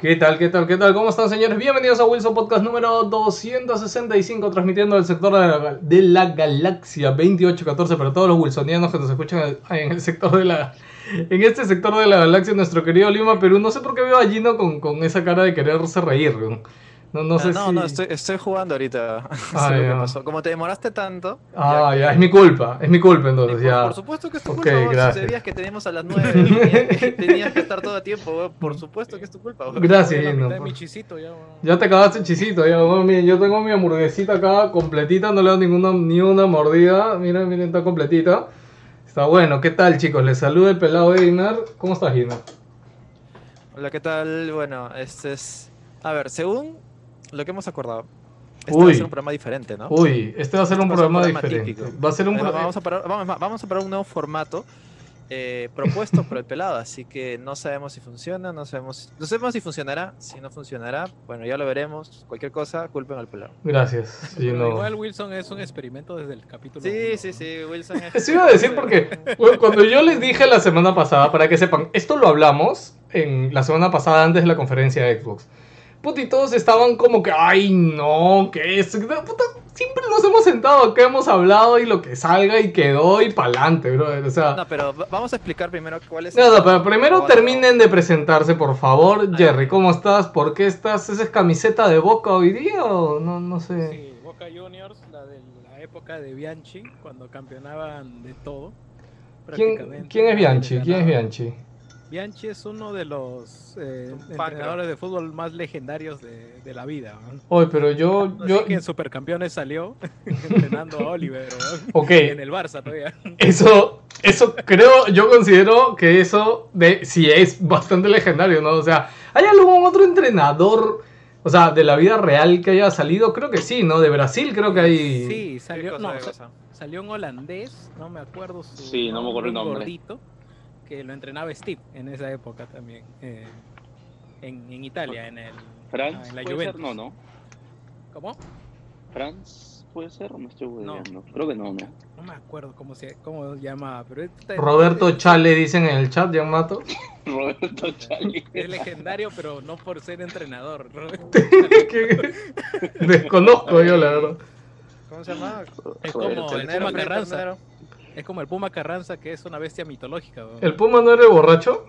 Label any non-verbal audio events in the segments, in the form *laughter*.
¿Qué tal, qué tal, qué tal? ¿Cómo están, señores? Bienvenidos a Wilson Podcast número 265, transmitiendo del sector de la, de la galaxia 2814 para todos los wilsonianos que nos escuchan en el sector de la... En este sector de la galaxia, nuestro querido Lima, Perú. No sé por qué veo a Gino con, con esa cara de quererse reír. No, no sé Ah, no, si... no, estoy, estoy jugando ahorita. *laughs* Ah, pasó. Como te demoraste tanto. Ah, ya, es mi culpa. Es mi culpa, entonces, por, ya. por supuesto que es tu Ok, culpa. si sabías que teníamos a las 9 *laughs* tenías, que- tenías que estar todo a tiempo. Por supuesto que es tu culpa. Gracias, Gino. de por- ya, te acabaste el chisito, ya, miren, yo tengo mi hamburguesita acá completita, no le doy ninguna, ni una mordida, miren, miren, está completita. Está bueno, ¿qué tal chicos? Les saluda el pelado gamer, ¿cómo estás Gino? Hola, ¿qué tal? Bueno, este es. A ver, según lo que hemos acordado, este Uy. va a ser un programa diferente, ¿no? Uy, este va a ser Este un va a ser un programa programa diferente. típico. Va a ser un Eh, programa... vamos, a parar- vamos, vamos a probar un nuevo formato eh, propuesto por el pelado, así que no sabemos si funciona, no sabemos, no sabemos si funcionará, si no funcionará, bueno, ya lo veremos, cualquier cosa, culpen al pelado. Gracias, Pero Gino. Igual Wilson es un experimento desde el capítulo. Sí, uno. sí, sí, Wilson. es- *laughs* Eso iba a decir porque bueno, cuando yo les dije la semana pasada, para que sepan, esto lo hablamos en la semana pasada antes de la conferencia de Xbox. Puta, y todos estaban como que, ay, no, que es. Puta, siempre nos hemos sentado acá, hemos hablado y lo que salga y quedó y pa'lante, brother. O sea. No, pero va- vamos a explicar primero cuál es. No, no, pero primero terminen de presentarse, por favor. Jerry. ¿cómo estás? ¿Por qué estás? ¿Esa es camiseta de Boca hoy día o no, no sé? Sí, Boca Juniors, la de la época de Bianchi, cuando campeonaban de todo. ¿Quién, quién es Bianchi? ¿Quién es. Bianchi? Bianchi es uno de los eh, entrenadores de fútbol más legendarios de, de la vida. ¿no? Oye, pero yo, Así yo, que en Supercampeones salió *laughs* entrenando a Oliver en el Barça todavía. eso, eso creo, yo considero que eso de, sí es bastante legendario, ¿no? O sea, ¿hay algún otro entrenador, o sea, de la vida real que haya salido? Creo que sí, ¿no? De Brasil creo que hay... Sí, ¿Qué salió, no, salió un holandés, no me acuerdo su Sí, no me acuerdo el nombre. gordito, que lo entrenaba Steve en esa época también, eh, en, en Italia, en el Franz, ah, en la puede Juventus. ser, no, no. ¿Cómo? Franz, puede ser, o no estoy No. Creo que no, no. No me acuerdo cómo se cómo llamaba, pero este- Roberto este- Chale dicen en el chat, Jan Mato. *laughs* Roberto Chali. es legendario, pero no por ser entrenador. *laughs* Roberto. Desconozco yo, la verdad. ¿Cómo se llama? Es Roberto como el Puma Carranza. Es como el Puma Carranza, que es una bestia mitológica. ¿El Puma no era el borracho?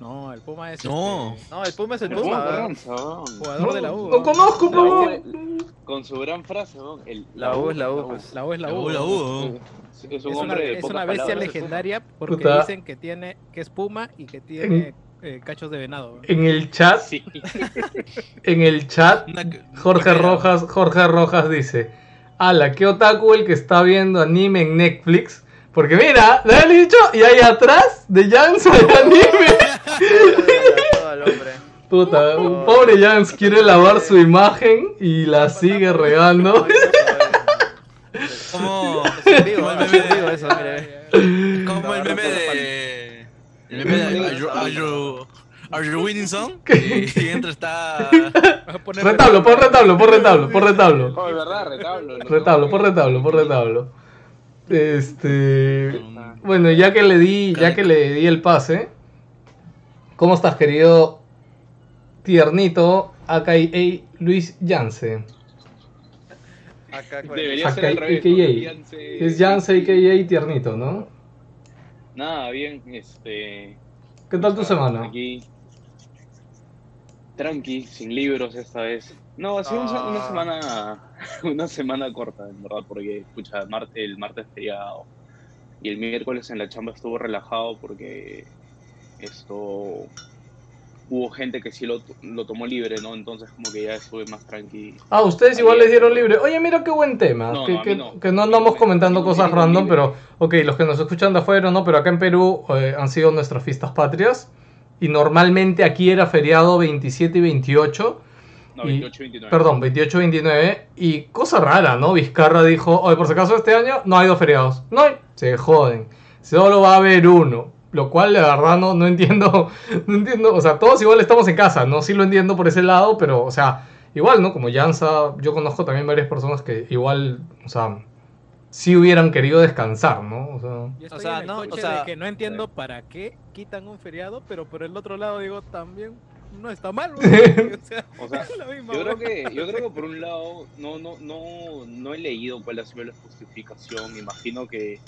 No, el Puma es No. este, No, el Puma es el Puma Puma. Carranza, jugador No, de la U. no weón. conozco, pero... Con su gran frase. El, La U es la U, pues. La U es la La U. U, la. U. Es, es un Es una, hombre de es una bestia palabras. legendaria porque Puta. dicen que tiene que es puma y que tiene eh, cachos de venado. En el chat, Sí. en el chat, Una- Jorge una- Rojas, Jorge Rojas dice, ala, qué otaku el que está viendo anime en Netflix. Porque mira, le han dicho, y ahí atrás de Jans hay anime. Puta, un pobre Jans quiere lavar su imagen y la sigue regando. Como, el meme de, como el meme de, el meme de Song? ¿Qué? Y, y entra está Retablo, por retablo, por retablo, por retablo. Oh, verdad, retablo. lo Retablo, que- retablo, por retablo. Este. Bueno, ya que le di, ya que le di el pase. ¿Cómo estás, querido tiernito? Acá Luis Yance. Acá Debería ser Acá al revés. AKA. Yance- Es Yance, a.k.a. tiernito, ¿no? Nada, bien, este. ¿Qué tal tu semana? Aquí. Tranqui, sin libros esta vez. No, ha sido Ah. una semana. *laughs* Una semana corta, en verdad, porque escucha, Marte, el martes feriado. Y el miércoles en la chamba estuvo relajado porque esto hubo gente que sí lo, lo tomó libre, ¿no? Entonces como que ya estuve más tranqui. Ah, ustedes igual les dieron libre. Oye, mira qué buen tema. No, que, no, que- no. que no andamos comentando cosas random, pero ok, los que nos escuchan de afuera, ¿no? Pero acá en Perú eh, han sido nuestras fiestas patrias. Y normalmente aquí era feriado 27 y 28. No, Y- 28, 29. Perdón, 28-29. Y cosa rara, ¿no? Vizcarra dijo, oye, por si acaso este año no hay dos feriados. No hay. Se joden. Solo va a haber uno. Lo cual, la verdad, no, no entiendo. *laughs* No entiendo. O sea, todos igual estamos en casa, ¿no? Sí lo entiendo por ese lado, pero, o sea, igual, ¿no? Como Jansa, yo conozco también varias personas que igual, o sea, sí hubieran querido descansar, ¿no? O sea, Yo estoy O sea, en el no, o sea- de que no entiendo para qué quitan un feriado, pero por el otro lado digo también, no está mal. güey. *laughs* O sea, O sea, es *laughs* la misma, Yo creo que, yo creo que por un lado, no, no, no, no he leído cuál ha sido la justificación. Me imagino que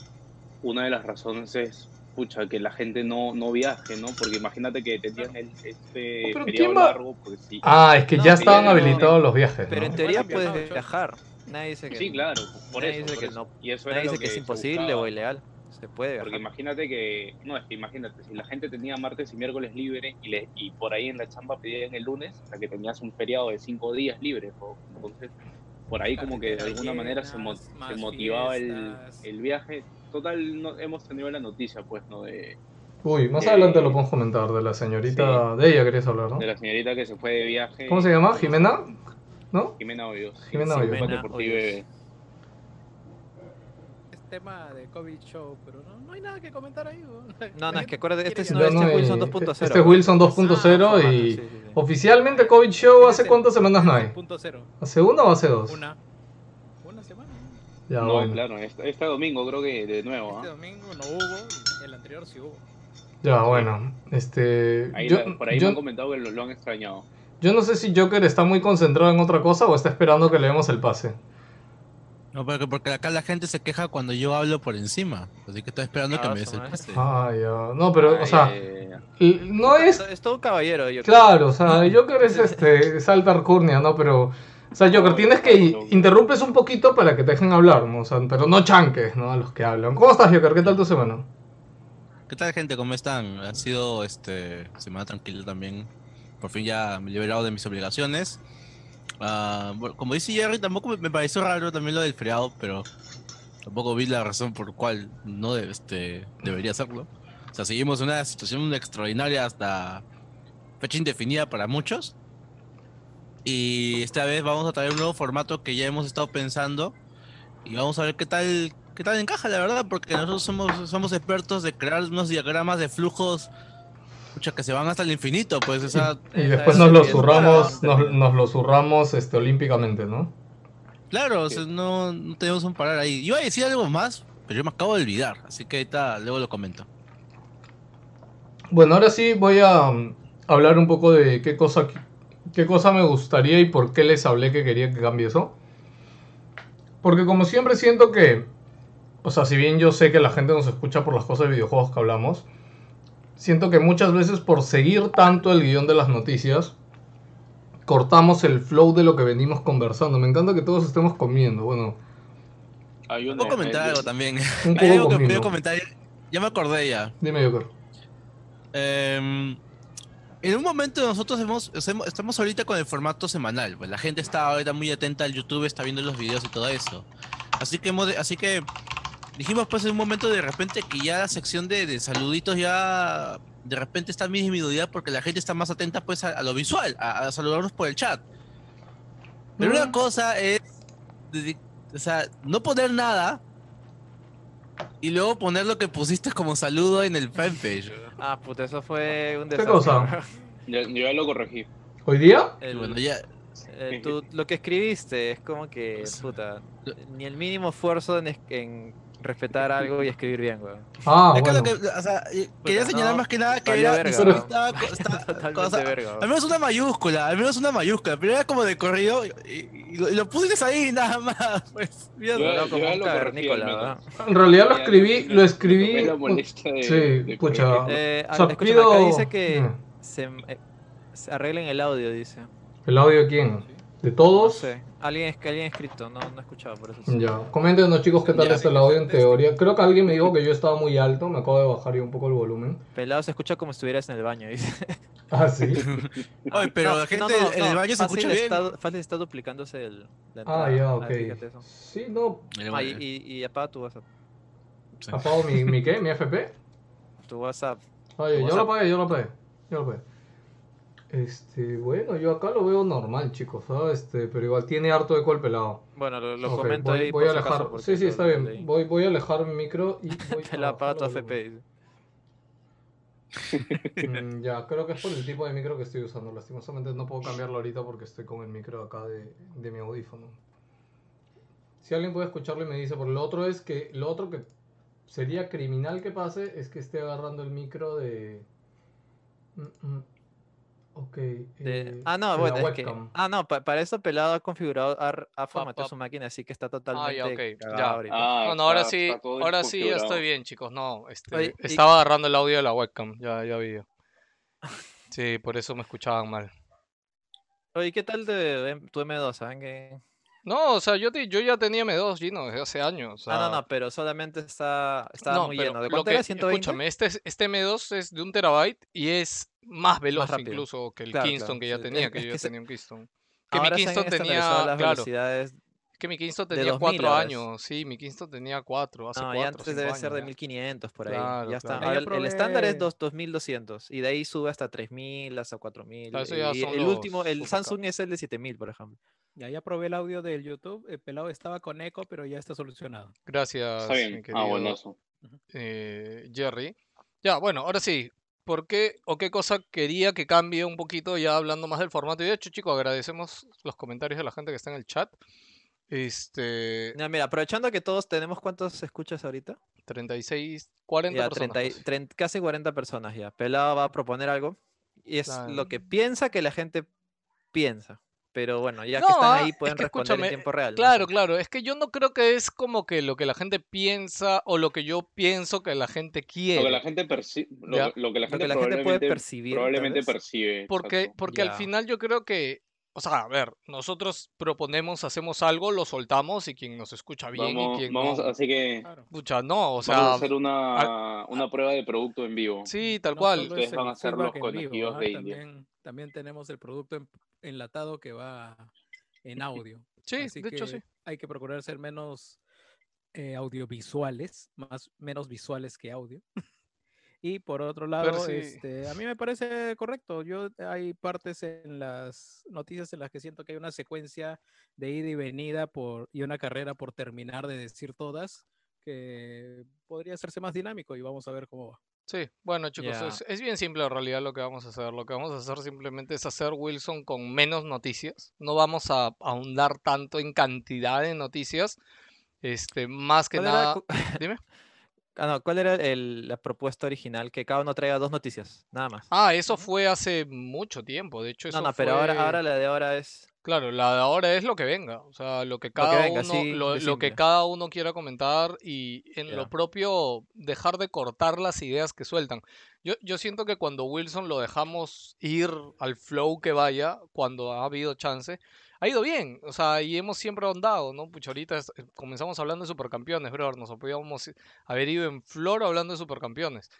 una de las razones es, pucha, que la gente no, no viaje, ¿no? Porque imagínate que tenían el, este Oh, pero feriado ¿quién va- largo, pues sí. Ah, es que No, ya estaban habilitados los viajes. Pero ¿no? en teoría puedes viajar. Nadie dice que, Sí, claro, por nadie eso. dice por que eso. no. Y eso nadie dice que es imposible buscaba. o ilegal. Se puede Porque viajar. imagínate que, no, es que imagínate, si la gente tenía martes y miércoles libre y, le, y por ahí en la chamba pedían el lunes, o sea que tenías un feriado de cinco días libres, entonces por ahí como que de alguna manera se, mo- se motivaba el, viaje. Total, no, hemos tenido la noticia, pues, ¿no? De, Uy, más Eh, adelante lo podemos comentar de la señorita. De ella querías hablar, ¿no? de la señorita que se fue de viaje. ¿Cómo se llama? ¿Jimena? ¿No? Jimena Hoyos. Jimena Hoyos. Jimena Deportivo Hoyos. Es tema de COVID show, pero no, no hay nada que comentar ahí. No, no, es que acuérdate, este no, este no es hay- Wilson 2.0. Este es Wilson 2.0 Ah, y sí, sí, sí. oficialmente COVID Show ¿hace Ese- cuántas semanas no hay? Punto cero. ¿Hace una o hace dos? Una. Una semana. Ya, no, bueno. claro, este, este domingo creo que de nuevo. Este ¿ah? domingo no hubo, el anterior sí hubo. Ya, bueno. Este. Ahí yo, la- por ahí yo- me han comentado que lo, lo han extrañado. Yo no sé si Joker está muy concentrado en otra cosa o está esperando que le demos el pase. No, porque, porque acá la gente se queja cuando yo hablo por encima. Así que estoy esperando que Ah, me des el pase. Ah, ya. No, pero, o sea, ay, ay. l- no es. Es todo un caballero, creo. Claro, o sea, *laughs* Joker es este. Es alta alcurnia, ¿no? Pero. O sea, Joker, tienes que. Interrumpes un poquito para que te dejen hablar, ¿no? O sea, pero no chanques, ¿no? A los que hablan. ¿Cómo estás, Joker? ¿Qué tal tu semana? ¿Qué tal, gente? ¿Cómo están? Ha sido este semana tranquila también. Por fin ya me he liberado de mis obligaciones. Bueno, como dice Jerry, tampoco me pareció raro también lo del feriado, pero tampoco vi la razón por cual no de- este, debería hacerlo. O sea, seguimos en una situación extraordinaria hasta fecha indefinida para muchos. Y esta vez vamos a traer un nuevo formato que ya hemos estado pensando. Y vamos a ver qué tal, qué tal encaja, la verdad, porque nosotros somos, somos expertos de crear unos diagramas de flujos pucha, que se van hasta el infinito, pues, o sea, Y después nos lo zurramos, nos, nos lo zurramos este, olímpicamente, ¿no? claro, o sea, no, no tenemos un parar ahí. Yo iba a decir algo más, pero yo me acabo de olvidar, así que ahorita luego lo comento. Bueno, ahora sí voy a um, hablar un poco de qué cosa, qué cosa me gustaría y por qué les hablé que quería que cambie eso. Porque como siempre siento que, o sea, si bien yo sé que la gente nos escucha por las cosas de videojuegos que hablamos, siento que muchas veces por seguir tanto el guion de las noticias, cortamos el flow de lo que venimos conversando. Me encanta que todos estemos comiendo. Bueno, Hay un- Puedo comentar algo también. un *laughs* Hay algo poco que comentar, ya me acordé ya. Dime, Joker. Em, en un momento nosotros hemos, estamos ahorita con el formato semanal, pues la gente está ahorita muy atenta al YouTube, está viendo los videos y todo eso. Así que hemos así que dijimos pues en un momento de repente que ya la sección de, de saluditos ya de repente está disminuida porque la gente está más atenta pues a, a lo visual, a, a saludarnos por el chat. Pero una Mm. cosa es, de- o sea, no poner nada y luego poner lo que pusiste como saludo en el fanpage. Ah, puta, eso fue un ¿Qué desastre. cosa? *laughs* Yo ya lo corregí. ¿Hoy día? El- bueno, ya, eh, tú- lo que escribiste es como que, puta, ni el mínimo esfuerzo en, en respetar algo y escribir bien, weón. Ah, es que bueno. lo que, o sea, quería señalar no, más que nada que era, estaba *laughs* cosa- verga, al menos una mayúscula, al menos una mayúscula, pero era como de corrido y, y- y lo, y lo pusiste ahí *laughs* nada más, pues. Yo- como un lo corregí cavernícola. En realidad lo escribí, lo escribí. tomé la molestia de- sí, de pucha. Eh, O sea, escúchame, pido- acá dice que Dime. se, eh, se arreglen el audio, dice. ¿El audio de quién? ¿De No todos? sé. Alguien, es- alguien escrito, no, no he escuchado por eso. sí. Ya. Coméntenos chicos qué tal Ya. está el audio en teoría. Creo que alguien me dijo que yo estaba muy alto, me acabo de bajar yo un poco el volumen. Pelado se escucha como si estuvieras en el baño, dice. *laughs* Ah, sí. *laughs* Oye, pero No, la gente no, no, en el no, baño se escucha bien. Está, fácil está duplicándose el, la Ah, ya, Ah, ok. Sí, no. Ah, y, y, y apaga tu WhatsApp. Sí. ¿Apago mi, mi qué? ¿Mi FP? Tu WhatsApp. Oye, yo WhatsApp. lo apagué, yo lo apagué. Yo lo apagué. Este, bueno, yo acá lo veo normal, chicos, ¿sabes? Este, pero igual tiene harto eco el pelado. Bueno, lo, lo Ok, comento voy, ahí. voy a por alejar. sí, sí, está bien. Voy, voy a alejar mi micro y voy el FP. volumen. Mm, ya, *laughs* creo que es por el tipo de micro que estoy usando. Lastimosamente no puedo cambiarlo ahorita porque estoy con el micro acá de, de mi audífono. Si alguien puede escucharlo y me dice, porque lo otro es que lo otro que sería criminal que pase es que esté agarrando el micro de mm, mm, Ok. De- eh, ah, no, bueno, es que. Ah, no, pa- para eso Pelado ha configurado, ha, ha formateado su máquina, así que está Ah, totalmente. ya, ok. cagado Ya. ahorita. Ah, Bueno, ahora está- sí, está ahora sí ya estoy bien, chicos. No, este, Oye, y- estaba agarrando el audio de la webcam, ya, ya vi. *laughs* Sí, por eso me escuchaban mal. Oye, ¿qué tal de, tu M2? ¿Saben que... No, o sea, yo, te- yo ya tenía M2 Gino desde hace años. o Ah, no, sea, no, pero solamente está, estaba no, muy lleno. ¿De lo cuánto que- era? ¿120? Escúchame, este, es- este M2 es de un terabyte y es más veloz rápido. incluso que el Claro, Kingston claro, que ya sí. tenía, Es- que es yo que se- tenía un Kingston. Que mi Ahora Kingston tenía, las claro, velocidades. que mi Kingston tenía 2000 cuatro ahora es. años, sí, mi Kingston tenía cuatro, hace No, cuatro, ya antes cinco debe ser de años ya. 1500 por ahí. Claro, ya está. claro. Ahora el, el estándar es probé- dos- 2200 y de ahí sube hasta 3000, hasta 4000. Claro, y el los último, el Samsung es el de 7000, por ejemplo. Ya, ya probé el audio del YouTube. El pelado estaba con eco, pero ya está solucionado. Gracias, Está mi bien. querido Ah, bueno, eso. eh, Jerry. Ya, bueno, ahora sí. ¿Por qué o qué cosa quería que cambie un poquito ya hablando más del formato? Y de hecho, chicos, agradecemos los comentarios de la gente que está en el chat. Este, Ya, mira, aprovechando que todos tenemos, ¿cuántos escuchas ahorita? 36, 40 Ya, personas. 30 y- casi. 30 casi 40 personas ya. Pelado va a proponer algo y es Claro. lo que piensa que la gente piensa. Pero bueno, ya No, que están ah, ahí es pueden que responder en tiempo real. Claro, claro. Es que yo no creo que es como que lo que la gente piensa o lo que yo pienso que la gente Lo quiere. que la gente percibe, lo, lo que la Lo gente, que la gente puede probablemente, percibir. probablemente percibe. Porque, exacto. porque al final yo creo que, o sea, a ver, nosotros proponemos, hacemos algo, lo soltamos y quien nos escucha bien y Vamos, quien vamos, no, así que escucha, no, o vamos sea, a hacer una, una prueba de producto en vivo. sí, tal No cual. Ustedes van a ser los conejillos ¿ah? de India. También, también tenemos el producto en- enlatado que va en audio. *laughs* Sí, Así de hecho que sí. Hay que procurar ser menos eh, audiovisuales, más, menos visuales que audio. *laughs* y por otro lado, este, a mí me parece correcto. Yo hay partes en las noticias en las que siento que hay una secuencia de ida y venida por, y una carrera por terminar de decir todas que podría hacerse más dinámico y vamos a ver cómo va. Sí, bueno chicos, es, es bien simple en realidad lo que vamos a hacer. Lo que vamos a hacer simplemente es hacer Wilson con menos noticias. No vamos a ahondar tanto en cantidad de noticias. Este, más que ¿Cuál era, nada. *laughs* Dime. ah, no, ¿cuál era el- la propuesta original? Que cada uno traiga dos noticias, nada más. Ah, eso fue hace mucho tiempo. De hecho, eso no, no, pero ahora, fue- ahora la de ahora es. Claro, la de ahora es lo que venga, o sea, lo que que cada venga, uno, lo, que cada uno quiera comentar y en lo propio dejar de cortar las ideas que sueltan. Yo, yo siento que cuando Wilson lo dejamos ir al flow que vaya, cuando ha habido chance, ha ido bien, o sea, y hemos siempre ahondado, ¿no? Pucha, ahorita es- comenzamos hablando de supercampeones, bro, nos podíamos haber ido en flor hablando de supercampeones.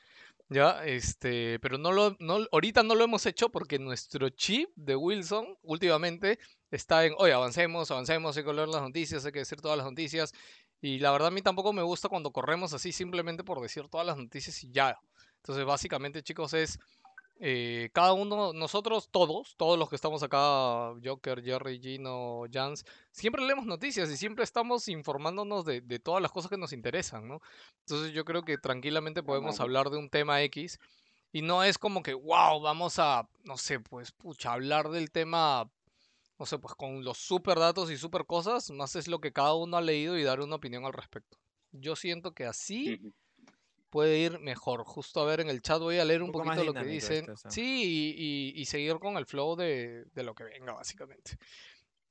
Ya, este, pero no lo, no, ahorita no lo hemos hecho porque nuestro chip de Wilson últimamente está en, oye, avancemos, avancemos, hay que leer las noticias, hay que decir todas las noticias. Y la verdad a mí tampoco me gusta cuando corremos así simplemente por decir todas las noticias y ya. Entonces básicamente chicos es, eh, cada uno, nosotros todos, todos los que estamos acá, Joker, Jerry, Gino, Jans, siempre leemos noticias y siempre estamos informándonos de, de todas las cosas que nos interesan, ¿no? Entonces yo creo que tranquilamente podemos Ajá. hablar de un tema X y no es como que, wow, vamos a, no sé, pues, pucha, hablar del tema, no sé, pues con los super datos y super cosas, más es lo que cada uno ha leído y dar una opinión al respecto. Yo siento que así Ujú. Puede ir mejor. Justo a ver en el chat voy a leer un, Un poquito lo que dicen. esto. Sí, y, y- y seguir con el flow de, de lo que venga, básicamente.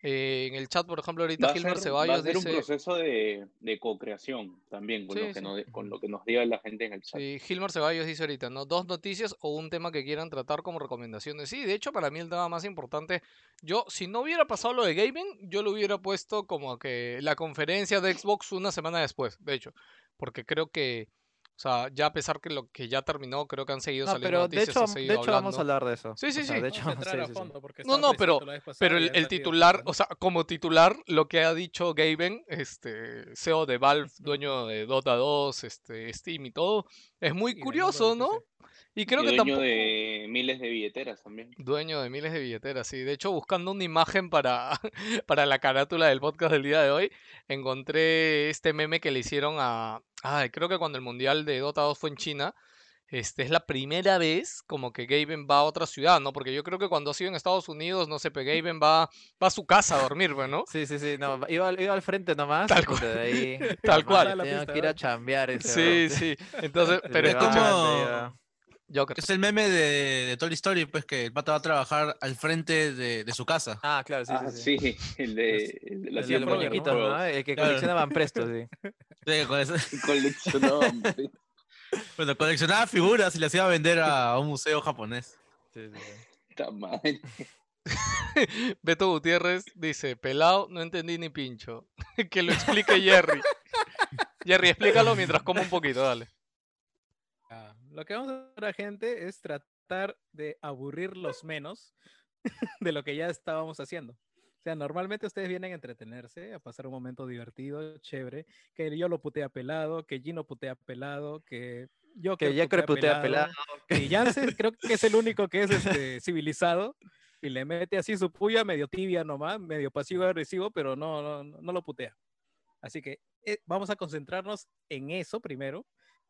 Eh, en el chat, por ejemplo, ahorita Va Gilmer ser, va a Ceballos ser un dice... proceso de, de co-creación también con, Sí, lo que sí. nos, con lo que nos diga la gente en el chat. Sí, Gilmar Ceballos dice ahorita, ¿no? Dos noticias o un tema que quieran tratar como recomendaciones. Sí, de hecho, para mí el tema más importante, yo, si no hubiera pasado lo de gaming, yo lo hubiera puesto como que la conferencia de Xbox una semana después, de hecho. Porque creo que, o sea, ya a pesar que lo que ya terminó, creo que han seguido No, saliendo pero de noticias, hecho, ha de seguido hecho vamos a hablando. hablar de eso. Sí, sí, O sea, sí. De Vamos hecho, a *laughs* entrar sí, a sí, sí. fondo porque No, no, pero- Pero el, titular, o sea, como titular, lo que ha dicho Gaben, este, CEO de Valve, dueño de Dota 2, este, Steam y todo, es muy Y curioso, ¿no? Y creo y que dueño tampoco... de miles de billeteras también. Dueño de miles de billeteras, sí. De hecho, buscando una imagen para, *laughs* para la carátula del podcast del día de hoy, encontré este meme que le hicieron a... Ay, creo que cuando el Mundial de Dota 2 fue en China, este, es la primera vez como que Gaben va a otra ciudad, ¿no? Porque yo creo que cuando ha sido en Estados Unidos, no sé, Gaben va, va a su casa a dormir, pues, ¿no? Sí, sí, sí, no, iba, al- iba al frente nomás. Tal cual. de ahí, *laughs* Tal "Mamá, cual. Tengo que ir a chambear ese Sí, huevón". sí. Entonces, *laughs* pero es como-. Joker. Es el meme de, de Toy Story, pues que el pata va a trabajar al frente de, de su casa. Ah, claro, sí, ah, sí. sí. sí, el de, el de la El silla de los muñequitos. ¿no? El que Claro. coleccionaban presto, sí. *laughs* Sí, con eso- *laughs* Coleccionaban, pe. Bueno, coleccionaba figuras y las iba a vender a un museo japonés. Sí, sí, madre. *laughs* Beto Gutiérrez dice, pelado, no entendí ni pincho. que lo explique Jerry. Jerry, explícalo mientras como un poquito, dale. Lo que vamos a hacer a gente es tratar de aburrirlos menos *laughs* de lo que ya estábamos haciendo. O sea, normalmente ustedes vienen a entretenerse, a pasar un momento divertido, chévere, que yo lo putea pelado, que Gino putea pelado, que yo Que ya putea pelado. y Yance *laughs* creo que es el único que es este, civilizado y le mete así su puya medio tibia nomás, medio pasivo agresivo, pero no, no, no no lo putea. Así que eh, vamos a concentrarnos en eso primero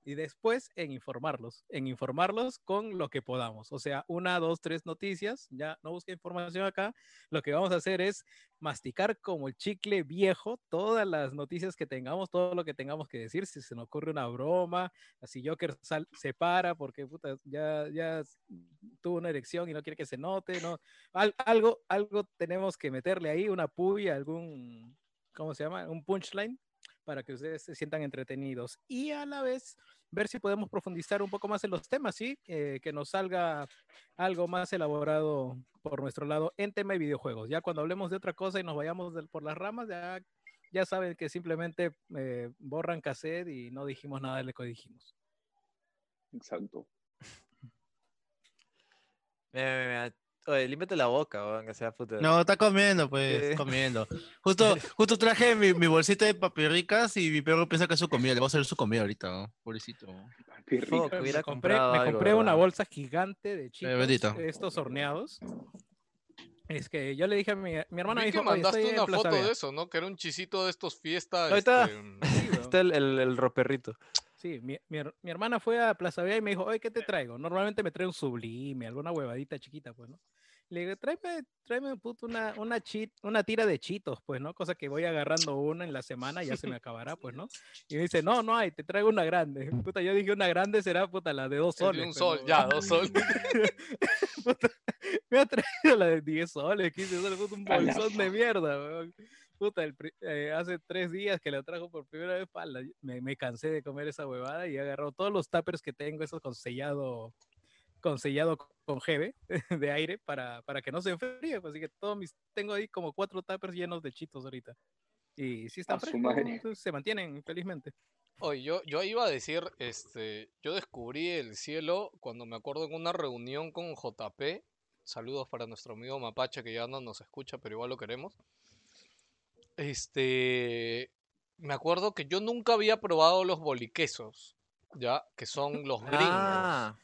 y después en informarlos, en informarlos con lo que podamos. O sea, una, dos, tres noticias, ya no busque información acá. Lo que vamos a hacer es masticar como el chicle viejo todas las noticias que tengamos, todo lo que tengamos que decir. Si se nos ocurre una broma, así Joker sal- se para porque puta, ya, ya tuvo una erección y no quiere que se note, ¿no? Al- algo, algo tenemos que meterle ahí, una puya, algún, ¿cómo se llama? Un punchline para que ustedes se sientan entretenidos y a la vez ver si podemos profundizar un poco más en los temas, ¿sí? Eh, que nos salga algo más elaborado por nuestro lado en tema de videojuegos. Ya cuando hablemos de otra cosa y nos vayamos por las ramas, ya, ya saben que simplemente eh, borran cassette y no dijimos nada de lo que dijimos. Exacto. Mira, mira, mira. Oye, límpiate la boca, weón, que sea puta. No, está comiendo, pues, Sí. comiendo. *laughs* Justo, justo traje mi, mi bolsita de papirricas y mi perro piensa que es su comida. Le voy a hacer su comida ahorita, ¿no? Pobrecito. Que hubiera me compré, comprado me algo, compré una bolsa gigante de chicos, bendito. estos horneados. Es que yo le dije a mi, mi hermana, me Vi que dijo, "Oye, mandaste una foto Vea". de eso, ¿no? Que era un chisito de estos fiestas. Ahí está. este, Sí. *laughs* Está el, el, el roperrito. Sí, mi, mi mi hermana fue a Plaza Vea y me dijo, oye, ¿qué te traigo? Normalmente me trae un sublime, alguna huevadita chiquita, pues, ¿no? Le digo, tráeme, tráeme puto, una, una, chi- una tira de chitos, pues, ¿no? Cosa que voy agarrando una en la semana y ya se me acabará, pues, ¿no? Y me dice, no, no hay, te traigo una grande. *laughs* Puta, yo dije, una grande será, puta, la de dos el de soles. un pero, sol, ya, dos soles. *laughs* Puta, me ha traído la de 10 soles, 15 soles, puta, un bolsón de mierda, weón. Puta, el eh, hace tres días que la trajo por primera vez, pala, me, me cansé de comer esa huevada y he agarrado todos los tuppers que tengo, esos con sellado, con sellado con jeve *laughs* de aire para, para que no se enfríe. pues, Así que todos mis, tengo ahí como cuatro tuppers llenos de chitos ahorita. Y sí están frescos, se mantienen felizmente. Oye, yo, yo iba a decir, este, yo descubrí el cielo cuando me acuerdo en una reunión con JP. Saludos para nuestro amigo Mapache que ya no nos escucha, pero igual lo queremos. Este, me acuerdo que yo nunca había probado los boliquesos, ya, que son los gringos, Ah,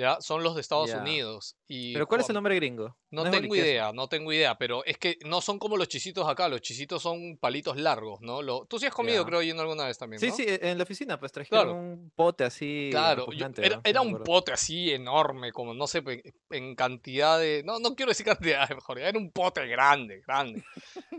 ya, son los de Estados. Unidos. Y pero ¿cuál es el nombre gringo? No, tengo idea, no tengo idea, pero es que no son como los chisitos acá, los chisitos son palitos largos, ¿no? Lo, tú sí has comido, creo, yendo alguna vez también, Sí, ¿no? sí, en la oficina, pues trajeron Claro. un pote así. Claro, yo- era, era un pote así enorme, como no sé, en cantidad de... No, no quiero decir cantidad, *laughs* mejor, era un pote grande, grande.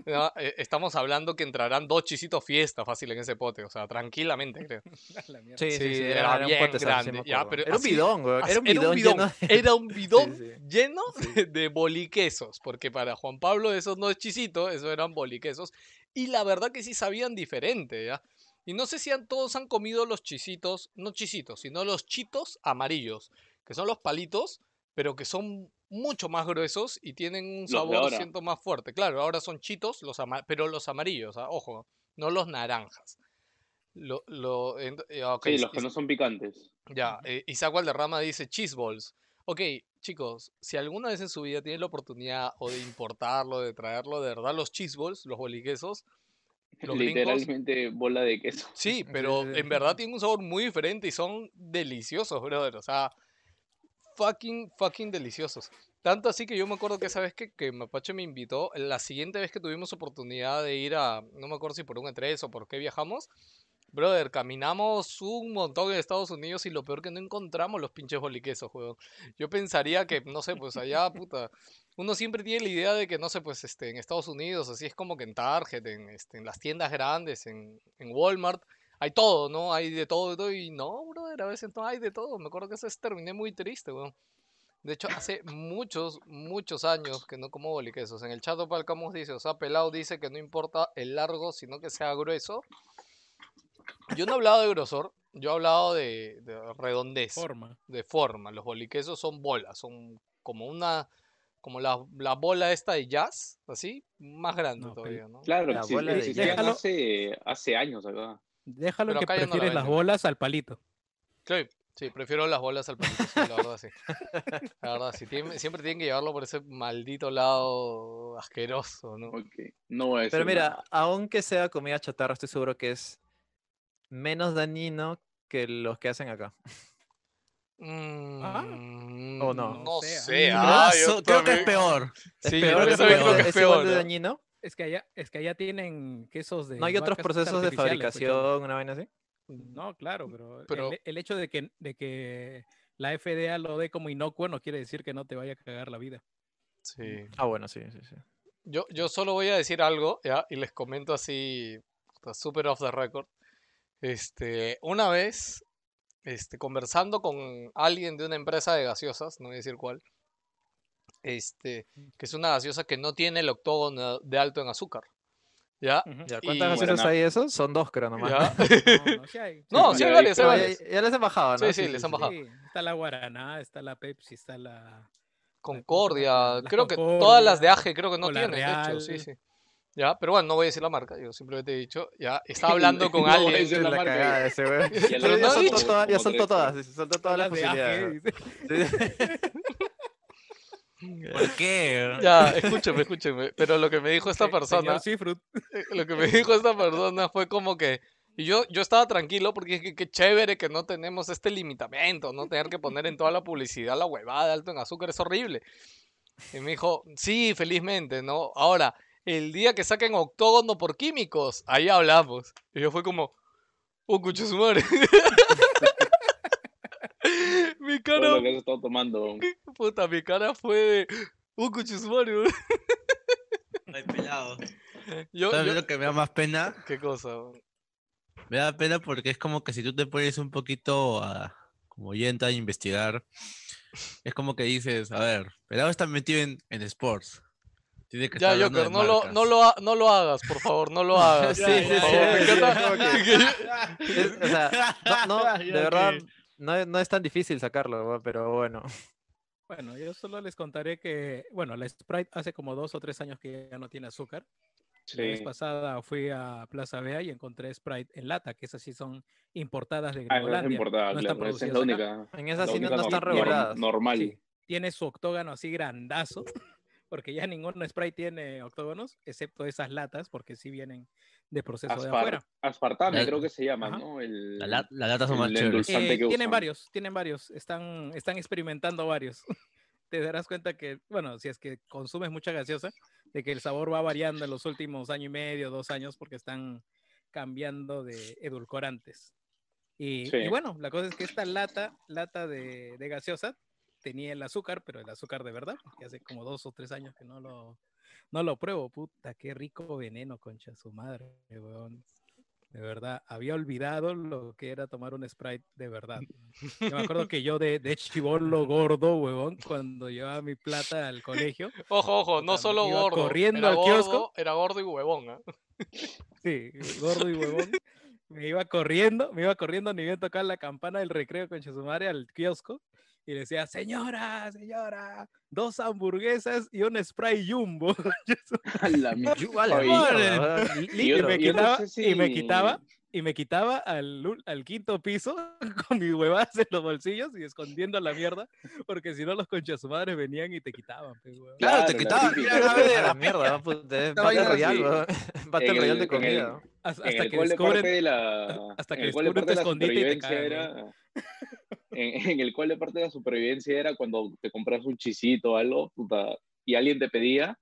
¿no? *laughs* Eh, Estamos hablando que entrarán dos chisitos fiesta fácil en ese pote, o sea, tranquilamente, creo. *laughs* Sí, sí, Sí, sí, era era, era un bien pote, grande, ya, pero Era un bidón, güey. Así- Era un bidón, lleno de- era un *laughs* bidón sí. lleno de boliquesos, porque para Juan Pablo esos no es chisito, esos eran boliquesos, y la verdad que sí sabían diferente, ¿ya? Y no sé si han- todos han comido los chisitos, no chisitos, sino los chitos amarillos, que son los palitos, pero que son mucho más gruesos y tienen un sabor, siento, más fuerte. Claro, ahora son chitos, los ama- pero los amarillos, ah, ojo, no los naranjas. Lo, lo, eh, ok, Sí, y- los que no son picantes. Ya, eh, Isaac Valderrama dice cheese balls. Ok, chicos, si alguna vez en su vida tienen la oportunidad o de importarlo, de traerlo, de verdad, los cheese balls, los boliquesos, *laughs* los gringos, Literalmente bola de queso. *laughs* sí, pero en verdad tienen un sabor muy diferente y son deliciosos, brother. O sea, fucking, fucking deliciosos. Tanto así que yo me acuerdo que esa vez que, que Mapache me invitó, la siguiente vez que tuvimos oportunidad de ir a, no me acuerdo si por un E3 o por qué viajamos, brother, caminamos un montón en Estados Unidos y lo peor que no encontramos los pinches boliquesos, juego. Yo pensaría que, no sé, pues allá, *laughs* puta, uno siempre tiene la idea de que, no sé, pues este, en Estados Unidos, así es como que en Target, en, este, en las tiendas grandes, en, en Walmart, hay todo, ¿no? Hay de todo, de todo, y no, brother, a veces no hay de todo. Me acuerdo que a veces terminé muy triste, weón. De hecho, hace muchos, muchos años que no como boliquesos. En el chat Opal Camus dice, o sea, Pelado dice que no importa el largo, sino que sea grueso. Yo no he hablado de grosor, yo he hablado de, de redondez, Forma. de forma. Los boliquesos son bolas, son como una, como la, la bola esta de jazz, así, más grande No, todavía, ¿no? Claro, La sí, bola de déjalo. hace, hace años acá. Déjalo Pero que ya no la prefieres las bolas al palito. Sí, sí, prefiero las bolas al palito, sí, la verdad sí. La verdad sí, siempre tienen que llevarlo por ese maldito lado asqueroso, ¿no? Ok, no voy a decir Pero nada. mira, aunque sea comida chatarra, estoy seguro que es menos dañino que los que hacen acá. Mm, ¿O no? No sé, ah, Ah, creo que es peor. ¿Es Sí, peor? yo ¿Es también igual creo de- que es es igual peor, de ¿no? dañino? Es que allá, es que allá tienen quesos de. ¿No hay otros procesos de pues, fabricación, una vaina así? No, claro, pero, Pero- el, el hecho de que, de que la FDA lo dé como inocuo no quiere decir que no te vaya a cagar la vida. Sí. Ah, bueno, sí, sí, sí. Yo, yo solo voy a decir algo, ¿ya? Y les comento así, super off the record. Este, una vez, este, conversando con alguien de una empresa de gaseosas, no voy a decir cuál, este, que es una gaseosa que no tiene el octógono de alto en azúcar, ¿ya? ¿Cuántas gaseosas Buena. hay eso? Son dos, creo, nomás. ¿Ya? *laughs* No, no, sí hay. No, sí sí hay. varias, ya, les han bajado, ¿no? Sí, sí, les han bajado. Sí, está la Guaraná, está la Pepsi, está la. Concordia, creo que todas las de AGE creo que no tienen, de hecho, sí, sí. Ya, pero bueno, no voy a decir la marca, yo simplemente he dicho, ya, *laughs* estaba hablando con No voy a alguien. decir Es la la marca, cagada ya. ese, *laughs* güey. Ya Pero no ya soltó dicho. todas- ya soltó todas, soltó todas las posibilidades. *laughs* ¿Por qué? Ya, escúcheme, escúcheme. Pero lo que me dijo esta persona, eh, lo que me dijo esta persona fue como que, y yo, yo estaba tranquilo porque dije, qué chévere que no tenemos este limitamiento, no tener que poner en toda la publicidad la huevada de alto en azúcar, es horrible. Y me dijo, sí, felizmente, ¿no? Ahora, el día que saquen octógono por químicos, ahí hablamos. Y yo fue como, oh, cucho su madre. *laughs* mi cara, lo que has estado tomando. *laughs* puta, mi cara fue de, oh, cucho su madre. Ay, pelado. *laughs* Yo, ¿Sabes yo- lo que me da más pena? ¿Qué cosa? Me da pena porque es como que si tú te pones un poquito a, como yenta a investigar, es como que dices, a ver, Pelado está metido en, en sports. Tiene que Ya, Joker, no lo, no, lo, ha- no lo hagas, por favor, no lo hagas. *laughs* Sí, sí, sí, sí, *laughs* o sea, no, no, *laughs* de verdad, no, no es tan difícil sacarlo, pero bueno. Bueno, yo solo les contaré que, bueno, la Sprite hace como dos o tres años que ya no tiene azúcar. La vez Sí. pasada fui a Plaza Vea y encontré Sprite en lata, que esas sí son importadas de Ah, esa es importada, no están claro. Esa es producidas la única. En esas la sí no, única no están reguladas. Normal. Sí, tiene su octógono así grandazo, porque ya ningún Sprite tiene octógonos, excepto esas latas, porque sí vienen de proceso de Aspar- afuera. aspartame, La- creo que se llama, Ajá. ¿no? El, La, la- las latas son más chéveres. Eh, tienen usan. varios, tienen varios, están, están experimentando varios. *laughs* Te darás cuenta que, bueno, si es que consumes mucha gaseosa, de que el sabor va variando en los últimos año y medio, dos años, porque están cambiando de edulcorantes. Y, y Sí. bueno, la cosa es que esta lata, lata de, de gaseosa, tenía el azúcar, pero el azúcar de verdad, porque hace como dos o tres años que no lo, no lo pruebo. Puta, qué rico veneno, concha su madre, weón. De verdad, había olvidado lo que era tomar un Sprite de verdad. Yo me acuerdo que yo de, de chivolo gordo, huevón, cuando llevaba mi plata al colegio, Ojo, ojo, no solo gordo. corriendo era al gordo, kiosco. Era gordo y huevón, ¿ah? sí, gordo y huevón, me iba corriendo, me iba corriendo ni bien tocar la campana del recreo con su madre al kiosco y le decía, señora, señora, dos hamburguesas y un spray jumbo. *laughs* La la *laughs* y, me no quitaba, y me quitaba, y me quitaba al, quinto piso *laughs* con mis huevadas en los bolsillos y escondiendo la mierda, porque si no los conchas madres venían y te quitaban. huevón. Claro, te la quitaba, típica. mira, a ver, A la mierda, ¿no? Puta, es Estaba Battle yo Royale. Battle de comida. ¿no? Hasta, en hasta el que descubren, de la hasta que en el cole descubren tu escondite y te era en, en el cole parte de la supervivencia era cuando te compras un chisito o algo y alguien te pedía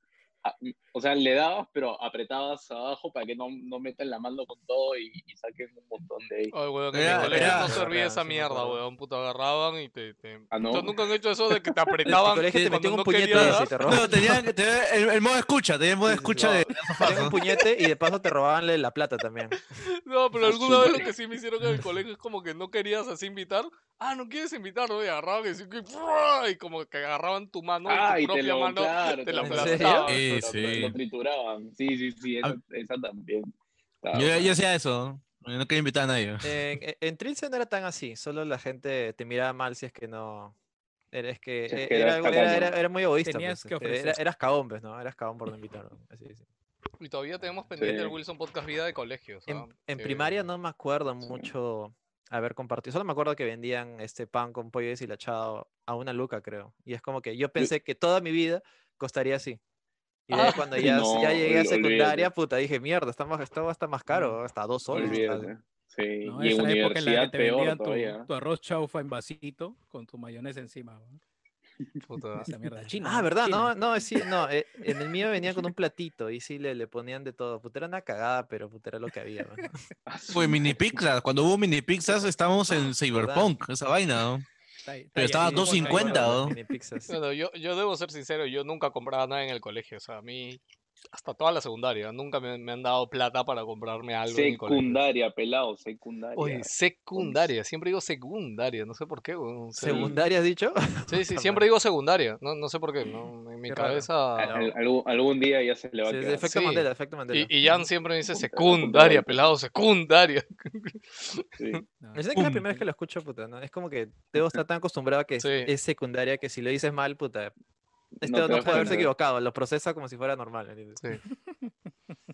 o sea, le dabas, pero apretabas abajo para que no, no metan la mano con todo y, y saquen un montón de ahí. Ay, weón, en Era- mi colegio era- no servía esa mierda, weón. Puto, agarraban y te. te... Ah, ¿no? ¿Ustedes nunca han hecho eso de que te En *laughs* apretaban colegio te metían un puñete querías y te robaban. No, tenían, tenían el, el modo escucha, tenía el modo escucha de. *laughs* Tenían un puñete y de paso te robaban la plata también. *laughs* No, pero Ah, alguna vez lo que sí me hicieron en el colegio es como que no querías así invitar. Ah, no quieres invitar, ¿no? Y agarraban y, que y como que agarraban tu mano, Ah, tu y te propia lo, mano, claro, te la ¿En aplastaban. Sí, lo- sí. Lo trituraban. Sí, sí, sí, esa, esa también. Estaba Yo, yo hacía eso. No quería invitar a nadie. En, en- en Trilce no era tan así, solo la gente te miraba mal si es que no. Era, es que, Si es eh, que era, era, era- era muy egoísta. Tenías pues, que este, eras cagón, pues, ¿no? Eras cagón por no invitar. Así, *laughs* sí. Y todavía tenemos pendiente el Sí. Wilson Podcast Vida de colegios. En, ¿ah? en Que- primaria no me acuerdo Sí. mucho haber compartido. Solo me acuerdo que vendían este pan con pollo deshilachado a una luca, creo. Y es como que yo pensé que toda mi vida costaría así. Y Ah, cuando *laughs* ya, no, ya llegué a secundaria, olvídate. puta, dije, mierda, está más, esto va a estar más caro, hasta dos soles. está". Olvídate. Sí, No, y en esa época en la universidad que te peor vendían tu, tu arroz chaufa en vasito con tu mayonesa encima. puta. *laughs* Esa mierda china. Ah, ¿verdad? China. No, no, sí, no. eh, en el mío venían con un platito y sí le, le ponían de todo. Puta, era una cagada, pero puta, era lo que había. weón. Fue *laughs* mini pizzas. Cuando hubo mini pizzas estábamos en Cyberpunk, esa vaina, ¿no? Está ahí- está Pero estaba como 2.50, que- ¿no? Bueno, yo, yo debo ser sincero, yo nunca compraba nada en el colegio. O sea, a mí, hasta toda la secundaria, nunca me, me han dado plata para comprarme algo en el colegio. Secundaria, pelado, secundaria. Oye, secundaria, siempre digo secundaria, no sé por qué. ¿Secundaria has dicho? Sí, sí, *laughs* siempre digo secundaria, no, no sé por qué, no, en mi Qué cabeza... Al- al- algún, algún día ya se le va a Sí, quedar. efecto Sí. Mandela, efecto Mandela. Y, y Jan siempre me dice secundaria, pelado, secundaria. Sí. *laughs* No, Es que es la primera vez que lo escucho, puta, ¿no? Es como que debo estar tan acostumbrado a que es, Sí. es secundaria que si lo dices mal, puta, este No no, puede haberse equivocado, lo procesa como si fuera normal. ¿entiendes? Sí. *laughs*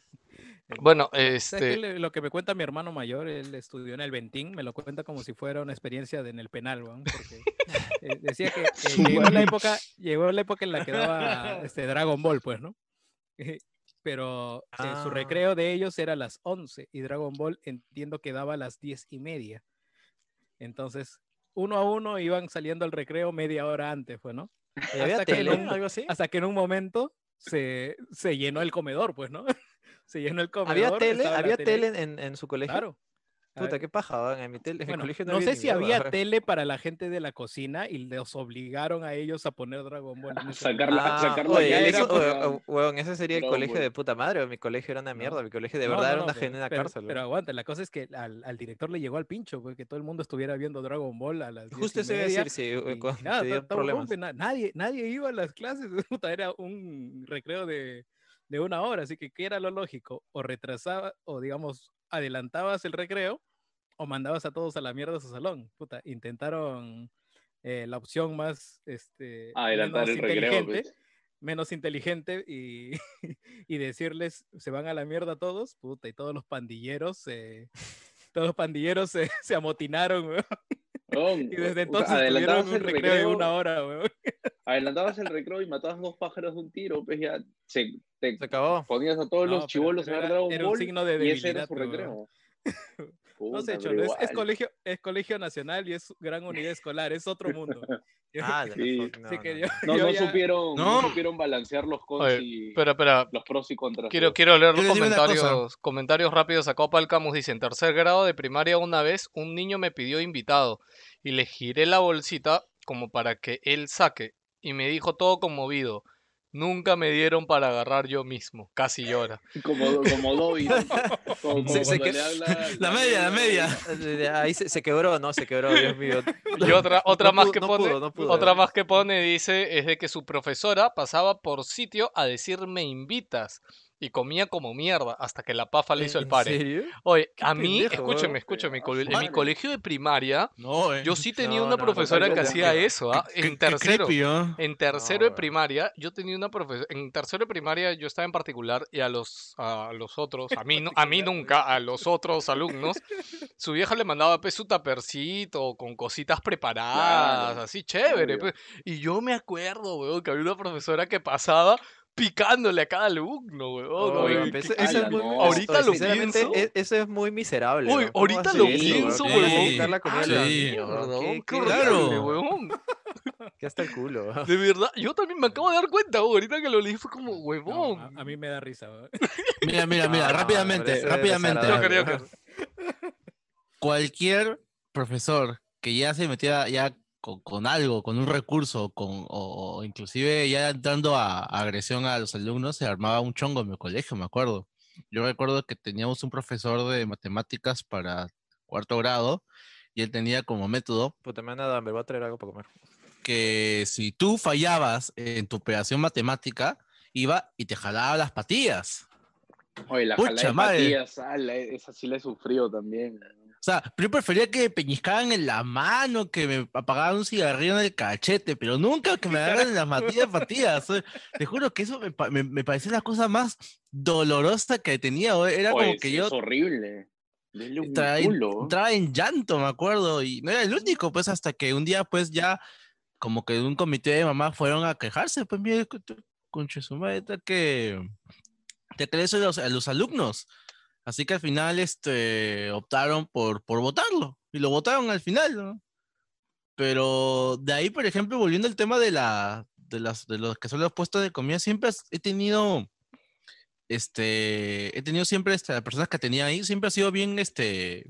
Bueno, este... Le- Lo que me cuenta mi hermano mayor, él estudió en el Ventín, me lo cuenta como si fuera una experiencia de- en el penal, weón, porque eh, decía que eh, *laughs* llegó la época, llegó la época en la que daba este Dragon Ball, pues, ¿no? *laughs* Pero eh, su Ah. recreo de ellos era a las 11 y Dragon Ball entiendo que daba a las 10 y media. Entonces, uno a uno iban saliendo al recreo media hora antes, pues, ¿no? ¿Y ¿Había Hasta que tele? ¿Algo así? Hasta que en un momento se, se llenó el comedor, pues, ¿no? *laughs* se llenó el comedor. ¿Había tele? ¿Había tele en, en su colegio? Claro. Puta, Ah, qué paja, En mi, tele, en mi bueno, colegio no, no había sé si había tele para la gente de la cocina y los obligaron a ellos a poner Dragon Ball. en *laughs* ese Sacar momento. la- Ah, oye, ya eso- o- weón, ese sería el Dragon colegio Ball. de puta madre. Mi colegio era una mierda. Mi colegio de No, verdad no, era una genuina cárcel. Pero aguanta, la cosa es que al, al director le llegó al pincho, pues, que todo el mundo estuviera viendo Dragon Ball a las 10 Justo eso iba a decir, sí, y cuando nada, te dio ta- estaba problemas. rompe, na- nadie, nadie iba a las clases, *laughs* puta, era un recreo de, de una hora, así que ¿qué era lo lógico? O retrasaba, o digamos, adelantabas el recreo, o mandabas a todos a la mierda a su salón. Puta, intentaron eh, la opción más este, Adelantar menos el recreo. inteligente, pues. menos inteligente y, *laughs* y decirles se van a la mierda todos, puta, y todos los pandilleros se *laughs* todos los pandilleros se, se amotinaron, weón, y desde entonces adelantabas el recreo de recreo, una hora, weón. Adelantabas el recreo y matabas dos pájaros de un tiro, pues ya se, te Se acabó. ponías a todos No, los chivolos a ver era- Dragon era un signo de y ese era debilidad, su pero, recreo. *laughs* No sé, Cholo, es, es colegio, es colegio nacional y es gran unidad escolar, es otro mundo. *laughs* Ah, Sí. no, así que no, yo- no. *laughs* No, yo no ya- supieron, no. Supieron balancear los cons Oye, y Espera, espera, los pros y contras. Quiero, leer los comentarios, comentarios rápidos. Acá Palcamus dice, en tercer grado de primaria una vez un niño me pidió invitado y le giré la bolsita como para que él saque y me dijo todo conmovido. Nunca me dieron para agarrar yo mismo. Casi llora. *laughs* Como, como Dobby, ¿no? Como, Se- se que- le habla *laughs* La media, la media. Ahí se, se quebró, no, se quebró, Dios mío. *laughs* Y otra, otra No más pudo- que no pone, pudo, no pudo, otra eh. más que pone dice es de que su profesora pasaba por sitio a decir me invitas y comía como mierda hasta que la pafa le hizo el ¿En pare. serio? Oye, a mí, pendejo, escúcheme, weón. escúcheme, cole- en mi colegio de primaria No, eh. yo sí tenía No, una no, profesora que hacía eso, ¿ah? Qué- En tercero. creepy. En tercero de primaria, yo tenía una profesora. En tercero de primaria, yo estaba en particular y a los, a los otros, a mí, no- a mí nunca, a los otros alumnos, su vieja le mandaba pues, su tapercito con cositas preparadas, Claro, así chévere. pues. Y yo me acuerdo, weón, que había una profesora que pasaba picándole a cada alumno, weón. Qué- eso, eso es muy, no. ahorita lo pienso. e- eso es muy miserable. Uy, weón. ¿Cómo ahorita lo eso, pienso, weón? Qué- qué Claro. horrible, weón. *laughs* Que hasta el culo. weón. De verdad, yo también me acabo de dar cuenta, weón, ahorita que lo leí fue como No, huevón. a, a mí me da risa. weón. *laughs* Mira, mira, mira, rápidamente, rápidamente. Yo desagradable. creo que *laughs* Cualquier profesor que ya se metiera ya con, con algo, con un recurso, con, o, o inclusive ya entrando a, a agresión a los alumnos, se armaba un chongo en mi colegio, me acuerdo. Yo recuerdo que teníamos un profesor de matemáticas para cuarto grado y él tenía como método Puta, me han dado hambre, voy a traer algo para comer. que si tú fallabas en tu operación matemática, iba y te jalaba las patillas. Oye, la Pucha de madre. patillas, ah, la- esa sí la he sufrido también. O sea, pero yo prefería que me peñiscaran en la mano, que me apagaran un cigarrillo en el cachete, pero nunca que me agarren en las matillas patillas. o sea, Te juro que eso me, me, me parecía la cosa más dolorosa que tenía. o Era Oye, como que sí, yo Es horrible. Denle un entraba en, culo. entraba en llanto, me acuerdo, y no era el único, pues hasta que un día, pues ya, como que un comité de mamá fueron a quejarse, pues mire, conche su madre, que te crees a los, a los alumnos. Así que al final, este, optaron por, por votarlo, y lo votaron al final, ¿no? Pero de ahí, por ejemplo, volviendo al tema de la, de las, de los que son los puestos de comida, siempre he tenido este, he tenido siempre, este, las personas que tenía ahí, siempre ha sido bien, este,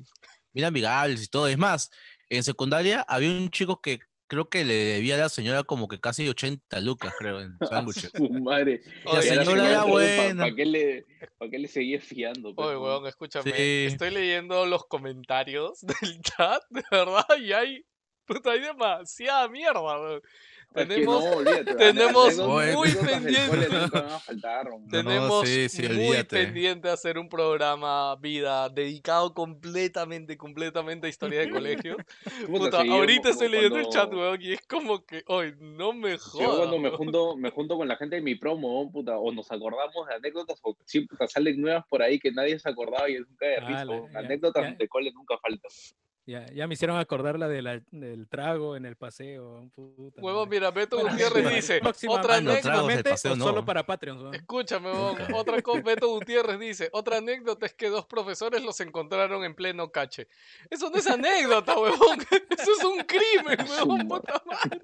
bien amigables y todo. Es más, en secundaria había un chico que creo que le debía a la señora como que casi 80 lucas, creo, en *laughs* sándwiches. Su madre. Oye, La señora era ¿Para buena. qué le, pa' qué le seguía fiando? pues, Oye, weón, escúchame. Sí. Estoy leyendo los comentarios *laughs* del chat, de verdad, y hay, puta, hay demasiada mierda, weón. Tenemos, *laughs* no, olvídate, tenemos muy pendiente. tenemos muy pendiente hacer un programa vida dedicado completamente, completamente a historia de colegio. *laughs* Puta, sí, ahorita estoy leyendo el chat, weón, y es como que, hoy no me Sí, Yo jodas. cuando me junto, me junto con la gente de mi promo, weón, puta, o nos acordamos de anécdotas, o puta, salen nuevas por ahí que nadie se acordaba y es nunca de risa. Ala, weón. ya, anécdotas ya. de cole nunca faltan. Ya, ya me hicieron acordar la, de la del trago en el paseo. puta Huevón, madre. mira, Beto Bueno, Gutiérrez *laughs* dice, otra Ah, anécdota. paseo, o no. solo para Patreons. ¿no? Escúchame, otra cosa, *laughs* Beto Gutiérrez dice, otra anécdota es que dos profesores los encontraron en pleno cache. Eso no es anécdota, *laughs* huevón, eso es un crimen, huevón, puta madre.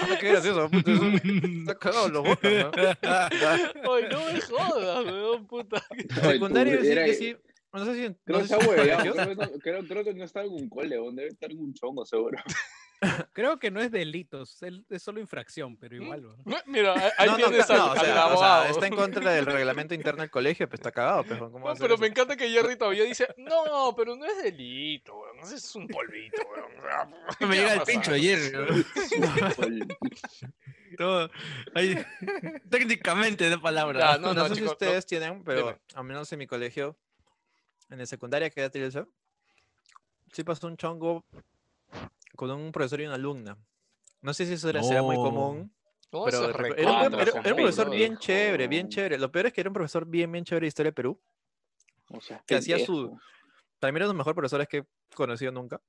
Ah, qué gracioso. puta, eso- Está cagado los botas, ¿no? Ay, no me jodas, huevón, puta. Tú, sí, que sí. No sé si. Creo no sé si creo, que no- creo, creo que no está en un cole, debe estar en un chongo seguro. *laughs* Creo que no es delitos, es solo infracción, pero igual. ¿no? No, Mira, ahí- No, no, tienes al, no, o sea, está en contra del reglamento interno del colegio, pues está cagado, pues, ¿cómo va No, pero eso? me encanta que Jerry todavía dice, no, pero no es delito, weón, es un polvito, weón. o sea, ¿qué Me llega el pincho ayer. *laughs* Todo, ahí, *laughs* técnicamente de palabra. Ya, No, no, no, sé si chicos, no. ustedes tienen, pero al menos en mi colegio, en el secundaria que era sí pasó un chongo con un profesor y una alumna. No sé si eso era, será muy común, No, pero repe- era, un, recontra era- son era un profesor bien chévere, bien chévere. Lo peor es que era un profesor bien, bien chévere de Historia de Perú. O sea, Que hacía su-. También era uno de los mejores profesores que he conocido nunca.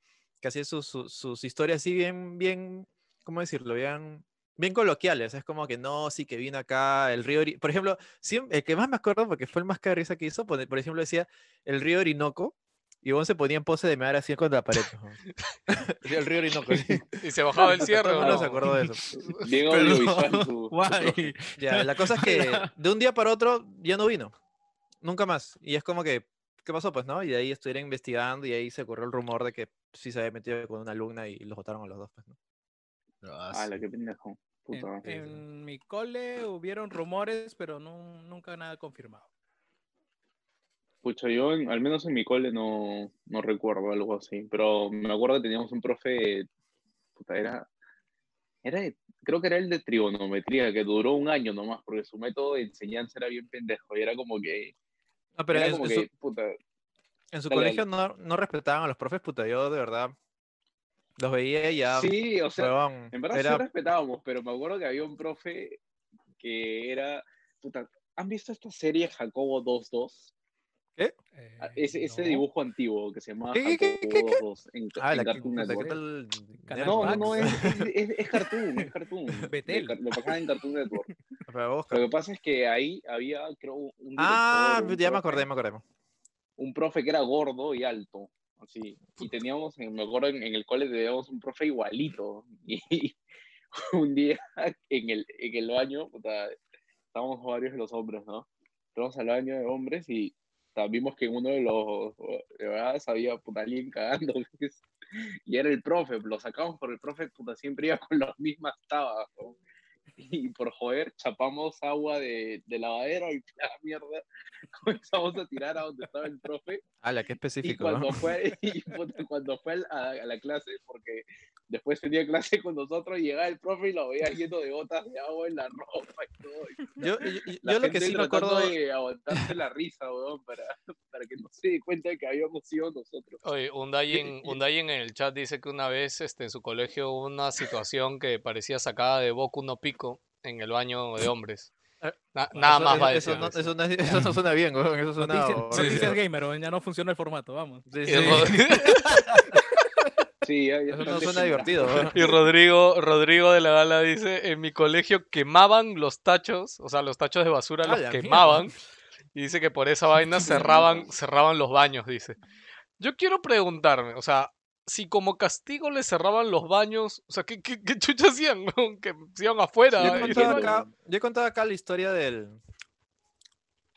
Que hacía sus, sus, sus historias así bien, bien, ¿cómo decirlo? Bien, bien coloquiales. Es como que no, sí que vino acá el río. Ori- Por ejemplo, siem- el que más me acuerdo, porque fue el más risa que hizo, por ejemplo, decía el río Orinoco. Y vos se ponía en pose de mear así contra la pared. ¿no? *laughs* El río Orinoco. sí. *laughs* Y se bajaba el cierre, *laughs* Todo el ¿o mundo no? se acordó de eso. Bien Pero, guay. Ya, la cosa es que de un día para otro ya no vino. Nunca más. Y es como que, ¿qué pasó? Pues, ¿no? Y de ahí estuvieron investigando y ahí se corrió el rumor de que sí se había metido con una alumna y los votaron a los dos, pues, ¿no? Ala, qué pendejo. En, Puta. en mi cole hubieron rumores, pero no, nunca nada confirmado. Pucha, yo en- al menos en mi cole no, no recuerdo algo así, pero me acuerdo que teníamos un profe, puta, era, era de- creo que era el de trigonometría, que duró un año nomás, porque su método de enseñanza era bien pendejo, y era como que, No, pero era en, como en que, su, puta, en su dale, colegio no, no respetaban a los profes, puta. Yo de verdad los veía y ya. sí, o sea, huevón, en verdad era- sí respetábamos, pero me acuerdo que había un profe que era, puta, ¿han visto esta serie Jacobo 22? Eh, Ah, Ese, ese no. dibujo antiguo que se llamaba ¿Qué, qué, qué, Jacobo qué, 22 en, Ah, en la, Cartoon ¿qué Network. tal? Canal No, no, no, es, es, es, es cartoon, es cartoon. *laughs* Betel. Lo pasaban en Cartoon Network. *laughs* Lo que pasa es que ahí había, creo, un director, Ah, un ya me profe- acordé, me acordé. Un profe que era gordo y alto, así. Y teníamos, en- me acuerdo, en, el cole teníamos un profe igualito. Y, *laughs* un día en el, en el baño, estábamos varios de los hombres, ¿no? Entramos al baño de hombres y vimos que uno de los, de verdad, había puta alguien cagando, *laughs* y era el profe, lo sacamos por el profe, puta, siempre iba con las mismas tabas. *laughs* y por joder, chapamos agua de, de lavadero y la mierda, *laughs* comenzamos a tirar a donde estaba el profe, Ala, qué y específico, cuando ¿no? fue, *laughs* y puta, cuando fue a, a la clase, porque después tenía clase con nosotros, llegaba el profe y lo veía lleno de gotas de agua en la ropa y todo. y Yo, yo, yo- la yo lo que gente sí me acuerdo... de aguantarse la risa, weón, para, para que no se dé cuenta de que habíamos sido nosotros. Oye, Undayin, Undayin en el chat dice que una vez este, en su colegio hubo una situación que parecía sacada de Boku no Pico en el baño de hombres. Eh, Na- nada Eso- más va a eso, decir. eso no, eso, no, es- eso no suena bien, weón. Eso suena... Noticias, horrible. noticias gamer, weón, ya no funciona el formato, vamos. Sí, sí. *laughs* Sí, ya- ya Eso no suena divertido, weón. Y Rodrigo, Rodrigo de la Gala dice, en mi colegio quemaban los tachos, o sea, los tachos de basura ¡A los quemaban. Y dice que por esa vaina cerraban, cerraban los baños, dice. Yo quiero preguntarme, o sea, si como castigo le cerraban los baños, o sea, ¿qué, qué, qué chucha hacían? *laughs* Que se iban afuera. Yo he contado acá, yo he contado acá la historia del...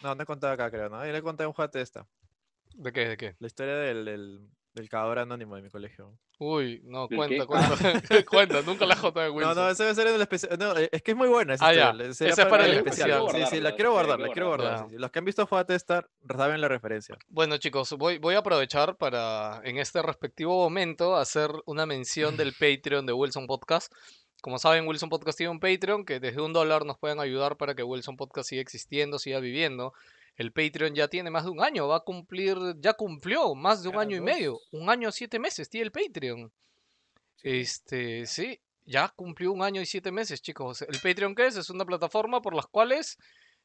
No, no he contado acá, creo, ¿no? Yo le he contado un de esta. ¿De qué? ¿De qué? La historia del, del, del cagador anónimo de mi colegio. Uy, no, ¿El cuenta, qué? cuenta, *laughs* cuenta, nunca la jota de No, Wilson. no, ese va a ser en el especial. No, eh, es que es muy buena esa Ah, ya. Ese es para el especial. especial. Sí, sí, la quiero guardar, la quiero guardar. guardarla. sí, sí. Los que han visto Juega Testar saben la referencia. Bueno, chicos, voy, voy a aprovechar para en este respectivo momento hacer una mención del *laughs* Patreon de Wilson Podcast. Como saben, Wilson Podcast tiene un Patreon que desde un dólar nos pueden ayudar para que Wilson Podcast siga existiendo, siga viviendo. El Patreon ya tiene más de un año, va a cumplir, ya cumplió más de un año y medio, un año siete meses tiene el Patreon. Este, sí, ya cumplió un año y siete meses, chicos. ¿El Patreon qué es? Es una plataforma por las cuales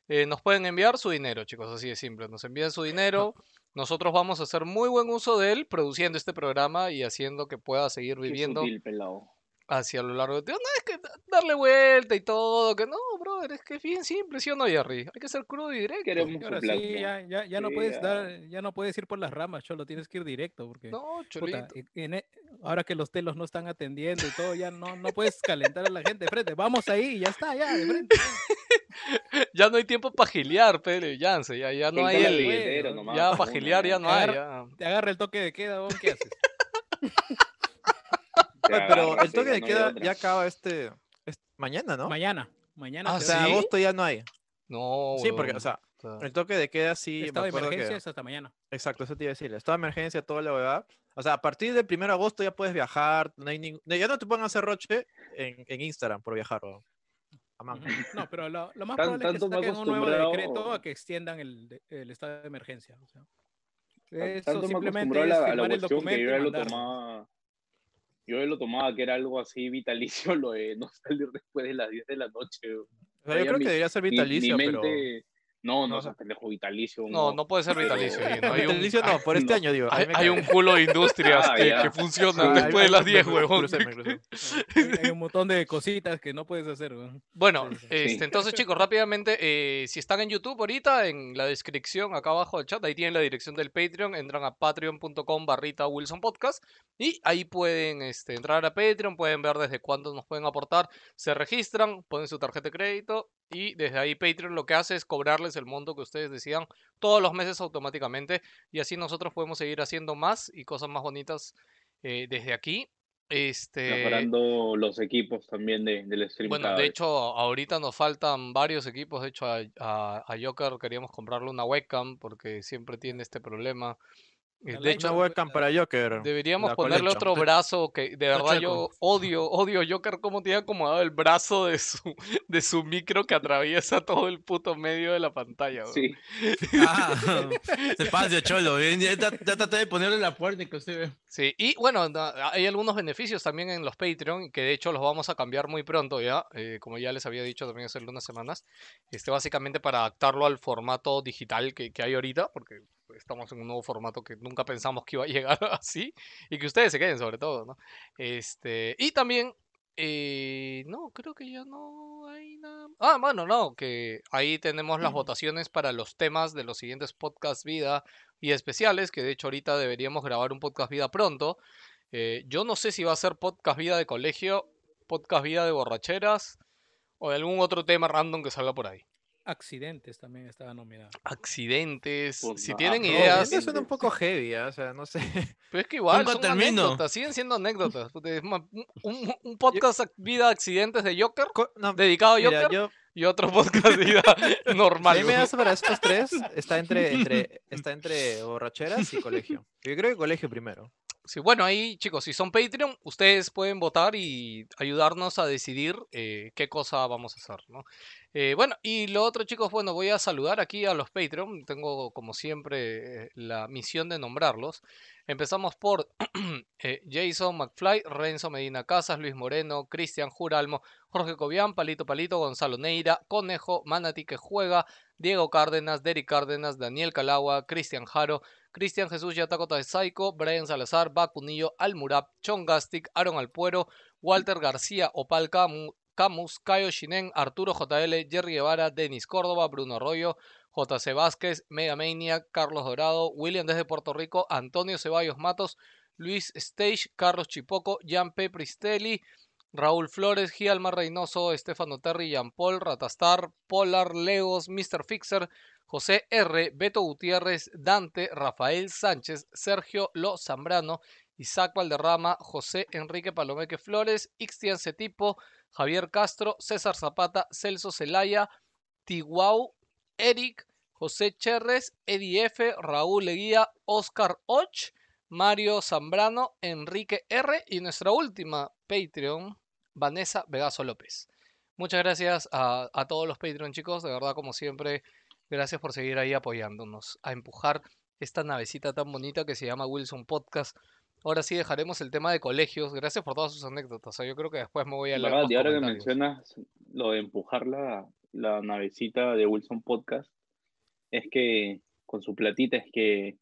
eh, nos pueden enviar su dinero, chicos, así de simple. Nos envían su dinero, nosotros vamos a hacer muy buen uso de él, produciendo este programa y haciendo que pueda seguir Qué viviendo sutil, pelado. Hacia lo largo de... No, es que da- darle vuelta y todo, que no, brother, es que es bien simple, ¿sí o no, Jerry? Hay que ser crudo y directo. Queremos Y ahora sí, ya, ya, ya no puedes ya. dar, ya no puedes ir por las ramas, Cholo, tienes que ir directo, porque No, puta, cholito. y- en e- ahora que los telos no están atendiendo y todo, ya no, no puedes calentar a la gente de frente. Vamos ahí ya está, ya, de frente. ya. *laughs* Ya no hay tiempo para gilear, Pele, Yance, ya, ya no hay la el... billetera Ya, nomás, Ya para gilear ya no hay, ya. Te agarra el toque de queda, weón, ¿qué haces? *laughs* Oye, pero el toque de queda ya acaba este, este- mañana, ¿no? Mañana, mañana. Ah, O sea, ¿sí? agosto ya no hay. No, Sí, porque, o sea, el toque de queda sí. me Estado de acuerdo que- emergencia es hasta mañana. Exacto, eso te iba a decir. Estado de emergencia, toda la huevada. O sea, a partir del 1 de agosto ya puedes viajar. No hay ningún- Ya no te pueden hacer roche en, en Instagram por viajar. Ujú. No, pero lo, lo más Tan- probable es que me saquen un nuevo decreto a que extiendan el, el estado de emergencia. O sea, eso Tanto me simplemente a es la, a la firmar el documento que y yo ya lo tomaba. Yo lo tomaba que era algo así vitalicio, *laughs* lo de no salir después de las 10 de la noche. O sea, yo creo mi- que debería ser vitalicio, mi pero. mente... No, no, No, o sea, pendejo vitalicio. No, no puede ser vitalicio. *laughs* no hay un, vitalicio no, por este no. año digo. hay, un culo de industrias *laughs* Ah, que, que funcionan Ah, después de las hay- 10, me- huevón. crucé, me crucé. Hay, un montón de cositas que no puedes hacer. weón. Bueno, Sí, sí. este, entonces chicos, rápidamente, eh, si están en YouTube ahorita, en la descripción acá abajo del chat, ahí tienen la dirección del Patreon, entran a patreon.com barrita Wilson Podcast y ahí pueden este, entrar a Patreon, pueden ver desde cuánto nos pueden aportar, se registran, ponen su tarjeta de crédito y desde ahí Patreon lo que hace es cobrarles el monto que ustedes decidan todos los meses automáticamente y así nosotros podemos seguir haciendo más y cosas más bonitas eh, desde aquí. Este, Mejorando los equipos también de, del stream. bueno, de hecho, ahorita nos faltan varios equipos. De hecho, a, a, a Joker queríamos comprarle una webcam porque siempre tiene este problema. Eh, La De hecho, Una webcam para Joker. deberíamos la ponerle collection. otro brazo que de verdad yo odio, odio Joker cómo tiene acomodado el brazo de su, de su micro que atraviesa todo el puto medio de la pantalla. weón. Sí, *laughs* Ah, *laughs* se pasa, cholo. bien, Ya, ya- ya traté de ponerle la puerta y que usted ve. Sí, y bueno, hay algunos beneficios también en los Patreon, que de hecho los vamos a cambiar muy pronto ya, eh, como ya les había dicho también hace unas semanas, este, básicamente para adaptarlo al formato digital que, que hay ahorita, porque estamos en un nuevo formato que nunca pensamos que iba a llegar *laughs* así, y que ustedes se queden sobre todo, ¿no? Este, y también, eh, no, creo que ya no hay nada. Ah, bueno, no, que ahí tenemos las votaciones para los temas de los siguientes podcast vida y especiales, que de hecho ahorita deberíamos grabar un podcast vida pronto. Eh, yo no sé si va a ser podcast vida de colegio podcast vida de borracheras o de algún otro tema random que salga por ahí. Accidentes también estaba nominado. Accidentes. Puta, si tienen no, ideas. Eso suena un poco heavy, ¿ah? o sea, no sé. *laughs* Pero es que igual son termino. anécdotas, siguen siendo anécdotas. un, un- un podcast vida accidentes de Joker, Co- no, dedicado a mira, Joker, yo, y otro *laughs* podcast vida *laughs* normal. mí me das para estos tres, está entre, entre, está entre borracheras y colegio. Yo creo que colegio primero. Sí, bueno, ahí chicos, si son Patreon, ustedes pueden votar y ayudarnos a decidir eh, qué cosa vamos a hacer, ¿no? Eh, bueno, y lo otro chicos, bueno, voy a saludar aquí a los Patreon, tengo como siempre eh, la misión de nombrarlos. Empezamos por *clears throat* Jason McFly, Renzo Medina Casas, Luis Moreno, Cristian Juralmo, Jorge Cobian, Palito Palito, Gonzalo Neira, Conejo, Manati que juega, Diego Cárdenas, Derek Cárdenas, Daniel Calagua, Cristian Jaro, Cristian Jesús Yataco Psycho, Brian Salazar, Bacunillo, Almurab, Chon Gastic, Aaron Alpuero, Walter García, Opal Camu- Camus, Cayo Shinen, Arturo JL, Jerry Guevara, Denis Córdoba, Bruno Arroyo, JC Vázquez, Mega Maniac, Carlos Dorado, William desde Puerto Rico, Antonio Ceballos Matos, Luis Stage, Carlos Chipoco, Jan P. Pristelli, Raúl Flores, Gialma Reynoso, Estefano Terry, Jean Paul, Ratastar, Polar, Legos, Mr. Fixer, José R., Beto Gutiérrez, Dante, Rafael Sánchez, Sergio Lo Zambrano, Isaac Valderrama, José Enrique Palomeque Flores, Ixtian Cetipo, Javier Castro, César Zapata, Celso Celaya, Tiguau, Eric, José Cherres, Eddie F., Raúl Leguía, Oscar Och, Mario Zambrano, Enrique R. y nuestra última Patreon, Vanessa Vegaso López. Muchas gracias a, a todos los Patreon chicos, de verdad como siempre, gracias por seguir ahí apoyándonos, a empujar esta navecita tan bonita que se llama Wilson Podcast. Ahora sí dejaremos el tema de colegios, gracias por todas sus anécdotas, o sea, yo creo que después me voy a leer Y ahora que mencionas lo de empujar la, la navecita de Wilson Podcast, es que con su platita es que,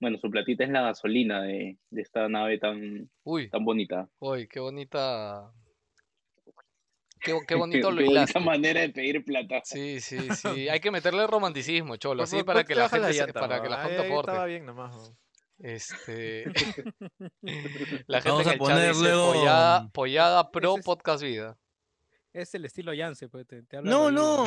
bueno, su platita es la gasolina de, de esta nave tan, Uy, tan bonita. uy, qué bonita... Qué, qué *laughs* bonito Qué lo bonita hilaste. manera de pedir plata. Sí, sí, *laughs* sí. Hay que meterle romanticismo, cholo, así para ¿por que la gente, se- llanta, para que la gente aporte. Estaba bien nomás. Este. *laughs* la gente Vamos a el chat poner dice luego- pollada, pollada pro podcast vida. Es el estilo Yance, pues te, te habla No, no.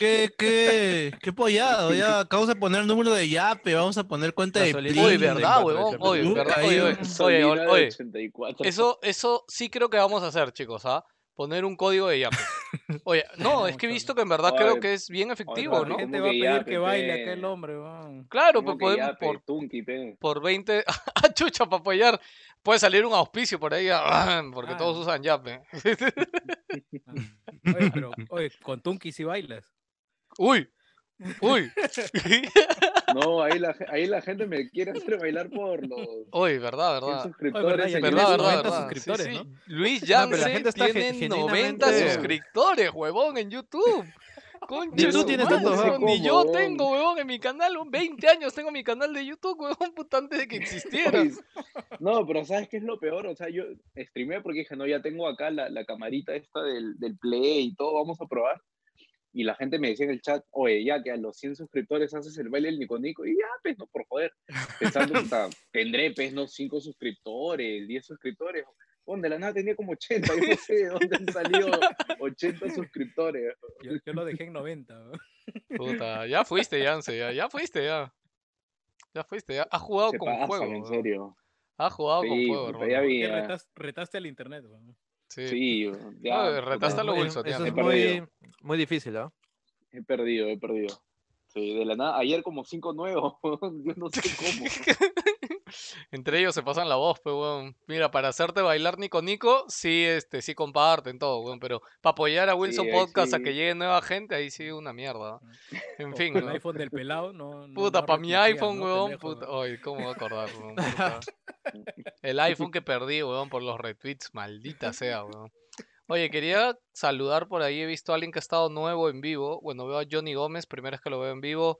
¿Qué, qué, qué pollado? Ya *laughs* acabamos de poner número de Yape, vamos a poner cuenta de Plin. Uy, verdad, huevón. Oye, verdad. Oye, oye, oye, Gasolina oye, de oye. 84. Eso, eso sí creo que vamos a hacer, chicos, ¿ah? Poner un código de Yape. *laughs* Oye, no, es que he visto que en verdad creo que es bien efectivo, La ¿no? ¿cómo gente va a pedir Yape, que baile aquel hombre, weón. Claro, ¿Cómo pues podemos por, por 20. *laughs* ¡Ah, chucha, para apoyar! Puede salir un auspicio por ahí, ah, *clears throat* porque Ah. todos usan Yape. Oye, pero, oye, con Tunki si bailas. ¡Uy! ¡Uy! *laughs* No, ahí la, ahí la gente me quiere hacer bailar por los Uy, verdad, 100 verdad. suscriptores. ya Verdad, verdad, 90 verdad. suscriptores, Sí, ¿no? sí. Luis No, pero la gente está tiene 90 genuinamente- suscriptores, huevón, en YouTube. *laughs* Concha Ni tú tienes madre, tantos, ¿cómo, Ni yo tengo, huevón, en mi canal. un 20 años tengo mi canal de YouTube, huevón, puta, antes de que existiera. No, pero ¿sabes qué es lo peor? O sea, yo streamé porque dije, no, ya tengo acá la, la camarita esta del, del Play y todo, vamos a probar. Y la gente me decía en el chat, oye, ya que a los 100 suscriptores haces el baile del Nico Nico. Y ya, pues, no, por joder. Pensando, puta, *laughs* tendré, pues, no, 5 suscriptores, 10 suscriptores. Bueno, de la nada tenía como 80, yo no sé de dónde han salido *laughs* 80 suscriptores. Yo, yo lo dejé en 90, weón. Puta, ya fuiste, Yance, ya, ya fuiste, ya. Ya fuiste, ya. Has jugado Se con pasan, fuego. en serio. Has jugado con Sí, fuego, puta, hermano. ya vi, ¿Qué ya. retas- retaste al internet, weón? Sí. Sí, ya. No, retaste lo Wilson, es He muy, muy difícil, ¿ah? He perdido, he perdido. Sí, de la nada. Ayer como 5 nuevos. *laughs* yo no sé cómo. *laughs* Entre ellos se pasan la voz, pues, weón. Mira, para hacerte bailar Nico Nico, sí, este, sí comparten todo, weón. Pero para apoyar a Wilson Podcast a que llegue nueva gente, ahí sí una mierda. En O fin, el ¿no? iPhone del pelado, no. no- Puta, no para mi iPhone, ¿no, weón, pendejo, puta. Ay, ¿cómo voy a acordar, weón? *laughs* Puta. El iPhone que perdí, weón, por los retweets, maldita sea, weón. Oye, quería saludar por ahí, he visto a alguien que ha estado nuevo en vivo. Bueno, veo a Johnny Gómez, primera vez que lo veo en vivo.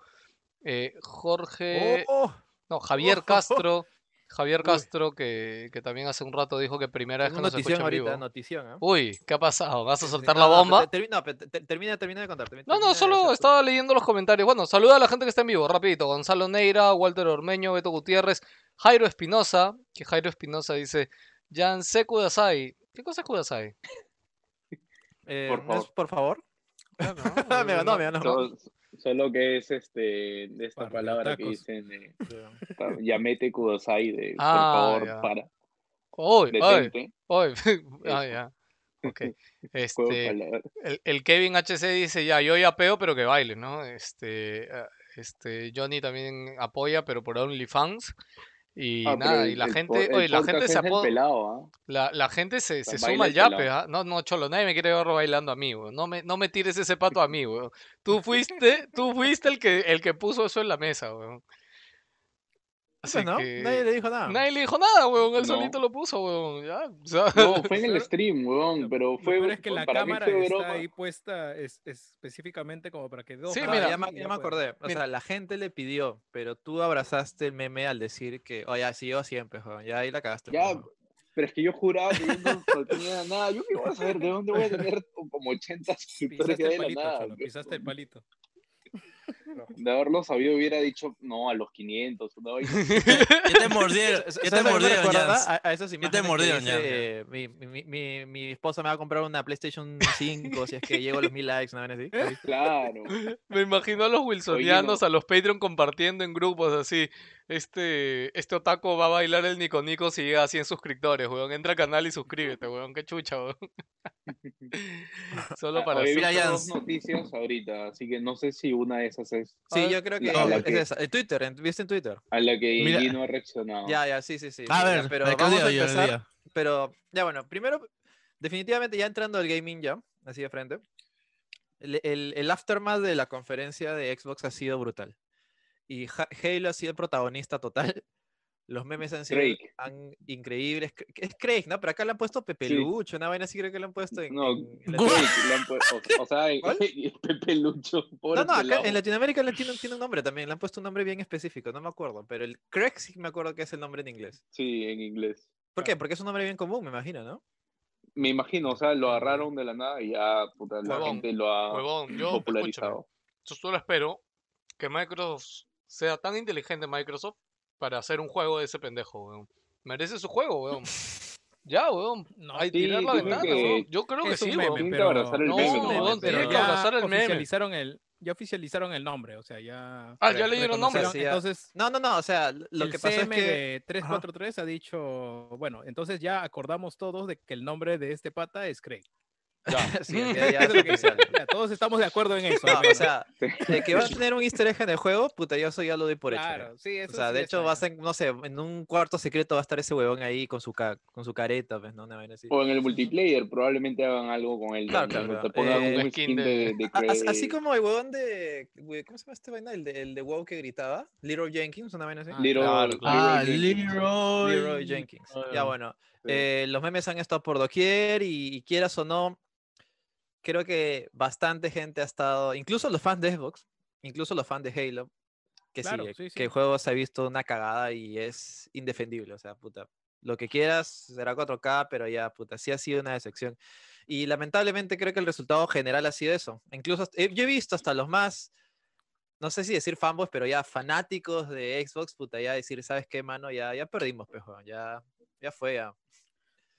Eh, Jorge, ¡Oh! no, Javier oh, *laughs* Castro. Javier. Castro, que, que también hace un rato dijo que primera vez que nos escucha en ahorita, vivo. notición, ¿ah? Uy, ¿qué ha pasado? ¿Vas a soltar No, la no, bomba? te- Termina, te- termina, termina de contar. No, no, solo estaba leyendo los comentarios. Bueno, saluda a la gente que está en vivo, rapidito. Gonzalo Neira, Walter Ormeño, Beto Gutiérrez, Jairo Espinosa, que Jairo Espinosa dice, Yansé Kudasai. ¿Qué cosa es Kudasai? Eh, Por ¿no es favor. por favor. No, me ganó, me ganó. Solo, solo que es este de esta Para palabra que dicen eh, Yamete Kudosai de por Ah, favor para Oy, oy, detente. oy. *laughs* Ah, Eso. ya. Ok. *laughs* Juego de Este, palabras. el, el Kevin HC dice ya, yo ya peo, pero que baile, ¿no? Este, ah, este, Johnny también apoya, pero por OnlyFans. Y Ah, nada, y la el gente, el oye, la gente se apoda. pelado, ¿ah? La, la gente se, se suma al yape. ¿ah? No, no, Cholo, nadie me quiere ver bailando a mí, weón. No me, no me tires ese pato a mí, weón. Tú *laughs* fuiste, tú fuiste el que, el que puso eso en la mesa, weón. Así Pues no, que nadie le dijo nada. nadie le dijo nada, weón. Él No. solito lo puso, weón. Ya, o sea, No, fue en el Pero- *laughs* stream, weón, pero fue peor es que la para cámara está broma. ahí puesta es- específicamente como para que dos Sí, mira, ya, me, ya me acordé. O Mira. sea, la gente le pidió, pero tú abrazaste el meme al decir que, oye, así yo siempre, joven. Ya ahí la cagaste. Ya, pues, pero es que yo juraba que yo no, *laughs* tenía nada. Yo qué voy a saber de dónde voy a tener como 80 suscriptores Pisaste de la nada. Pisaste el palito. De haberlo sabido hubiera dicho no a los 500, una vaina. ¿Qué te mordieron? ¿Sabes ¿Qué te me mordieron? A, a esas te imágenes que mordieron, dice, eh, mi, mi, mi, mi esposa me va a comprar una PlayStation 5 si es que llego a los mil likes, ¿no ven así? Claro. *laughs* me imagino a los wilsonianos, a los Patreon compartiendo en grupos así. Este, este otaku va a bailar el Nico Nico si llega a 100 suscriptores, weón. Entra al canal y suscríbete, weón. Qué chucha, weón. *laughs* Solo para. Mira, visto ya- dos noticias ahorita, así que no sé si una de esas es Sí, yo creo que a la es que- esa. En Twitter, en- ¿viste en Twitter? a la que Mira. Gino ha reaccionado. Ya, ya, sí, sí, sí. A ver, pero ¿de qué vamos a empezar. Pero, ya bueno, primero, definitivamente ya entrando al gaming ya, así de frente, el, el, el aftermath de la conferencia de Xbox ha sido brutal. Y Ha- Halo ha sido el protagonista total. Los memes han sido han- increíbles. Cre- Es Craig, ¿no? Pero acá le han puesto Pepe Sí. Lucho, una vaina así creo que le han puesto en... No. Drake le han puesto- o, *laughs* o sea, ¿Cuál? *laughs* Pepe Lucho, pobre No, no, acá en Latinoamérica le tiene, tiene un nombre también, le han puesto un nombre bien específico, no me acuerdo, pero el Craig sí me acuerdo que es el nombre en inglés. Sí, en inglés. ¿Por qué? Porque es un nombre bien común, me imagino, ¿no? Me imagino, o sea, lo agarraron de la nada y ya puta, la Huevón, gente lo ha Huevón, yo, escúchame, popularizado. yo solo espero que Microsoft sea tan inteligente Microsoft para hacer un juego de ese pendejo, weón. Merece su juego, weón. *laughs* Ya, weón. No, Hay sí, tirar la ventana, que- weón. Yo creo que es sí, meme, weón. Pero- abrazar el No, meme, weón, nomás. tienen pero que ya abrazar el meme. oficializaron el, ya oficializaron el nombre, o sea, ya Ah, ya le dieron nombre. Entonces, No, no, no, o sea, lo el que pasó es que... de 343 ha dicho, bueno, entonces ya acordamos todos de que el nombre de este pata es Craig. *laughs* Sí, ya, ya *laughs* ya, todos estamos de acuerdo en eso. No, o sea, de que va a tener un easter egg en el juego, puta, yo eso ya lo doy por hecho. claro, sí, O eso sea, sí de hecho, va a ya. ser, no sé, en un cuarto secreto va a estar ese huevón ahí con su, ca- con su careta, pues, ¿no? Una vaina así. O en el multiplayer probablemente hagan algo con él. Claro, claro, Te pongan Eh, un skin skin de, de- de. Así como el huevón de. ¿Cómo se llama este vaina? El de, el de WoW que gritaba. Leroy Jenkins, una vaina así. Ah, Little- Claro, Little Ah, Jenkins. Leroy. Leroy Jenkins. Ya bueno. Sí. eh, los memes han estado por doquier y, y quieras o no, creo que bastante gente ha estado, incluso los fans de Xbox, incluso los fans de Halo, que Claro, sí, sí, que sí. el juego se ha visto una cagada y es indefendible, o sea, puta. Lo que quieras será 4K, pero ya, puta, sí ha sido una decepción. Y lamentablemente creo que el resultado general ha sido eso. Incluso eh, yo he visto hasta los más, no sé si decir fanboys, pero ya fanáticos de Xbox, puta, ya decir, ¿sabes qué, mano? Ya, ya perdimos, pejo, ya, ya fue, ya.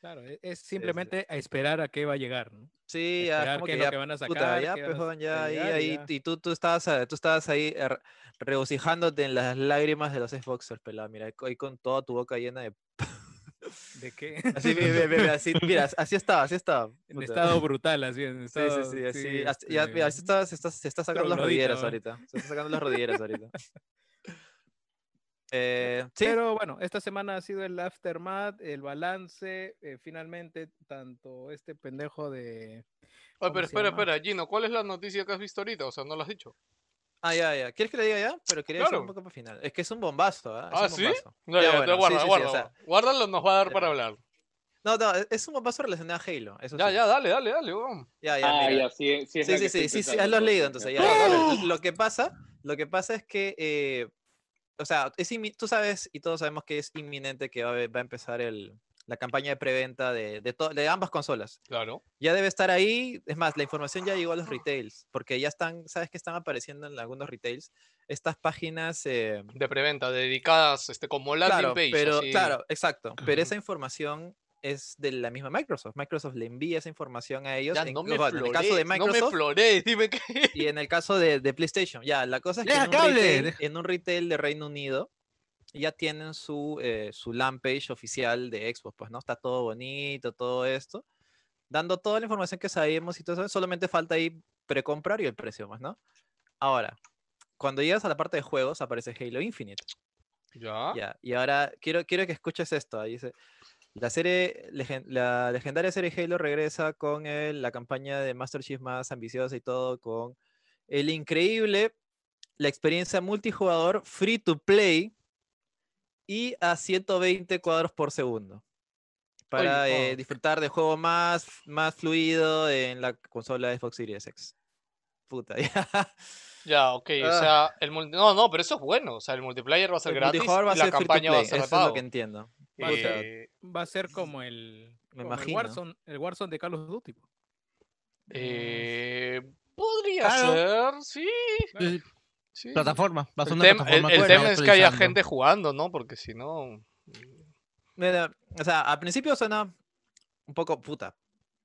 Claro, e- es simplemente a esperar a qué va a llegar, ¿no? Sí, ya, Esperar como qué que es lo ya, que van a puta, sacar, ya, qué van a pejón, ya, ahí, ahí, ya. y tú, tú estabas, eh, tú estabas ahí eh, regocijándote en las lágrimas de los Xboxers, pelado, mira, ahí co- ahí con toda tu boca llena de... *laughs* ¿De qué? Así, mira, mira, así, mira, *laughs* así estaba, así estaba. en puta. estado brutal, así, en Sí, estado... sí, sí, así, así- ya, mira, así está, se está, se está sacando las rodilleras ahorita, se está sacando las rodilleras ahorita. *laughs* Eh, sí, Pero bueno, esta semana ha sido el aftermath, el balance, eh, finalmente, tanto este pendejo de... Oye, ¿cómo pero espera, llama? espera, Gino, ¿cuál es la noticia que has visto ahorita? O sea, no lo has dicho. ah, ya, ya, ¿quieres que le diga ya? Pero quería decir Claro. un poco para final, es que es un bombazo, ¿ah? Es Ah, un ¿sí? bombazo. No, Ya, ya, bueno, te guarda, sí, sí, sí, guarda. o sea, Guárdalo, nos va a dar ya. para hablar. No, no, es- un bombazo relacionado a Halo, eso Ya, sí. ya, dale, dale, dale. Ya, ya, Ah, mira. ya, sí, sí, Sí, sí, sí, sí, sí, pensando, has leído, entonces, ya. ya. dale. Lo que pasa, lo que pasa es que, eh, o sea, es tú sabes y todos sabemos que es inminente que va a, va a empezar el, la campaña de preventa de, de, to- de ambas consolas. Claro. Ya debe estar ahí, es más, la información ya llegó a los retails, porque ya están, ¿sabes que están apareciendo en algunos retails? Estas páginas... eh, De preventa, dedicadas este, como landing claro, page. pero, así. claro, exacto, pero esa información es de la misma Microsoft. Microsoft le envía esa información a ellos. Ya, en, no me ojo, en el caso de flores, no me dime que... y en el caso de, de PlayStation. Ya, la cosa es que en un, retail, deja- en un retail de Reino Unido ya tienen su, eh, su land page oficial de Xbox, pues, ¿no? Está todo bonito, todo esto. Dando toda la información que sabemos y todo eso. Solamente falta ahí precomprar y el precio más, ¿no? Ahora, cuando llegas a la parte de juegos, aparece Halo Infinite. Ya. Ya, y ahora quiero, quiero que escuches esto. Ahí dice, la serie, la legendaria serie Halo regresa con el- la campaña de Master Chief más ambiciosa y todo, con el increíble, la experiencia multijugador free to play y a 120 cuadros por segundo. Para Oye, eh, oh. disfrutar de juego más, más fluido en la consola de Xbox Series X. Puta, *laughs* ya. Ya, ok, o Ah. sea, el no, no, pero eso es bueno, o sea, el multiplayer va a ser El gratis multijugador va a la ser free to campaña va a play, ser Eso es lo que entiendo. Va a ser- Eh, Va a ser como el, Me como el. Warzone, el Warzone de Call of Duty. eh, podría Claro. ser, sí, Sí, sí. Plataforma, va a ser El, una tem- el- plataforma el que se tema es que haya gente jugando, ¿no? Porque si no... Mira, o sea, al principio suena un poco puta.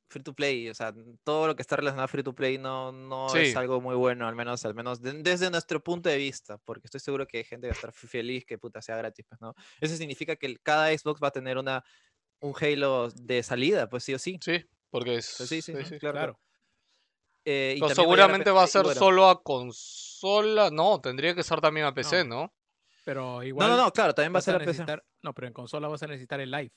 Free to play, o sea, todo lo que está relacionado a free to play no, no Sí. es algo muy bueno, al menos, al menos de- desde nuestro punto de vista, porque estoy seguro que hay gente que va a estar feliz que puta sea gratis, pues, ¿no? Eso significa que cada Xbox va a tener una un Halo de salida, pues sí o sí. Sí, porque es... Pues sí, sí, sí, claro, Claro. Eh, y Pero también va a llegar a seguramente va a ser bueno, solo a consola. No, tendría que ser también a PC, ¿no? Pero No, igual no, no, claro, también va a ser a a PC. no, pero en consola vas a necesitar el live.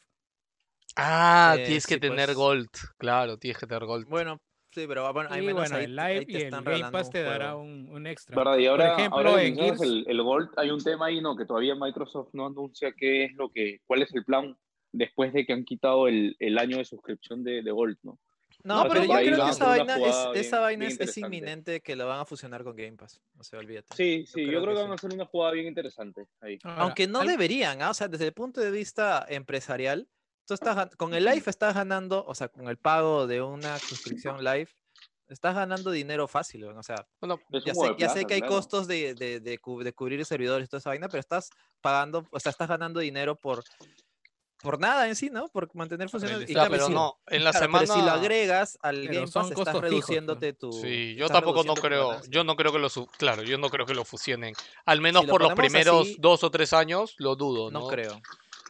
Ah, Eh, tienes que sí, tener pues. Gold. Claro, tienes que tener Gold. Bueno, sí, pero ah, bueno, al y menos bueno, ahí, el ahí live te y el Game Pass te dará un, un extra. ¿Verdad? Y ahora, Por ejemplo, ahora en Gears, el, el Gold, hay un tema ahí, ¿no? Que todavía Microsoft no anuncia qué es lo que, cuál es el plan después de que han quitado el, el año de suscripción de, de Gold, ¿no? No, No, pero pero yo ahí creo que esa vaina, es, bien- esa vaina es, inminente que lo van a fusionar con Game Pass. O sea, olvídate. Sí, sí, yo creo creo, que que van a hacer una jugada bien interesante ahí. ahora, Aunque no al- deberían, ¿ah? o sea, desde el punto de vista empresarial, tú estás con el live estás ganando, o sea, con el pago de una suscripción live, estás ganando dinero fácil, o sea, Bueno, ya sé, ya que hay claro. costos de, de, de de cubrir servidores y toda esa vaina, pero estás pagando, o sea, estás ganando dinero por, por nada en sí, ¿no? Por mantener funcionando. pero si- no, en la claro, semana... pero si lo agregas al Game son Pass, estás fijos, reduciéndote tu... Sí, yo tampoco no creo, ganancia. yo no creo que lo, claro, yo no creo que lo fusionen. Al menos Si lo por los primeros así, dos o tres años, lo dudo, ¿no? No creo.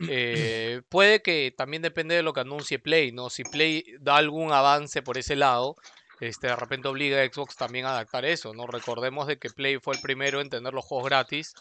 Eh, puede que también depende de lo que anuncie Play, ¿no? Si Play da algún avance por ese lado, este, de repente obliga a Xbox también a adaptar eso, ¿no? Recordemos de que Play fue el primero en tener los juegos gratis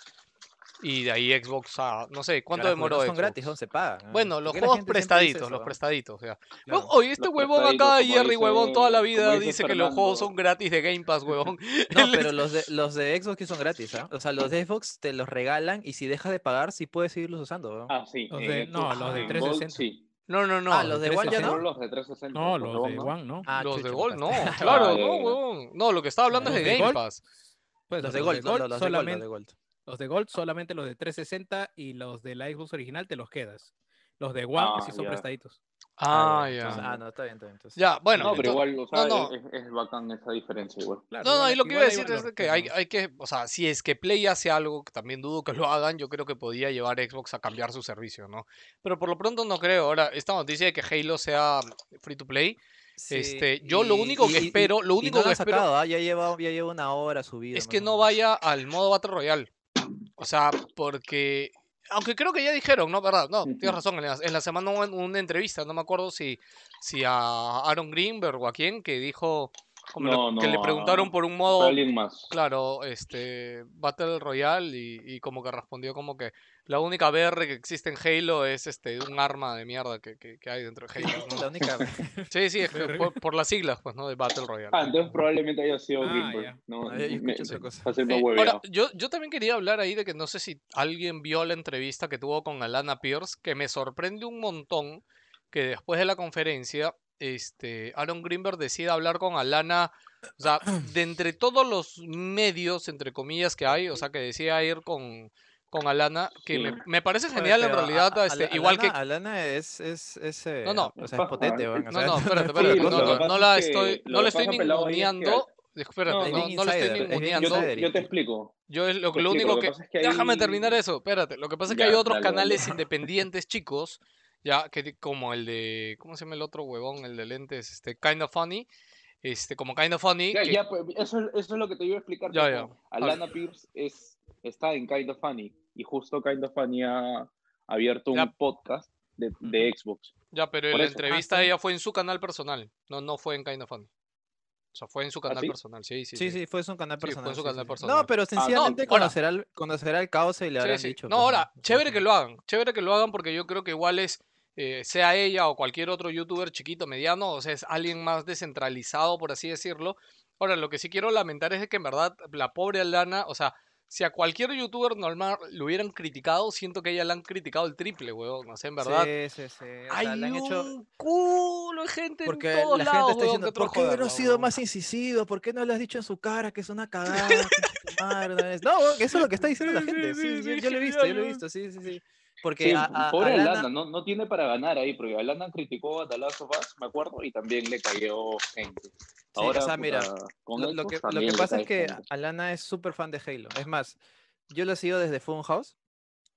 y de ahí Xbox a, no sé, ¿cuánto demoró no son Xbox? gratis, no se pagan. Bueno, ¿Por los juegos prestaditos, eso, los prestaditos, o sea. Claro. Oye, este Los huevón acá, Jerry, huevón, toda la vida dice dice que los juegos son gratis de Game Pass, huevón. *laughs* No, pero los de, los de Xbox que son gratis, ¿ah? O sea, los de Xbox te los regalan y si dejas de pagar, sí puedes seguirlos usando. ¿no? Ah, sí. Los en de- Xbox, no, los de en 360. Gold, sí. No, no, no. Ah, los de One ya no. los de 360. No, los de One, ¿no? Ah, los de Gold, no, *laughs* claro, no, huevón. No, lo que estaba hablando es de Game Gold, Pass. Pues Los de Gold, no, Gold los de Gold, los de solamente, Gold. Los de Gold solamente los de 360 y los de la Xbox original te los quedas. Los de One Ah, sí son ya. prestaditos. Ah, entonces- ya. ah, no, está bien, está bien. entonces. Ya, bueno. No, pero igual, o sea, no. Es, es bacán esa diferencia igual. Claro, No, no, igual- y lo que iba a decir es que hay, hay que, o sea, si es que Play hace algo, que también dudo que lo hagan, yo creo que podía llevar Xbox a cambiar su servicio, ¿no? Pero por lo pronto no creo. Ahora, esta noticia de que Halo sea free to play, Sí, este, yo lo único que y- espero- lo y único no que han espero- sacado, ¿ah? ya lleva ya lleva una hora subido. es que no vaya al modo Battle Royale. O sea, porque. Aunque creo que ya dijeron, ¿no? ¿Verdad? No, tienes razón. En la, en la semana hubo una entrevista, no me acuerdo si, si a Aaron Greenberg o a quién, que dijo. Como que le preguntaron por un modo. alguien más. Claro, este. Battle Royale y, y como que respondió como que la única BR que existe en Halo es este un arma de mierda que, que, que hay dentro de Halo. ¿no? La única. Sí, sí, es que por, por las siglas, pues, ¿no? De Battle Royale. Ah, entonces probablemente haya sido Ah, Greenberg. ya. No, Ah, yo me- otra cosa. Eh, ahora, yo, yo también quería hablar ahí de que no sé si alguien vio la entrevista que tuvo con Alana Pierce, que me sorprende un montón que después de la conferencia, este, Aaron Greenberg decida hablar con Alana, o sea, de entre todos los medios, entre comillas, que hay, o sea, que decida ir con, con Alana, que me, Sí. me parece genial en pero realidad, a- a- este, Alana- igual que... Alana es. es, es eh, No, no. O sea, es potente, ¿eh? No, no, *laughs* espérate, espérate, no, la estoy, no la estoy ninguneando, espérate, No, la estoy ninguneando, yo, te, insider. yo te explico. Yo es lo, Te lo único lo que que... pasa es que Déjame terminar eso, espérate. Lo que pasa es que Ya, hay otros dale, dale. canales independientes chicos, ya, que como el de, ¿cómo se llama el otro huevón? El de lentes, este, Kind of Funny, este, como Kind of Funny, Ya, que- ya, pues, eso, es- eso es lo que te iba a explicar. Ya, ya. Alana Pierce es, está en Kind of Funny y justo Kind of Funny ha abierto un Ya. podcast de, de Xbox. ya, pero por la eso. Ah, entrevista ella fue en su canal personal, no, no fue en Kind of Funny. O sea, fue en su canal ¿Ah, sí? personal, sí, sí, Sí, sí. sí, fue su canal Sí, fue personal. su canal sí, sí. personal. No, pero sencillamente no, ahora- conocerá, el, conocerá el caos y le habrán sí. dicho. No, pues, ahora, chévere que lo hagan, chévere que lo hagan porque yo creo que igual es, eh, sea ella o cualquier otro youtuber chiquito, mediano, o sea, es alguien más descentralizado, por así decirlo. Ahora, lo que sí quiero lamentar es que en verdad la pobre Alana, o sea, si a cualquier youtuber normal lo hubieran criticado, siento que ella la han criticado el triple, weón. O sea, en verdad, Sí, sí, sí. O hay sea, le han hecho. un culo de gente Porque en todos la lados, gente está weón, diciendo, que ¿por qué no has sido weón?". más incisivo? ¿Por qué no le has dicho en su cara que es una cagada? *laughs* no es-?" No, weón, eso es lo que está diciendo la gente. sí, Sí, sí, yo, lo he visto, yo lo he visto, sí, sí, sí. Porque Sí, a, a- pobre Alana- Alana, no, no tiene para ganar ahí, porque Alana criticó a Us, me acuerdo, y también le cayó gente. o Ahora, sea, puta, mira, con Lo, lo que, lo que pasa es que gente. Alana es súper fan de Halo. Es más, yo lo sigo desde Funhouse.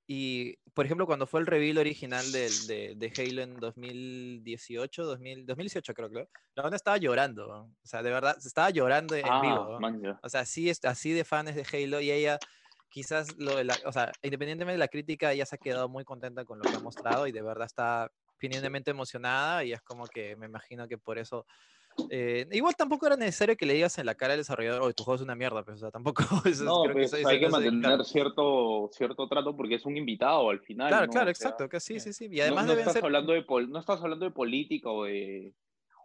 Y, por ejemplo, cuando fue el reveal original del- de, de Halo en 2018, 2000, 2018 creo que, la banda estaba llorando. O sea, de verdad, estaba llorando en Ah, vivo. O sea, así, así de fans de Halo y ella quizás, lo de la, o sea, independientemente de la crítica, ella se ha quedado muy contenta con lo que ha mostrado y de verdad está genuinamente emocionada y es como que me imagino que por eso... eh, igual tampoco era necesario que le digas en la cara al desarrollador, oye, tu juego es una mierda, pues, o sea, tampoco... *laughs* eso es- No, creo que pues, eso- eso hay que no mantener claro. cierto, cierto trato porque es un invitado al final. Claro, ¿no? claro, O sea, exacto, que sí, sí, sí. Y no- además no, deben estás ser... hablando de pol- no estás hablando de política o de.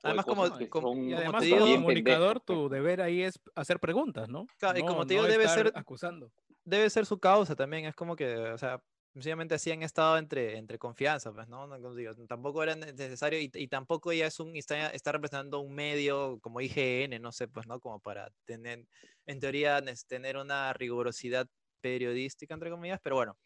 Además, como- como- son Y como además, te como digo- comunicador, pendejas, tu deber ahí es hacer preguntas, ¿no? Claro, y No- como te digo, no debe ser- acusando. Debe ser su causa también. Es como que, o sea, sencillamente así han estado entre, entre confianza, pues, ¿no? Digo, tampoco era necesario y, y tampoco ella es un, está, está representando un medio como IGN, no sé, pues, ¿no? Como para tener, en teoría, tener una rigurosidad periodística, entre comillas, pero bueno,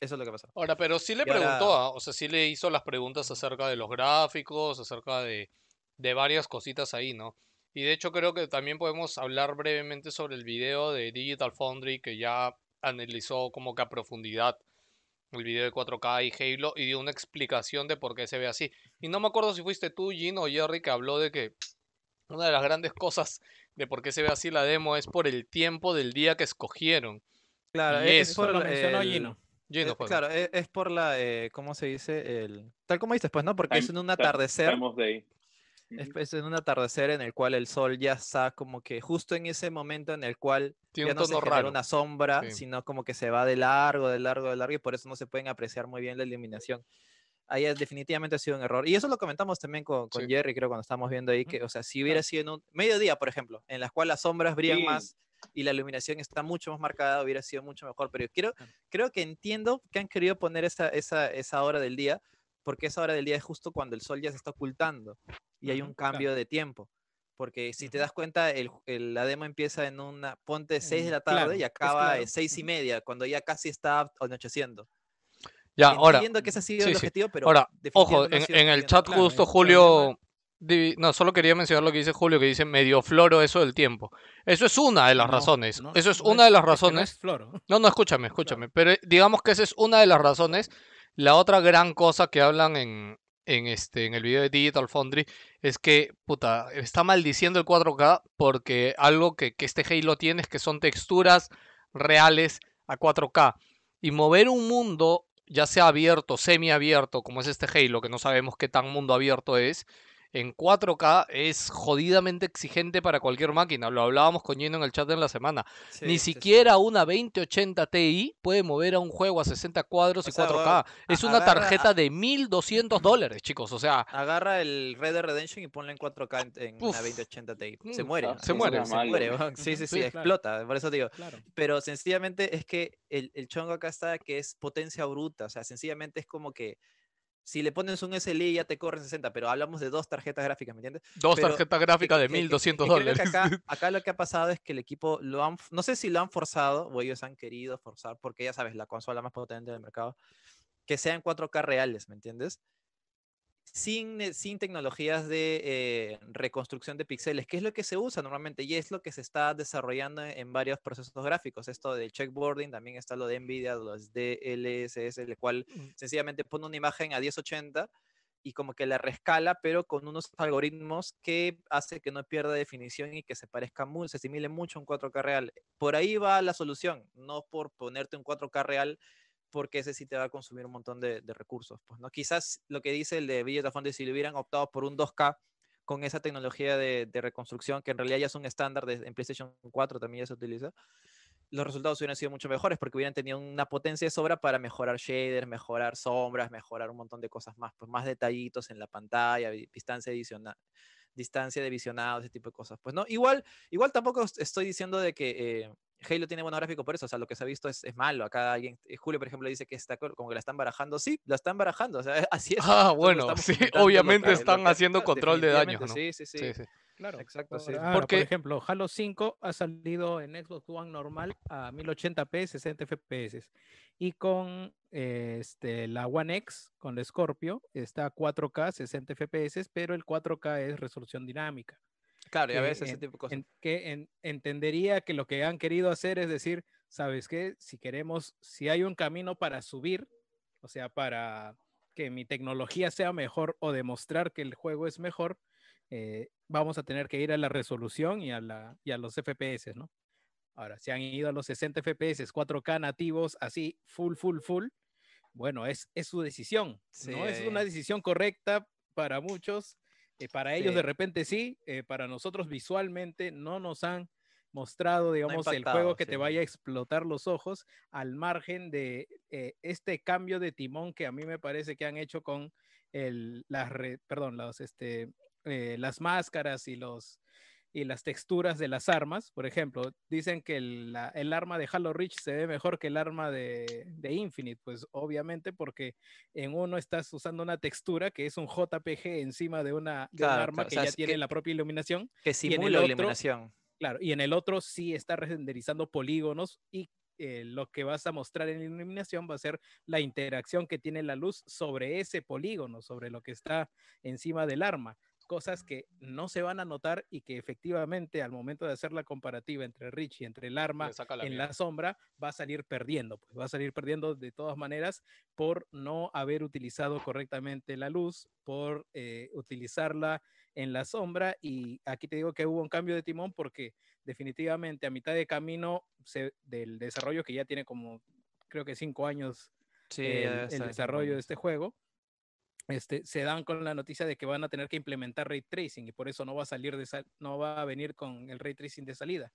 eso es lo que pasó. Ahora, pero sí le Y ahora- preguntó, ah, o sea, sí le hizo las preguntas acerca de los gráficos, acerca de, de varias cositas ahí, ¿no? Y de hecho creo que también podemos hablar brevemente sobre el video de Digital Foundry que ya analizó como que a profundidad el video de 4K y Halo y dio una explicación de por qué se ve así. Y no me acuerdo si fuiste tú, Gino o Jerry, que habló de que una de las grandes cosas de por qué se ve así la demo es por el tiempo del día que escogieron. Claro, Y es, eso por lo mencionó el- Gino. Gino eh, fue. claro, es, es por la, eh, ¿cómo se dice? El, tal como dices, pues, ¿no? Porque es Time- en un atardecer. time of day. Es, en un atardecer en el cual el sol ya está como que justo en ese momento en el cual Tiene ya no se genera raro. una sombra, Sí. sino como que se va de largo, de largo, de largo y por eso no se pueden apreciar muy bien la iluminación. Ahí definitivamente ha sido un error. Y eso lo comentamos también con, con Sí. Jerry, creo, cuando estábamos viendo ahí, que, o sea, si hubiera sido en un mediodía, por ejemplo, en las cuales las sombras brillan Sí. más y la iluminación está mucho más marcada, hubiera sido mucho mejor. Pero creo, Claro. creo que entiendo que han querido poner esa, esa, esa hora del día, porque esa hora del día es justo cuando el sol ya se está ocultando y hay un cambio de tiempo. Porque si te das cuenta, el, el- la demo empieza en una, ponte 6 de En la tarde claro, y acaba claro. en 6 y media, cuando ya casi está anocheciendo. Ya, ahora, Entiendo que ese ha sido sí, el sí. objetivo, pero Ahora, ojo, no en, en el chat Claro, justo Julio... No, solo quería mencionar lo que dice Julio, que dice medio floro eso del tiempo. Eso es una de las No, razones. no, eso es no una de las es que no razones. es floro. No, no, escúchame, escúchame. Pero eh, digamos que esa es una de las razones. La otra gran cosa que hablan en, en, este, en el video de Digital Foundry es que, puta, está maldiciendo el 4K porque algo que, que este Halo tiene es que son texturas reales a 4K. Y mover un mundo, ya sea abierto, semiabierto, como es este Halo, que no sabemos qué tan mundo abierto es, en 4K es jodidamente exigente para cualquier máquina. Lo hablábamos con Gino en el chat en la semana. Sí, Ni sí, sí. siquiera una 2080 Ti puede mover a un juego a 60 cuadros O y sea, 4K. weón, Es una agarra tarjeta de 1200 dólares, chicos. O sea, Agarra el Red Dead Redemption y ponle en 4K en, en una Uf. 2080 Ti. Se Mm, muere. se muere. Se muere, Ujú, weón. Sí, sí, sí, sí, claro. explota. Por eso digo. Claro. Pero sencillamente es que el, el chongo acá está que es potencia bruta. O sea, sencillamente es como que si le pones un SLI ya te corre 60, pero hablamos de dos tarjetas gráficas, ¿me entiendes? dos Pero tarjetas gráficas de que- que- 1200 que creo que dólares. acá, *laughs* acá lo que ha pasado es que el equipo lo han, no sé si lo han forzado o ellos han querido forzar, porque ya sabes, la consola más potente del mercado, que sean 4K reales, ¿me entiendes? Sin, eh, sin tecnologías de eh, reconstrucción de píxeles, que es lo que se usa normalmente y es lo que se está desarrollando en varios procesos gráficos. Esto del checkboarding, también está lo de NVIDIA, los DLSS, el cual Mm. sencillamente pone una imagen a 1080 y como que la rescala, pero con unos algoritmos que hace que no pierda definición y que se parezca muy, se asimile mucho a un 4K real. Por ahí va la solución, no por ponerte un 4K real, porque ese sí te va a consumir un montón de, recursos. Pues, ¿no? Quizás lo que dice el de Village si le hubieran optado por un 2K con esa tecnología de, reconstrucción, que en realidad ya es un estándar de, en PlayStation 4 también ya se utiliza, los resultados hubieran sido mucho mejores porque hubieran tenido una potencia de sobra para mejorar shaders, mejorar sombras, mejorar un montón de cosas más, pues más detallitos en la pantalla, distancia adicional distancia de visionado, ese tipo de cosas. Pues no, igual, igual tampoco est- estoy diciendo de que eh, Halo tiene buen gráfico por eso, o sea, lo que se ha visto es, es malo. Acá alguien, eh, Julio, por ejemplo, dice que está co- como que la están barajando. Sí, la están barajando, o sea, *laughs* así es. Ah, bueno, sí, obviamente que- están haciendo *laughs* control de daños, ¿no? Sí, sí, sí. Sí, sí. Claro. Exacto, sí. Porque- por ejemplo, Halo 5 ha salido en Xbox One normal a 1080p, 60 FPS. Y con eh, este, la One X, con la Scorpio, está a 4K, 60 FPS, pero el 4K es resolución dinámica. Claro, y a veces ese en- tipo de cosas. en- que en- entendería que lo que han querido hacer es decir, ¿sabes qué? Si queremos, si hay un camino para subir, o sea, para que mi tecnología sea mejor o demostrar que el juego es mejor, eh, vamos a tener que ir a la resolución y a, la, y a los FPS, ¿no? Ahora, si han ido a los 60 FPS, 4K nativos, así, full, full, full, bueno, es, es su decisión. no es una Sí. decisión correcta para muchos. Eh, para ellos de repente sí, eh, para nosotros visualmente no nos han mostrado, digamos, el juego que te vaya a explotar los ojos al margen de eh, este cambio de timón que a mí me parece que han hecho con el, las, re- perdón, los, este, las máscaras y los y las texturas de las armas. Por ejemplo, dicen que el, la- el arma de Halo Reach se ve mejor que el arma de, de Infinite. Pues obviamente porque en uno estás usando una textura que es un JPG encima de, una, de un Claro, arma claro, o que sea, ya tiene que- la propia iluminación. Que simula otro- iluminación. Claro, y en el otro sí está renderizando polígonos y eh, lo que vas a mostrar en la iluminación va a ser la interacción que tiene la luz sobre ese polígono, sobre lo que está encima del arma. Cosas que no se van a notar y que efectivamente al momento de hacer la comparativa entre Rich y entre el arma la en la sombra va a salir perdiendo, pues va a salir perdiendo de todas maneras por no haber utilizado correctamente la luz, por eh, utilizarla en la sombra. Y aquí te digo que hubo un cambio de timón porque definitivamente a mitad de camino se- del desarrollo que ya tiene como creo que cinco años Sí, el, desarrollo de este juego, este, se dan con la noticia de que van a tener que implementar ray tracing y por eso no va a salir de sal- no va a venir con el ray tracing de salida.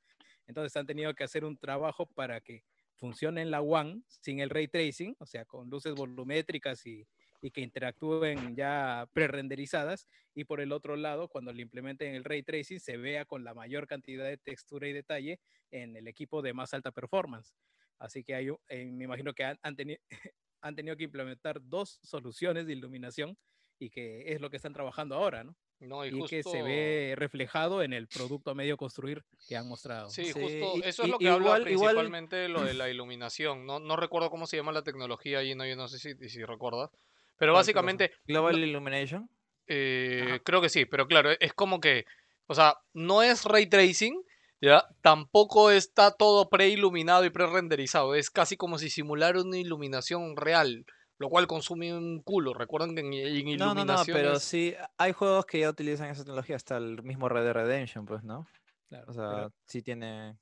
Entonces han tenido que hacer un trabajo para que funcione en la One sin el ray tracing, o sea, con luces volumétricas y, y que interactúen ya pre-renderizadas. Y por el otro lado, cuando le implementen el ray tracing, se vea con la mayor cantidad de textura y detalle en el equipo de más alta performance. Así que hay, eh, me imagino que han, han teni- *laughs* han tenido que implementar dos soluciones de iluminación y que es lo que están trabajando ahora, ¿no? No, y, Y, que se justo- ve reflejado en el producto a medio construir que han mostrado. Sí, Sí, justo y- eso es lo que habla igual- igual- principalmente de lo de la iluminación. No, no recuerdo cómo se llama la tecnología ahí, no, yo no sé si, si recuerdas. Pero básicamente, Global Illumination. eh, creo que sí, pero claro, es como que, o sea, no es ray tracing, ya, tampoco está todo preiluminado y pre-renderizado, es casi como si simulara una iluminación real, lo cual consume un culo. Recuerden que en, en No, no, no, pero sí, hay juegos que ya utilizan esa tecnología, hasta el mismo Red Dead Redemption, pues, ¿no? Claro, O sea, sí tiene...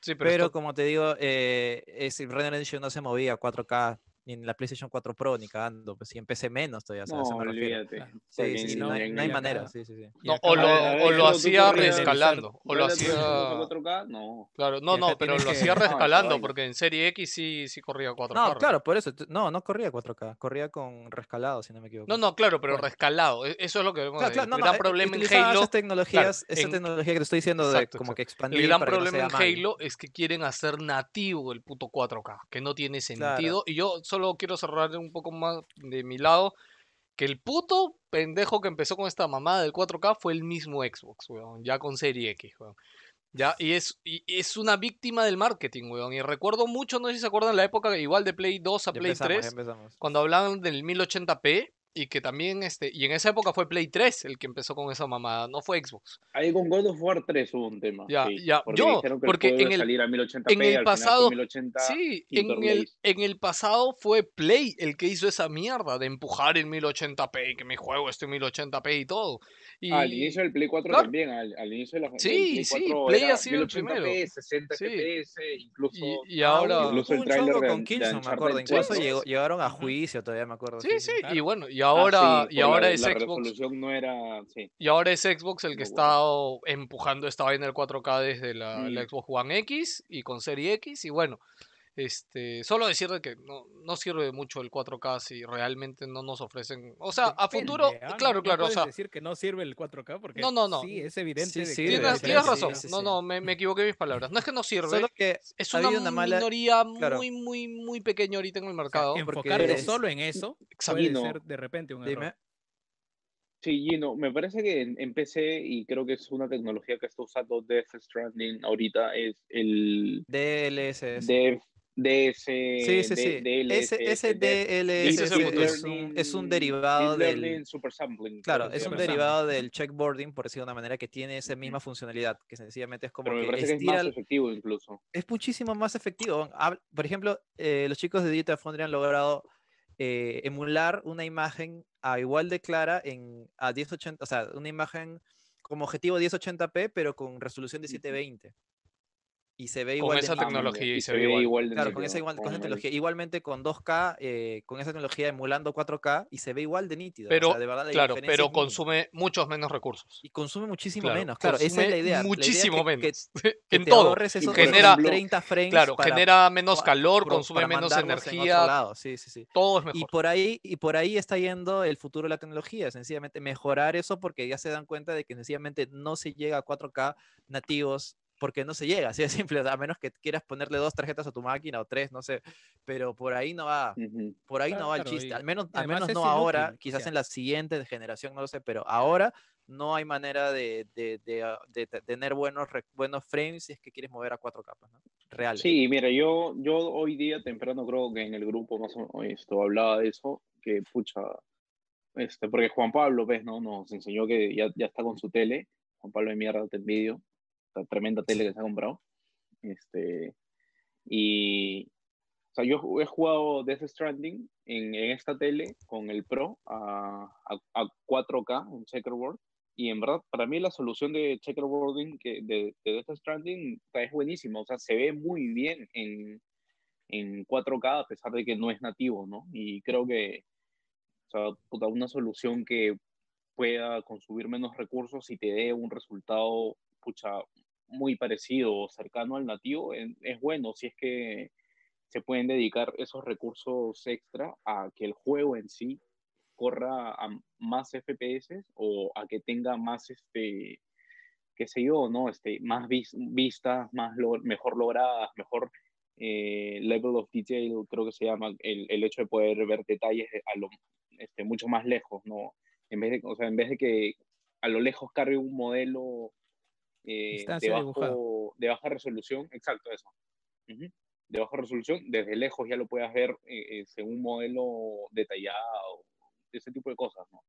Sí, pero, Pero, esto- como te digo, eh, ese Red Dead Redemption no se movía a 4K ni en la PlayStation 4 Pro ni cagando, pues y en PC menos todavía, o sea, a No, eso me refiero. olvídate. Sí, sí, sí, no, hay, no hay manera, sí, sí, sí. No, acá o lo, o lo hacía rescalando, o lo hacía... 4K, no. Claro, no, no, pero lo hacía *laughs* rescalando, porque en Serie X sí, sí corría 4K. No, claro, por eso, no, no corría 4K, corría con rescalado, si no me equivoco. No, no, claro, pero rescalado. e- Eso es lo que vemos. Claro, claro, el gran problema en Halo. esas tecnologías, esa en- tecnología que te estoy diciendo de como que expandir El gran problema en. Halo es que quieren hacer nativo el puto 4K, que no tiene sentido. Y yo solo quiero cerrar un poco más de mi lado, que el puto pendejo que empezó con esta mamada del 4K fue el mismo Xbox, weón, ya con Serie X, weón. Ya, y es, y es una víctima del marketing, weón. Y recuerdo mucho, no sé si se acuerdan la época igual de Play 2 a Ya Play empezamos, ya 3, empezamos. cuando hablaban del 1080p y que también, este, y en esa época fue Play 3 el que empezó con esa mamada, no fue Xbox. Ahí con God of War 3 hubo un tema. Ya, sí, ya, porque yo, que porque el en el- salir a 1080p, en el pasado- 1080, Sí, en el, en el pasado fue Play el que hizo esa mierda de empujar en 1080p y que mi juego esté en 1080p y todo. Y, Al inicio del Play 4 Claro. también, al, al inicio de la Sí, Play sí, 4 Play ha sido el 1080p, primero. 60 Sí. FPS, incluso... y, y ahora... Incluso el de- con de Killzone, me acuerdo. Incluso llegaron a juicio, todavía me acuerdo. Sí, sí, y bueno, y Ah, ahora, sí, y ahora la, es la Xbox. resolución no era... Sí. Y ahora es Xbox el que Muy está empujando esta vaina del 4K desde la, la Mm. Xbox One X y con Serie X. Y bueno, este, solo decir de que no, no sirve mucho el 4K si realmente no nos ofrecen. O sea, a futuro, ¿ah? No- claro, no claro, o puedes sea, decir que no sirve el 4K porque No, no, no. sí, es evidente Sí, de sí, que debe tienes, razón. sí, No, sí. no, me, me equivoqué en mis palabras. No es que no sirve. Solo que Es una habido una mala... minoría claro. muy, muy, muy pequeña ahorita en el o sea, mercado. es- solo en eso Exacto. puede ser de repente un Dime. error. Sí, Gino, me parece que en, en PC, y creo que es una tecnología que está usando Death Stranding ahorita, es el DLSS. Dev, DS, Sí, sí, sí. Dev- Ese es es un, es un derivado del... Super Sampling, Claro, es un derivado del checkboarding, por decirlo de una manera, que tiene esa misma funcionalidad, que sencillamente es como Pero me que parece que es estira más efectivo incluso. es muchísimo más efectivo. Por ejemplo, eh, los chicos de Digital Foundry han logrado eh, emular una imagen a igual de clara en a 1080, o sea, una imagen como objetivo 1080p, pero con resolución de Ujú. 720. Y se ve Con igual de esa nítido. tecnología y y se ve igual. de Claro, con esa, igual, con esa tecnología. Igualmente con 2K, eh, con esa tecnología emulando 4K y se ve igual de nítido. o Pero, sea, de verdad la claro, pero consume muchos menos recursos. Y consume muchísimo Claro, menos. Claro, esa es la idea. La idea Muchísimo que- que- menos. *laughs* que en te todo. ahorres esos genera- 30 frames. Claro, para genera menos calor, consume para menos en energía. lado, Sí, sí, sí. Todo es Y mejor. por ahí, y por ahí está yendo el futuro de la tecnología, sencillamente mejorar eso porque ya se dan cuenta de que sencillamente no se llega a 4K nativos porque no se llega, así de simple, a menos que quieras ponerle dos tarjetas a tu máquina o tres, no sé, pero por ahí no va, Ujú. por ahí no va el Claro, chiste, y al menos, al menos no ahora, inútil, quizás sea. en la siguiente generación, no lo sé, pero ahora no hay manera de, de- de, ah, de te- tener buenos, buenos frames si es que quieres mover a cuatro capas, ¿no? Reales. Sí, mira, yo, yo hoy día temprano creo que en el grupo más o menos esto hablaba de eso, que pucha, este, porque Juan Pablo, ves, ¿no? Nos enseñó que ya, ya está con su tele, Juan Pablo de mierda, te envidio, la tremenda tele que se ha comprado, este, y, o sea, yo he jugado Death Stranding en, en esta tele con el Pro a, a, a 4K en Checkerboard, y en verdad, para mí la solución de checkerboarding que de, de Death Stranding es buenísima. O sea, se ve muy bien en, en 4K a pesar de que no es nativo, ¿no? Y creo que, o sea, puta, una solución que pueda consumir menos recursos y te dé un resultado, pucha, muy parecido o cercano al nativo, es, bueno si es que se pueden dedicar esos recursos extra a que el juego en sí corra a más FPS o a que tenga más, este, qué sé yo, ¿no? Este, más vis vistas, más lo mejor logradas, mejor eh, level of detail, creo que se llama, el, el, hecho de poder ver detalles a lo, este, mucho más lejos, ¿no? En vez de, o sea, en vez de que a lo lejos cargue un modelo eh, de, bajo, de, baja resolución, exacto, eso. Uh -huh. De baja resolución, desde lejos ya lo puedas ver eh, según un modelo detallado, ese tipo de cosas, ¿no?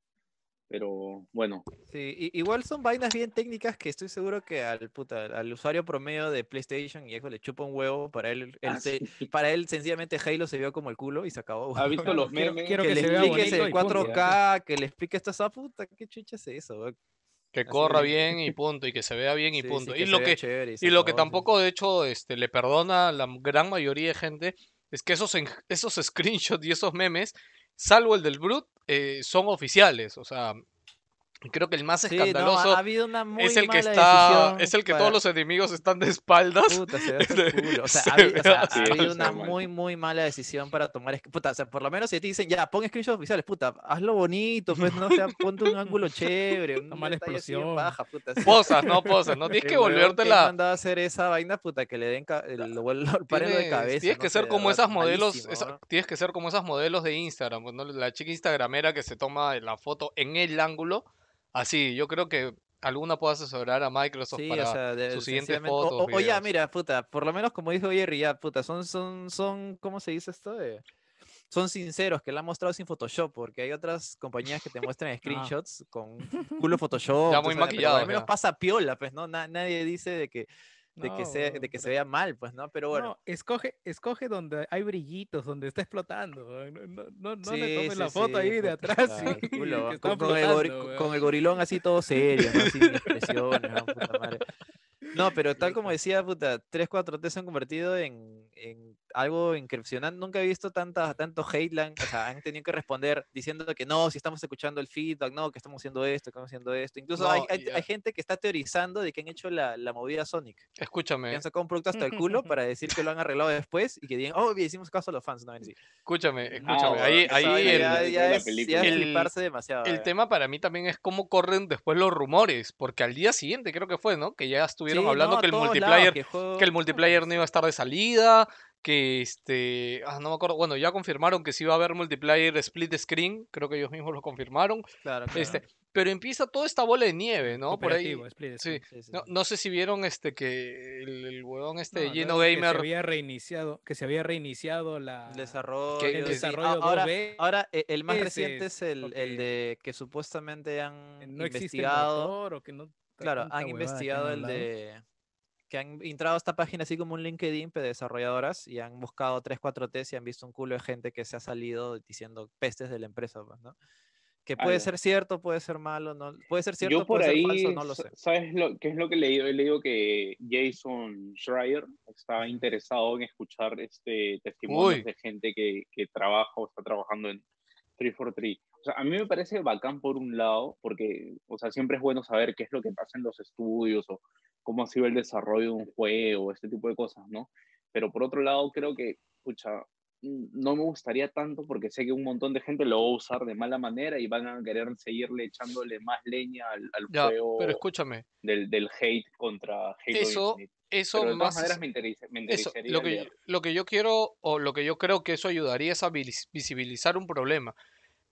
Pero bueno. Sí, igual son vainas bien técnicas que estoy seguro que al, puta, al usuario promedio de PlayStation y eso le chupa un huevo. Para él, él Ah, se, sí. *laughs* para él sencillamente Halo se vio como el culo y se acabó. ¿Ha visto *laughs* los Quiero- memes? quiero que, que le se vea expliques el y punto, 4K, que le explique esto esa puta, qué chucha es eso, güey? Que Así corra bien y *laughs* punto, y que se vea bien y Sí, punto. sí, y lo que, chévere y lo que tampoco, de hecho, este, le perdona a la gran mayoría de gente es que esos, *laughs* esos screenshots y esos memes, salvo el del Brute, eh, son oficiales. O sea, creo que el más Sí, no, ha- escandaloso ha habido una muy es el que mala está, decisión es el que para- todos los enemigos están de espaldas. Puta, se ve *laughs* culo. O sea, Se ha, habido- o sea, ha habido una muy, muy mala decisión para tomar. Puta, o sea, por lo menos si te dicen, ya, pon screenshots oficiales, puta, hazlo bonito, pues, no, o sea, *laughs* ponte un ángulo chévere, un *laughs* mala explosión. paja, puta. así. Posas, no posas, no tienes que que volvértela. mandado a hacer esa vaina, puta, que le den ca- el, lo, lo- paren de Tienes, cabeza. tienes no que ser como verdad, esas modelos, esa- ¿no? tienes que ser como esas modelos de Instagram, pues, ¿no? La chica instagramera que se toma la foto en el ángulo, así, yo creo que alguna puede asesorar a Microsoft Sí, para o sea, de- sus siguientes fotos. O, o ya, mira, puta, por lo menos como dijo Jerry, ya, puta, son, son, son, ¿cómo se dice esto? De- son sinceros, que lo han mostrado sin Photoshop, porque hay otras compañías que te *laughs* muestran screenshots con *laughs* culo Photoshop. Ya muy maquillados, Al menos pasa piola, pues, ¿no? Na- nadie dice de que, de que, No, se, de weón, que se pero- vea mal, pues, ¿no? Pero bueno. No, escoge, escoge donde hay brillitos, donde está explotando. No, no, no le Sí, tomes sí, la foto sí, ahí de atrás. sí, *laughs* culo, que con, con el con el gorilón así todo serio, ¿no? Sin expresiones, ¿no? Puta madre. No, pero tal como decía, puta, 3-4T se han convertido en, en algo impresionante. Nunca he visto tanta, tanto hate, han- o sea, han tenido que responder diciendo que no, si estamos escuchando el feedback, no, que estamos haciendo esto, que estamos haciendo esto. Incluso No, hay, hay, eh, gente que está teorizando de que han hecho la, la movida Sonic. Que Escúchame, han sacado un producto hasta el culo *laughs* para decir que lo han arreglado después y que digan, oh, bien, hicimos caso a los fans. No, en sí. escúchame, escúchame. ahí, ahí el, ya, el- ya es, ya película. es El- fliparse demasiado. el ya. tema para mí también es cómo corren después los rumores, porque al día siguiente creo que fue, ¿no? Que ya estuvieron Sí, hablando no, que el todos lados, multiplayer que juego- que el multiplayer no *laughs* iba a estar de salida, que este, ah, no me acuerdo, bueno, ya confirmaron que sí iba a haber multiplayer split screen, creo que ellos mismos lo confirmaron, Claro, claro. este, pero empieza toda esta bola de nieve, ¿no? Por ahí, split sí, screen. Sí, sí, no, sí. no sé si vieron este que el, el huevón este No, Gino luego que Gamer, se había reiniciado, que se había reiniciado la El desarrollo. que el sí. desarrollo ahora, 2B, ahora, e- el más ese reciente es es el, el de que supuestamente han existe investigado. motor o que no Claro, han investigado el de. Que han entrado a esta página así como un LinkedIn de desarrolladoras y han buscado 3, 4 T's y han visto un culo de gente que se ha salido diciendo pestes de la empresa, pues, ¿no? Que puede ser cierto, puede ser malo, no, puede ser cierto, Yo por puede ahí, ser falso, no lo sé. ¿sabes lo, qué es lo que he leído? He leído que Jason Schreier está interesado en escuchar este testimonios Uy. de gente que, que trabaja o está trabajando en 343. O sea, a mí me parece bacán por un lado, porque, o sea, siempre es bueno saber qué es lo que pasa en los estudios o cómo ha sido el desarrollo de un juego, este tipo de cosas, ¿no? Pero por otro lado, creo que, pucha, no me gustaría tanto porque sé que un montón de gente lo va a usar de mala manera y van a querer seguirle echándole más leña al, al ya, juego pero escúchame, del, del hate contra Halo Eso eso Pero de todas más maneras me, interesa, me Eso, interesaría lo que, leer. lo que yo quiero o lo que yo creo que eso ayudaría es a vis- visibilizar un problema.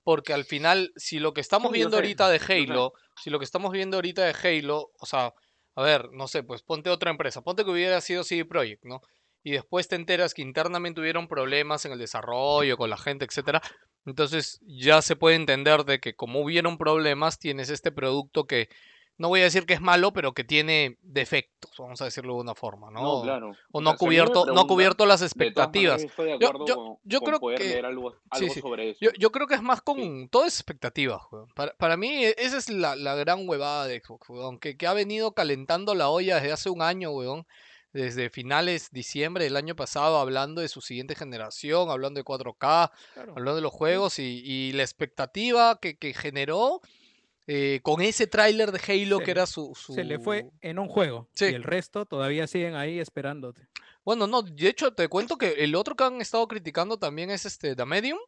Porque al final, si lo que estamos Sí, viendo sé, ahorita de. Halo, si lo que estamos viendo ahorita de Halo, o sea, a ver, no sé, pues ponte otra empresa, ponte que hubiera sido CD Projekt, ¿no? Y después te enteras que internamente hubieron problemas en el desarrollo, con la gente, etcétera. Entonces ya se puede entender de que como hubieron problemas, tienes este producto que no voy a decir que es malo, pero que tiene defectos, vamos a decirlo de una forma, ¿no? No, claro. O no ha cubierto, no ha cubierto las de expectativas. De Yo- acuerdo yo- con, yo con creo que- algo, sí, algo sí. sobre eso. Yo, yo creo que es más con todo es expectativa, weón. Para, para mí, e- esa es la, la gran huevada de Xbox, weón. Que, que ha venido calentando la olla desde hace un año, weón. Desde finales diciembre del año pasado, hablando de su siguiente generación, hablando de 4K, Claro. hablando de los juegos y, y la expectativa que, que generó eh, con ese tráiler de Halo Se que era su, su... Se le fue en un juego Sí. y el resto todavía siguen ahí esperándote. Bueno, no, de hecho te cuento que el otro que han estado criticando también es este The Medium.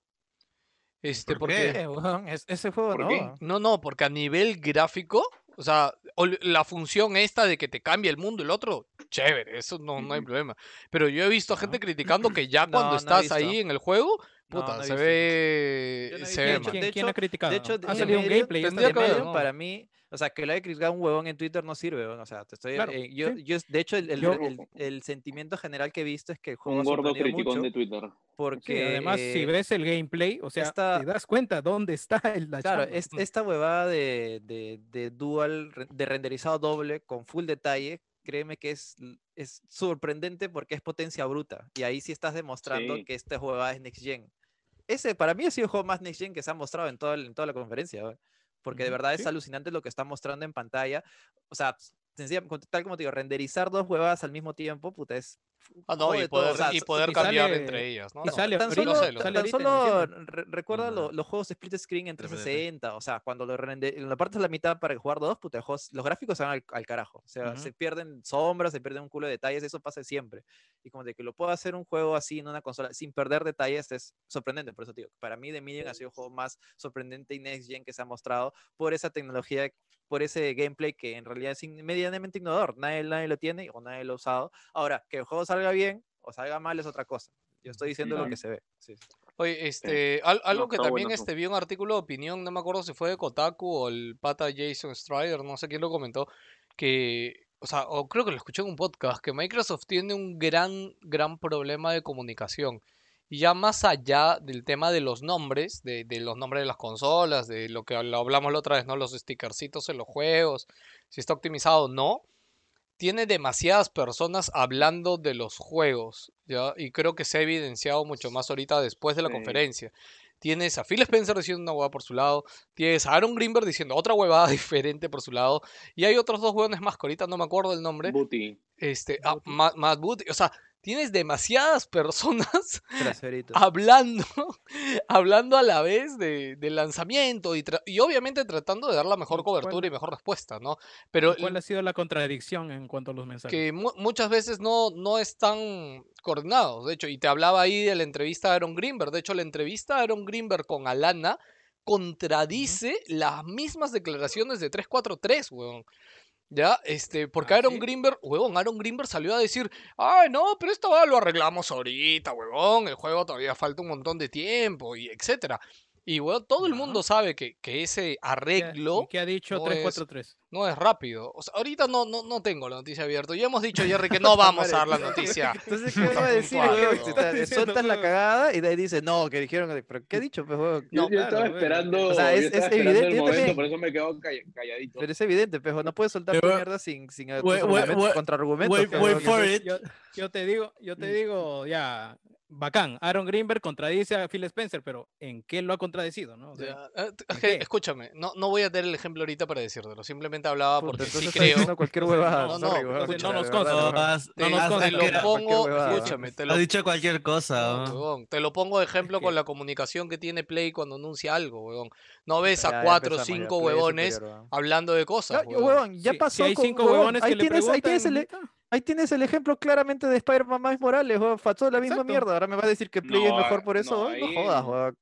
Este, ¿Por porque... qué? Weón, es- ese juego ¿Por no. qué? No, no, porque a nivel gráfico, o sea, la función esta de que te cambia el mundo, el otro, chévere, eso no, no hay problema. Pero yo he visto a gente criticando que ya *clears throat* cuando no estás ahí en el juego, puta, no he se ve, no se ve De ¿Quién, de quién ha hecho- criticado? De hecho, ha salido un gameplay. tendría que ¿no? para mí, o sea, que lo haya criticado un huevón en Twitter no sirve, o sea, te estoy, Claro, eh, yo, sí. yo, de hecho, el, el, Yo- el- el sentimiento general que he visto es que el juego Un gordo criticón de Twitter. porque Sí, además, si eh, ves el gameplay, o sea, esta- te das cuenta dónde está *laughs* el, la Claro, es- esta huevada de, de, de dual, de renderizado doble con full detalle, créeme que es, es sorprendente porque es potencia bruta. Y ahí sí estás demostrando Sí. que esta huevada es Next Gen. Ese para mí ha sido el juego más Next Gen que se ha mostrado en, toda el- en toda la conferencia. Porque de verdad es alucinante lo que está mostrando en pantalla. O sea, sencilla- tal como te digo, renderizar dos huevadas al mismo tiempo, puta, es. Ah, no, y todo, poder, y poder y cambiar sale- entre ellas, ¿no? y sale tan solo, no sé, lo- tan solo re- recuerda lo- Ujú. los juegos de split screen en De PC. 360, o sea, cuando lo rende, en la parte de la mitad para jugar dos, puta, juegos- los gráficos se van al, al carajo, o sea, Ujú. se pierden sombras, se pierden un culo de detalles, eso pasa siempre. Y como de que lo pueda hacer un juego así en una consola sin perder detalles es sorprendente, por eso digo, para mí The Medium ha sido el juego más sorprendente y next gen que se ha mostrado por esa tecnología, por ese gameplay que en realidad es in- medianamente innovador, nadie, nadie lo tiene o nadie lo ha usado. Ahora, que el juego salga bien o salga mal es otra cosa. Yo estoy diciendo lo Claro. que se ve. sí, sí. Oye, este, al- algo que está también buenazo. este, vi un artículo de opinión, no me acuerdo si fue de Kotaku o el pata Jason Strider, no sé quién lo comentó, que, o sea, o creo que lo escuché en un podcast, que Microsoft tiene un gran, gran problema de comunicación. Y ya más allá del tema de los nombres, de, de los nombres de las consolas, de lo que hablamos la otra vez, ¿no? Los stickercitos en los juegos, si está optimizado o no, tiene demasiadas personas hablando de los juegos, ¿ya? Y creo que se ha evidenciado mucho más ahorita después de la Sí. conferencia. Tienes a Phil Spencer diciendo una huevada por su lado, tienes a Aaron Greenberg diciendo otra huevada *laughs* diferente por su lado, y hay otros dos hueones más que ahorita no me acuerdo el nombre, Booty. este, ah, Ma- Matt Booty, o sea, tienes demasiadas personas *laughs* hablando, *laughs* hablando a la vez de, del lanzamiento y, y obviamente tratando de dar la mejor ¿Y cuál- cobertura y mejor respuesta, ¿no? Pero ¿Cuál ha sido la contradicción en cuanto a los mensajes? que mu- muchas veces no, no están coordinados, de hecho, y te hablaba ahí de la entrevista de Aaron Greenberg, de hecho, la entrevista de Aaron Greenberg con Alana contradice las mismas declaraciones de 343, weón. Ya, este, porque ¿Ah, Aaron sí? Greenberg, huevón, Aaron Greenberg salió a decir, ay, no, pero esto va, lo arreglamos ahorita, huevón, el juego todavía falta un montón de tiempo, y etcétera. Y, huevón, todo el mundo sabe que, que ese ¿Qué ha- arreglo ¿Y qué ha dicho no 343? no es rápido. O sea, ahorita no, no, no tengo la noticia abierta. Ya hemos dicho, Jerry, que *laughs* no vamos a dar la noticia. Entonces, ¿qué va a decir? puntual, Que ¿no? te- te Diciendo, sueltas la cagada y de ahí dice, no, que dijeron, pero ¿qué ha dicho? Pues? Yo, No, yo estaba claro, bueno, esperando, o sea, es- yo estaba es evidente, el yo momento, también. por eso me calla- calladito. Pero es evidente, pejo, no puedes soltar Pero- mierda sin, sin tus wait, wait, argumentos, wait, contraargumentos. for it. Yo, yo te digo, yo Mm. te digo, ya, bacán. Aaron Greenberg contradice a Phil Spencer, pero ¿en qué lo ha contradecido? ¿no? O sea, Ya, eh, escúchame, no, no voy a tener el ejemplo ahorita para decírtelo. Simplemente hablaba Puta, porque sí creo. cualquier *laughs* huevada. no, sorry, no, entonces pucha, no nos consta, No nos consta te lo pongo, escúchame, te lo, has dicho cualquier cosa. no, ¿no? huevón, te lo pongo de ejemplo que- con la comunicación que tiene Play cuando anuncia algo, huevón. No ves Ya, a ya cuatro o cinco huevones superior, hablando de cosas, Ya, huevón. huevón, ya si- pasó si hay con- cinco huevones ahí que le tienes, ahí tienes el, preguntan, Ahí tienes el ejemplo claramente de Spider-Man Miles Morales, weón. Fachó la misma Exacto. mierda. Ahora me vas a decir que Play es mejor por eso, weón. No ahí- jodas, weón.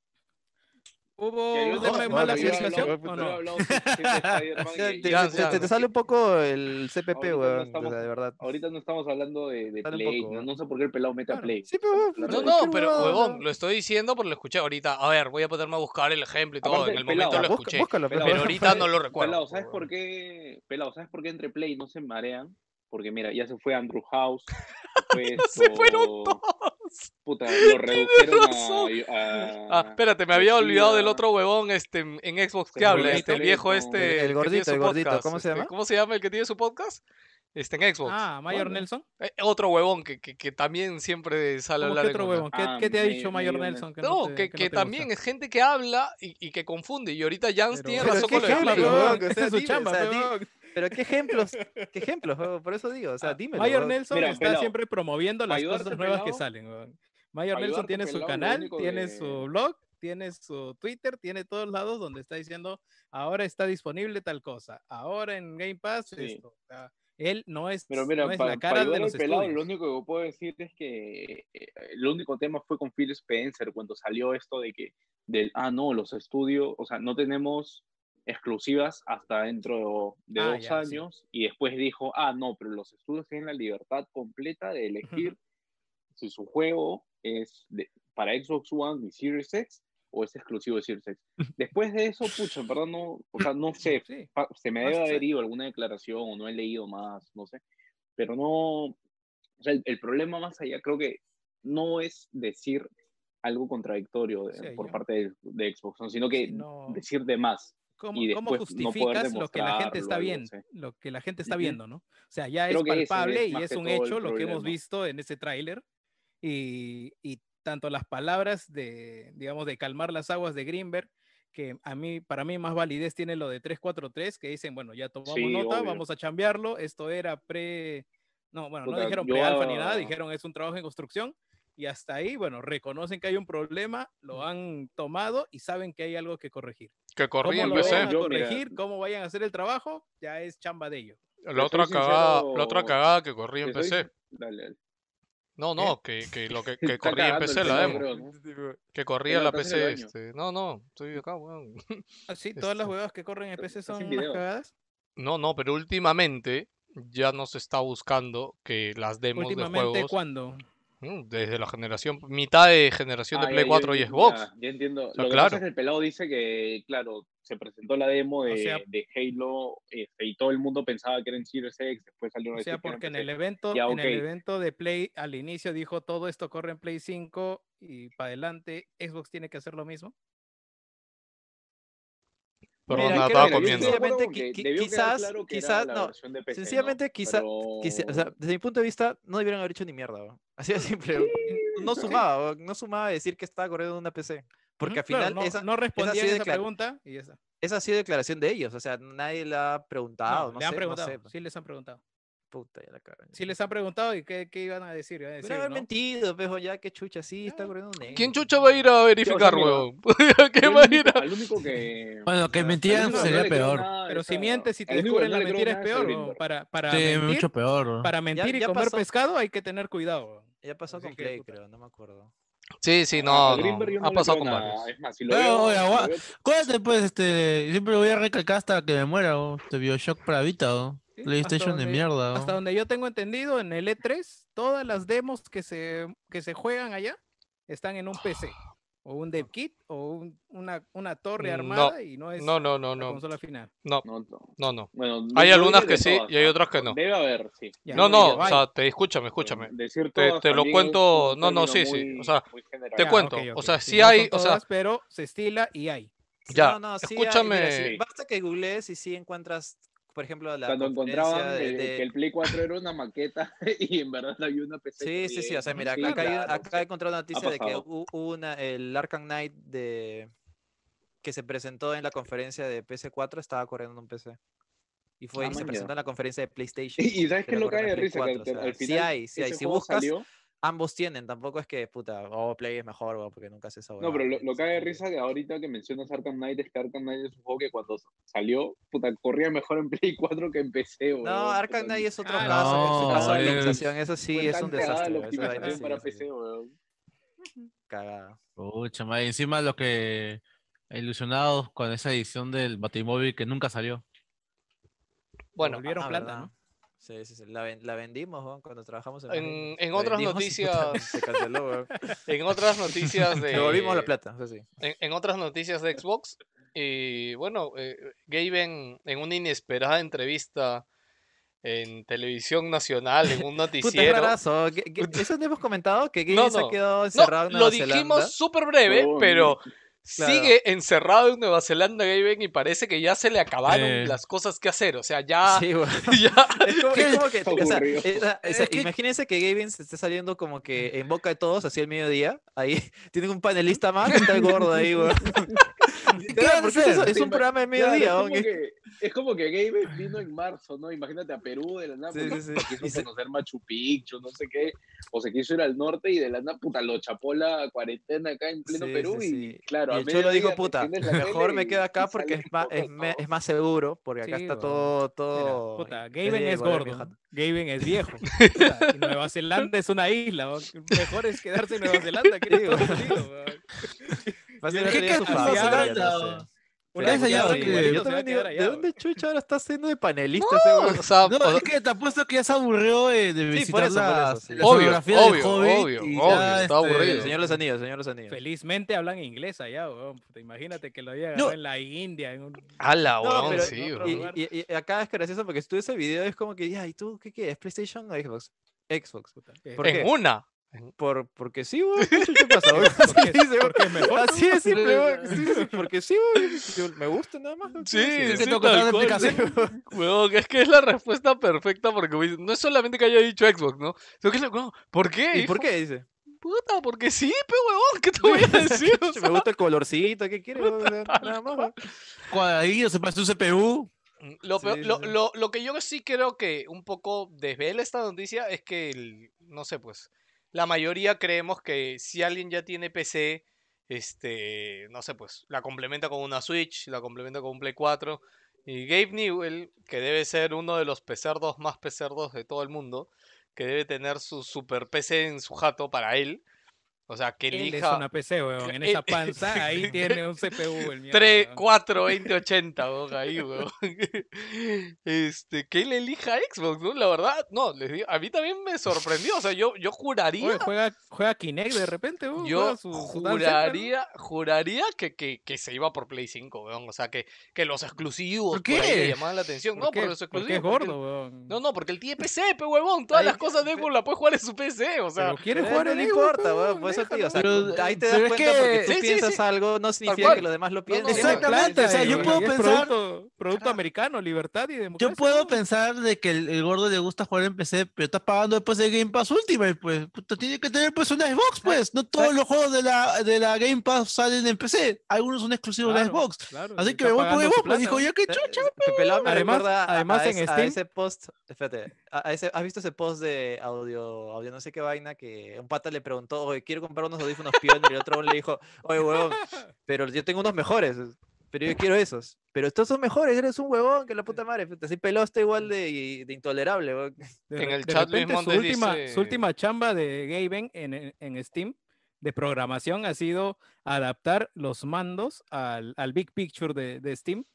¿Hubo no- jodas, mala no, yo he apreciación hablado- o Yo he no? hablado suficiente de Spider-Man *laughs* Ya, y- te, sale un poco el CPP, weón. estamos- o sea, de verdad. Ahorita no estamos hablando de, de un Play, poco, no, no sé por qué el pelado mete a. Play. Sí, pero, weón, No, No, pero huevón, weón. lo estoy diciendo porque lo escuché ahorita. A ver, voy a ponerme a buscar el ejemplo y todo. Aparte, en el pelado, momento lo escuché. búscalo, Pelado, Pero weón. ahorita no lo recuerdo. Pelado, ¿sabes huevón. por qué? Pelado, ¿sabes por qué entre Play no se marean? Porque mira, ya se fue Andrew House. se *laughs* fue Se esto- fueron todos. Puta, *laughs* lo redujeron razón. a, a- Ah, espérate, me había olvidado del otro huevón este, en Xbox que habla, gordito, este el viejo este. el- gordito, el gordito, podcast, ¿cómo se este, llama? ¿Cómo se llama el que tiene su podcast? Este, en Xbox. Ah, Mayor. Nelson. Eh, otro huevón que, que, que también siempre sale a ¿Cómo hablar otro huevón? ¿Qué, Ah, qué te ha dicho Mayor Mayor Nelson? No, te- que, que también gusta? es gente que habla y, y que confunde. Y ahorita Jans Pero- tiene pero razón con lo de sea, es su chamba, Pero qué ejemplos, qué ejemplos, por eso digo, o sea, Ah, dímelo. Mayor. Nelson Mira, está pelado, siempre promoviendo las ayudarte, cosas nuevas que salen. Mayor Nelson tiene su pelado, canal, tiene que- su blog, tiene su Twitter, tiene todos lados donde está diciendo ahora está disponible tal cosa, ahora en Game Pass Sí. esto. O sea, él no es, Pero mira, no es para la cara de los pelado, lo único que puedo decir es que eh, el único tema fue con Phil Spencer cuando salió esto de que, del, ah, no, los estudios, o sea, no tenemos exclusivas hasta dentro de Ah, dos ya, sí. años y después dijo, ah, no, pero los estudios tienen la libertad completa de elegir si su juego es de- para Xbox One y Series X o es exclusivo de Series X. Después de eso, pucha, verdad no, o sea, no *laughs* sé, Sí. pa- se me debe haber ido alguna declaración o no he leído más, no sé. Pero no, o sea, el, el problema más allá creo que no es decir algo contradictorio de- Sí, por yo- parte de, de Xbox, ¿no? sino que no- decir de más. ¿Cómo, y cómo después no justificas lo que la gente está viendo? así. Lo que la gente está viendo, ¿no? O sea, ya Creo es ese es palpable y es un hecho lo que hemos visto en ese tráiler. Y, y tanto las palabras de, digamos, de calmar las aguas de Greenberg, que a mí, para mí más validez tiene lo de 343, que dicen, bueno, ya tomamos Sí, nota, obvio. vamos a chambearlo, esto era pre... No, bueno, no Puta, dijeron yo pre-alfa ni nada, dijeron es un trabajo en construcción. Y hasta ahí, bueno, reconocen que hay un problema, lo han tomado y saben que hay algo que corregir. Que corrí ¿Cómo en lo PC. vayan a Yo, mira- corregir, cómo vayan a hacer el trabajo, ya es chamba de ellos. La otra, cagada, sincero, la otra cagada que corrí en te soy- PC. Dale, dale. No, no, que, que lo que, *laughs* que corría en PC la demo. creo, *laughs* ¿no? Que corría la PC. Este. No, no, estoy acá, weón. Así, *laughs* todas las Este, huevas que corren en PC son unas cagadas. No, no, pero últimamente ya no se está buscando que las demos de Últimamente, juegos. ¿cuándo? Desde la generación, mitad de generación de Ah, Play ya, 4 ya, y Xbox. Ya, ya entiendo. sea, Lo que claro. pasa es que el pelado dice que, claro, se presentó la demo de, sea- de Halo este, y todo el mundo pensaba que era en Series X, después salió O sea, porque en el evento, Ya, en el evento de Play al inicio dijo todo esto corre en Play 5 y para adelante Xbox tiene que hacer lo mismo. Perdón, Mira, que- estaba comiendo. Sencillamente que- quizás- claro que era quizás la no, ¿no? Sencillamente, quizá, quizá- o sea, desde mi punto de vista, no debieron haber hecho ni mierda. weón. Así de simple. *laughs* No sumaba, no sumaba decir que estaba corriendo en una PC. Porque al claro, final no, esa, no respondían de esa pregunta y esa. esa ha sido declaración de ellos. O sea, nadie le ha preguntado. No, No, le han sé, no preguntado, sé, pues. sí les han preguntado. Puta, ya la cagan. Sí les han preguntado y qué, qué iban a decir. Iban a decir, Pero haber ¿no? mentido, pejo, ya que chucha, sí, está corriendo un ¿Quién chucha va a ir a verificar, weón? *laughs* ¿Qué va a ir único, a...? único que. *laughs* Bueno, que o mentían sería peor. Pero si mientes y te descubren la mentira es peor. Para, para, Sí, mentir, mucho peor. para mentir y ya comer pasó. pescado hay que tener cuidado. weón. Ya pasó con puta. creo, no me acuerdo. Sí, sí, no. Ha pasado con varios. Es más, si lo veo- si lo Acuérdate, pues, este, siempre voy a recalcar hasta que me muera, oh, este Bioshock para Vita. Sí, PlayStation de mierda, Hasta donde yo tengo entendido, en el E3, todas las demos que se, que se juegan allá están en un PC. O un dev kit, o un- una, una torre No, armada y no es No, no, no, la no. consola final. No, No, no. no, no. Bueno, Hay algunas que sí todas, y hay otras que no. Debe haber, sí. Ya, No, no, o sea, te escúchame, escúchame. Decir Te- lo cuento- no, no, sí, sí, o sea, te. Ya, cuento, ok, o sea, sí, sí no son hay, o sea- todas, pero se estila y hay. Ya, no, no, sí hay, escúchame. mira, sí, basta que googlees y sí encuentras, por ejemplo, la Cuando encontraban de- de- que el Play 4 era una maqueta *laughs* y en verdad había una PC. Sí, sí, sí, o sea, mira, Sí, acá, hay- claro, acá he encontrado una noticia de que hubo una, el Arkham Knight de, que se presentó en la conferencia de PS4 estaba corriendo en un PC. Y fue Ah, y se presentó en la conferencia de PlayStation. Y, y sabes que lo cae de risa, que 4, al- o sea, al sí final hay, sí hay. Si buscas, salió- ambos tienen, tampoco es que, puta, oh, Play es mejor, weón, porque nunca hace esa No, pero lo, lo es cae de risa que ahorita que mencionas Arkham Knight es que Arkham Knight es un juego que cuando salió, puta, corría mejor en *laughs* Play 4 que en PC, weón. No, Arkham Knight es otro Ah, caso, es su no, caso de es- optimización, eso sí es un desastre. la optimización sí, para sí, PC, weón. cagada. Pucha, madre, encima los que ilusionados con esa edición del Batimóvil que nunca salió. Bueno, volvieron Ah, plata, ¿verdad? ¿no? Sí, sí, sí, La, ven- la vendimos cuando trabajamos en, En- en otras puta, noticias- *laughs* Se canceló, *laughs* en otras noticias *laughs* de... Devolvimos la plata, sí. En, en otras noticias de Xbox, y bueno, eh, Gaben en una inesperada entrevista en televisión nacional, en un Puta, noticiero. rarazo. ¿qué- qué- ¿Eso te hemos comentado? Que No, Gabe se no. ha quedado No, encerrado en lo Nueva Zelanda. dijimos súper breve, Oh, pero Claro. sigue encerrado en Nueva Zelanda Gaben y parece que ya se le acabaron Eh. las cosas que hacer. O sea, ya, Sí, *laughs* ya Es como, es como que, Está *laughs* o sea, aburrido. es- o sea, Es que- imagínense que Gavin se esté saliendo como que en boca de todos, así al mediodía. Ahí *laughs* tienen un panelista más está el gordo ahí, weón. *laughs* Porque es, es un programa de Claro, mediodía, es, weón, como que- que, es como que Gabe vino en marzo, ¿no? Imagínate a Perú de la nada, Sí, sí, sí. quiso conocer Machu Picchu, no sé qué, o se quiso ir al norte y de la nada, puta, lo chapó la cuarentena acá en pleno Sí, Perú sí, y claro, Y a el Cholo dijo, puta, mejor me quedo acá porque es más, es, es más seguro, porque acá Sí, está todo, Mira, todo... puta, es es gordo. Gaben es viejo. *laughs* Nueva Zelanda es una isla. Mejor es quedarse en Nueva Zelanda. Fácil ¿Qué- qué su Nueva Zelanda? Una Ese vez ya, que que- igualito Yo a también digo, ¿de allá, dónde chucha ahora está haciendo de panelista ese No, o sea, No, o- es que te apuesto que ya se aburrió de, de Sí, visitar por eso, por la, eso, sí. la Obvio, sonografía del obvio, Hobbit obvio, y obvio, ya, está este, aburrido. Señor Los Anillos, Señor Los Anillos. Felizmente hablan inglés allá, weón. Imagínate que lo había No. en la India. En un... ala, No, weón, pero- sí, no, weón. Y, y- y acá es gracioso porque si tú ves el video es como que, ya, ¿y tú qué quieres? ¿PlayStation o Xbox? Xbox. Puta, ¿qué? ¿Por en qué? una. Por, porque sí, weón. ¿Qué chucha pasa, *laughs* weón? Así Porque, dice, weón. porque es mejor. Así de simple. Sí, sí, porque sí. Yo- Me gusta nada más. Sí, sí, tal cual. Weón, es que es la respuesta perfecta porque güey, no es solamente que haya dicho Xbox, ¿no? Sino que es lo- ¿por qué? ¿Y hijo? por qué? Dice. Puta, porque sí, pe huevón, ¿qué te voy a *laughs* decir? O sea, Me gusta el colorcito, ¿qué quieres? Nada más. weón. cuadradillo, se pasó un CPU. Lo, peor- Sí, sí, lo, sí. lo- lo que yo sí creo que un poco desvela esta noticia es que, el- no sé, pues, la mayoría creemos que si alguien ya tiene PC, este, no sé, pues, la complementa con una Switch, la complementa con un Play 4. Y Gabe Newell, que debe ser uno de los pecerdos más pecerdos de todo el mundo, que debe tener su super PC en su jato para él, O sea, que Él es elija una PC, weón. En Él- esa *laughs* panza, ahí *laughs* tiene un CPU, el mierda, 3, weón. 4, 20, 80, weón, ahí, weón. *laughs* Este, que él elija Xbox, ¿no? La verdad, no, les digo, a mí también me sorprendió. O sea, yo, yo juraría. Oye, juega, juega Kinect de repente, weón. Yo su ¿no? juraría, juraría que, que, que se iba por Play 5, weón. O sea, que, que los exclusivos ¿Por por ahí qué? llamaban la atención. ¿Por No, qué? por los Porque exclusivos. es porque gordo, él- weón. No, no, porque el tío PC, pe huevón. Todas Ahí- las cosas de Xbox las puede jugar en su PC. O sea, Pero quiere Pero jugar no en Xbox, importa, weón, weón, por eso o sea. Pero- ahí te das cuenta que- porque tú Sí, piensas sí. algo, no significa que los demás lo no, piensen. Exactamente, o sea, yo puedo pensar- Producto, producto americano, libertad y democracia. Yo puedo weón. pensar de que el, el gordo le gusta jugar en PC, pero está pagando después de Game Pass Ultimate, pues. Tiene que tener pues una Xbox, pues. No todos los juegos de la, de la Game Pass salen en PC. Algunos son exclusivos de la Claro, Xbox. claro, Así que me voy por Xbox, pues. plata, Dijo, que Eh, chucha. me Además- además a, en ese, a Steam- ese post, espérate, a, a ese, ¿has visto ese post de audio, audio no sé qué vaina que un pata le preguntó, oye, quiero comprar unos audífonos Pioneer y el otro le dijo, oye, huevón, pero yo tengo unos mejores, pero yo quiero esos, pero estos son mejores, eres un huevón, que la puta madre, puta, así peló está igual de, de intolerable, huevón. De En el de chat Luis repente su última, dice- su última chamba de Gaben en, en- en Steam de programación ha sido adaptar los mandos al, al Big Picture de, de Steam.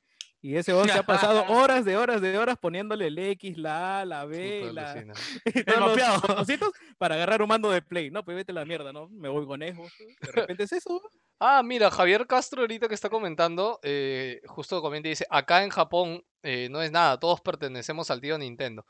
Y ese weón se ha pasado *laughs* horas de horas de horas poniéndole el X, la A, la B, puta, la, *laughs* y todos los botoncitos para agarrar un mando de play. No, pues vete a la mierda, ¿no? Me voy con Xbox. De *laughs* repente es eso. Ah, mira, Javier Castro ahorita que está comentando, eh, justo comenta y dice, acá en Japón eh, no es nada, todos pertenecemos al tío Nintendo.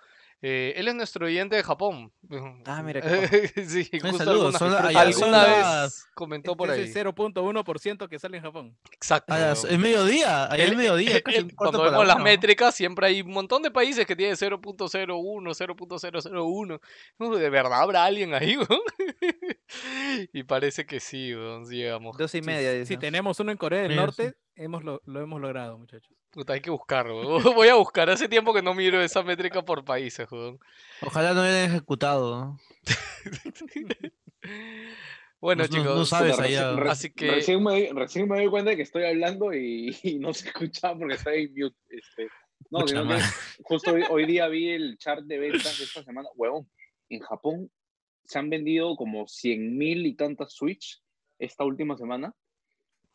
Eh, él es nuestro oyente de Japón. *laughs* Ah, mira, qué *laughs* sí, justo saludos, alguna, allá son alguna vez comentó por Este ahí. es el 0.1% que sale en Japón. Exacto. A las- weón. es mediodía, allá es Él- mediodía. un cuarto cuando vemos las métricas, siempre hay un montón de países que tienen 0.01, 0.001. Uh, ¿De verdad habrá alguien ahí, *laughs* y parece que sí, llegamos. Dos y Si- media, Si, dice. tenemos uno en Corea del Norte, hemos lo, lo hemos logrado, muchachos. Puta, hay que buscarlo. *laughs* Voy a buscar. Hace tiempo que no miro esa métrica por países, weón. Ojalá no hayan ejecutado. ¿no? *laughs* Bueno, No- no- chicos. no sabes Puta, allá. reci- Así que- Recién me, doy- recién me doy cuenta de que estoy hablando y, *laughs* y no se escuchaba porque estaba en mute. Este. No, sino que justo hoy, hoy día vi el chart de ventas de esta semana. Huevón, en Japón se han vendido como 100 mil y tantas Switch esta última semana.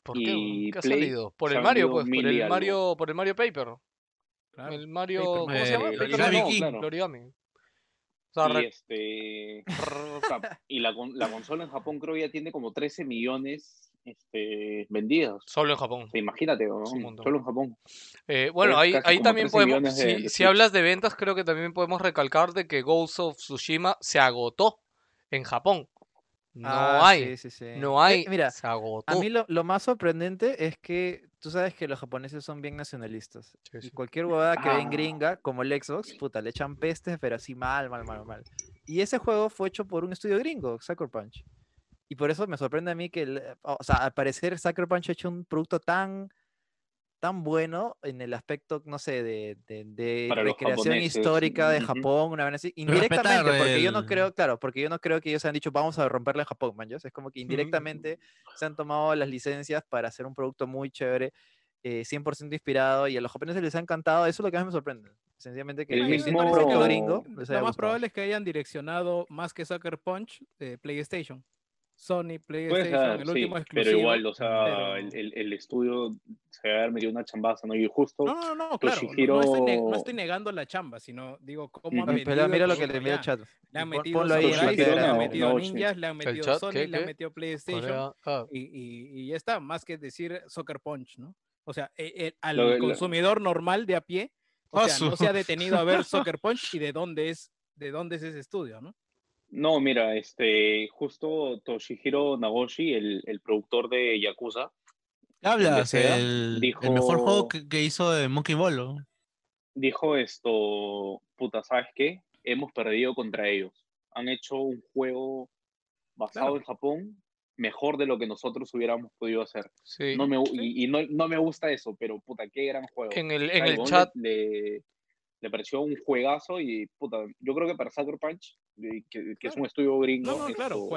¿Por qué? y ¿Qué ha Play salido? Por el Mario, pues. Por el. Mario, por el Mario Paper. Claro. El Mario. Paper ¿Cómo se llama? Origami claro. El Origami. O sea, *laughs* Y, este, la, con- la consola en Japón creo ya tiene como 13 millones este, vendidas. Solo en Japón. Imagínate, montón. solo en Japón. Eh, bueno, ahí, también 13 podemos, de- si, de si hablas de ventas, creo que también podemos recalcar de que Ghost of Tsushima se agotó en Japón. No Ah, hay, sí, sí, sí. no Eh, hay, mira, se agotó. a mí lo, lo más sorprendente es que tú sabes que los japoneses son bien nacionalistas. Sí, Y cualquier huevada que ven Ah. gringa, como el Xbox, puta, le echan pestes, pero así mal, mal, mal, mal. Y ese juego fue hecho por un estudio gringo, Sucker Punch. Y por eso me sorprende a mí que, el- o sea, al parecer Sucker Punch ha hecho un producto tan, tan bueno en el aspecto, no sé, de, de, recreación histórica de. Japón, una vez así. *laughs* Respetar Indirectamente, porque yo no creo, claro, porque yo no creo que ellos han dicho, vamos a romperle en Japón, man. ¿ya? Es como que indirectamente se han tomado las licencias para hacer un producto muy chévere, eh, 100% inspirado, y a los japoneses les ha encantado. Eso es lo que más me sorprende. Sencillamente que El gringo, Lo más gustado. probable es que hayan direccionado más que Sucker Punch de PlayStation. Sony, PlayStation, el sí, último pero exclusivo. igual, o sea, pero- el, el- el estudio se va a haber metido una chambaza, ¿no? Y justo, No, no, no, claro. no- No, estoy no estoy negando la chamba, sino digo cómo han vendido Pelá, el mira lo que le envió chat. Le han metido ahí Samurai, le han metido. Ninjas, le han metido chat, Sony, ¿qué, le han metido PlayStation. Ah, Y, y- y ya está, más que decir Soccer Punch, ¿no? O sea, e- e- al Lo- lo- consumidor normal de a pie, o Ah, sea, no se ha detenido a ver *laughs* Soccer Punch y de dónde es, de dónde es ese estudio, ¿no? No, mira, este, justo Toshihiro Nagoshi, el, el productor de Yakuza, ¿Qué hablas? El, el mejor juego dijo- que, que hizo de Monkey Ball. dijo esto, puta, ¿sabes qué? Hemos perdido contra ellos. Han hecho un juego basado Claro. en Japón mejor de lo que nosotros hubiéramos podido hacer. sí. No me, y y no, no me gusta eso, pero puta, qué gran juego. En el, en el chat, Le, le, pareció un juegazo y puta, yo creo que para Sucker Punch, que, es un estudio gringo, No, no, claro,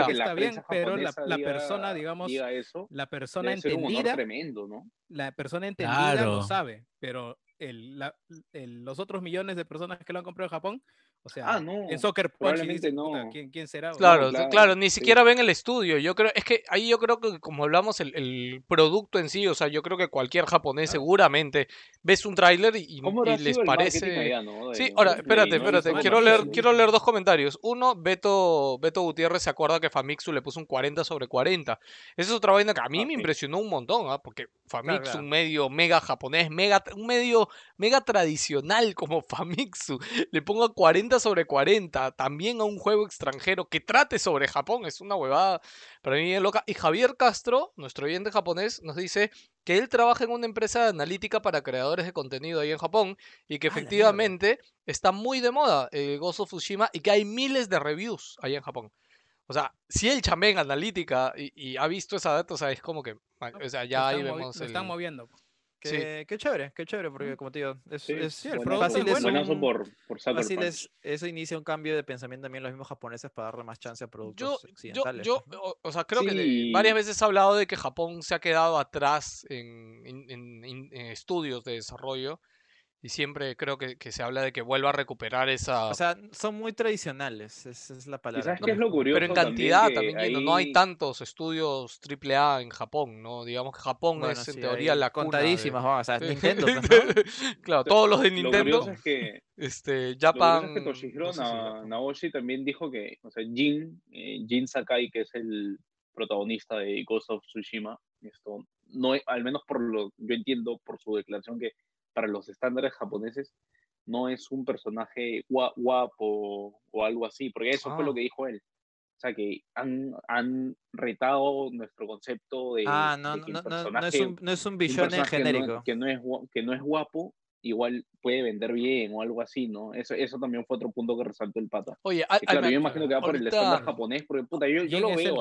esto, la está bien, pero la, japonesa la diga- persona, digamos, diga eso, la persona entendida, tremendo, ¿no? la persona entendida Claro. lo sabe, pero el, la- el- los otros millones de personas que lo han comprado en Japón, O sea, Ah, no. en Soccer Punch probablemente dices, "Puta, no. ¿quién, quién será? Claro, claro, claro, ni sí. siquiera ven el estudio. Yo creo, es que ahí yo creo que como hablamos el, el producto en sí, o sea, yo creo que cualquier japonés seguramente ves un tráiler y, ¿Cómo y habrá les parece. allá, no? De- Sí, ahora, espérate, ¿no? espérate. Quiero leer, quiero leer dos comentarios. Uno, Beto, Beto Gutiérrez se acuerda que Famitsu le puso un 40 sobre 40. Esa es otra vaina que a mí Ah, me impresionó un montón, ¿ah? Porque Famitsu, claro. un medio mega japonés, mega, un medio mega tradicional como *laughs* Famitsu, le ponga 40 sobre 40, también a un juego extranjero que trate sobre Japón, es una huevada para mí bien loca. Y Javier Castro, nuestro oyente japonés, nos dice que él trabaja en una empresa de analítica para creadores de contenido ahí en Japón y que Ah, efectivamente está muy de moda eh, Ghost of Tsushima y que hay miles de reviews ahí en Japón. O sea, si él chambea en analítica y, y ha visto esa data, o sea, es como que, o sea, ya ahí vemos lo están el- Sí. Qué, chévere, qué chévere, porque como te digo, es, Sí, es el producto fácil, es bueno. un- por, por fácil es- eso inicia un cambio de pensamiento también en los mismos japoneses para darle más chance a Yo, productos yo, occidentales. yo, pues, ¿no? o, o sea, creo que de- Sí. varias veces he hablado de que Japón se ha quedado atrás en, en- en- en- en estudios de desarrollo y siempre creo que, que se habla de que vuelva a recuperar esa... O sea, son muy tradicionales, esa es la palabra. sabes No, qué es lo curioso? pero en cantidad que también, Gino, no hay ahí- tantos estudios AAA en Japón, ¿no? Digamos que Japón Bueno, es en sí, teoría hay la de- Contadísimas, vamos, o sea. Nintendo, pues, ¿no? *laughs* claro, todos los de Lo Nintendo, curioso es que, este, lo Japan... curioso es que Toshihiro no sé si. Naoshi también dijo que, o sea, Jin, eh, Jin Sakai, que es el protagonista de Ghost of Tsushima, esto, no, es- al menos por lo yo entiendo por su declaración que para los estándares japoneses no es un personaje gua- guapo o algo así, porque eso fue Ah. lo que dijo él. O sea, que han, han retado nuestro concepto de, Ah, de no, que el no, no, no es un, no es un un que genérico. Que no, es, que no es guapo, igual puede vender bien o algo así, ¿no? Eso, eso también fue otro punto que resaltó el pata. Oye, Que claro, al- yo imagino que va por el estándar japonés, porque puta, yo, yo lo veo.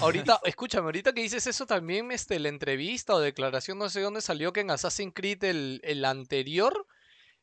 ahorita, escúchame, ahorita que dices eso también, este, la entrevista o declaración, no sé dónde salió, que en Assassin's Creed el, el anterior,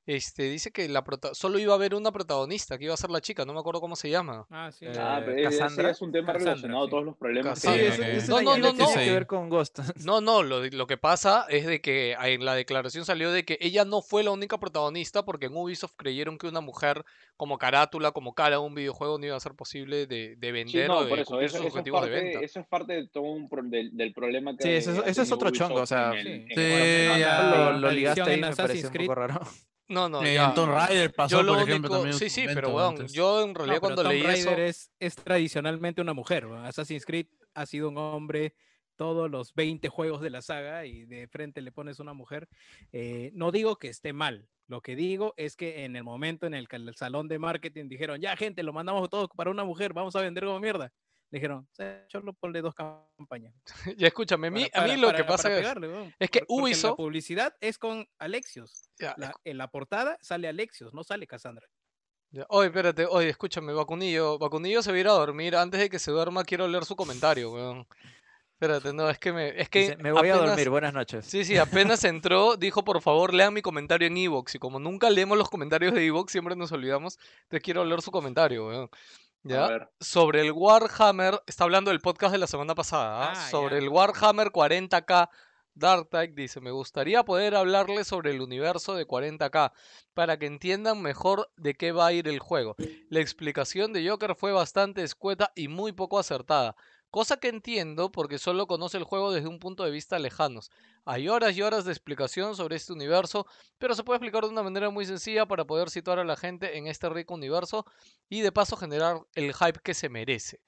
este, dice que la prota- solo iba a haber una protagonista, que iba a ser la chica, no me acuerdo cómo se llama. Ah, sí. Eh, Ah, pero Cassandra. es un tema Cassandra, relacionado a todos los problemas Sí, Eh, eso No, no, tiene no, no. que ver con Ghost. *laughs* No, no, lo, lo que pasa es de que en la declaración salió de que ella no fue la única protagonista porque en Ubisoft creyeron que una mujer como carátula, como cara de un videojuego no iba a ser posible de, de Sí, vender no, o de por eso, eso, sus eso es objetivos de parte, venta. eso es parte de todo un pro- del, del problema que Sí, eso es- eso es otro chongo, o sea, en el- sí. en el- Sí, en el- ya. lo, ligaste ahí en me pareció un poco raro. No, no, En ya. Tomb Raider pasó, Yo lo por ejemplo, único, también. sí, sí, pero antes. yo en No, realidad cuando Tomb leí Raider eso, es, es tradicionalmente una mujer. ¿no? Assassin's Creed ha sido un hombre todos los 20 juegos de la saga y de frente le pones una mujer. Eh, no digo que esté mal. Lo que digo es que en el momento en el que el salón de marketing dijeron, ya gente, lo mandamos todo para una mujer, vamos a vender como mierda. Dijeron, solo ponle dos campañas. *laughs* ya escúchame, a mí, para- a mí lo para- que pasa es, pegarle, weón. es que Ubisoft- La publicidad es con Alexios. ya, La- en la portada sale Alexios, no sale Cassandra. ya, oye, espérate, oye, escúchame, Vacunillo, Vacunillo se va a ir a dormir, antes de que se duerma quiero leer su comentario, weón. Espérate, no, es que me, es que Dice, me voy a dormir, buenas noches. Sí, sí, apenas *laughs* entró, dijo por favor lean mi comentario en Evox. Y como nunca leemos los comentarios de Evox, siempre nos olvidamos. Te quiero leer su comentario, weón. A ¿Ya? ver, Sobre el Warhammer, está hablando del podcast de la semana pasada. ¿ah? Ah, Sobre ya. el Warhammer 40k Darktide, dice: Me gustaría poder hablarles sobre el universo de 40k para que entiendan mejor de qué va a ir el juego. La explicación de Joker fue bastante escueta y muy poco acertada. Cosa que entiendo porque solo conoce el juego desde un punto de vista lejanos. Hay horas y horas de explicación sobre este universo, pero se puede explicar de una manera muy sencilla para poder situar a la gente en este rico universo y de paso generar el hype que se merece.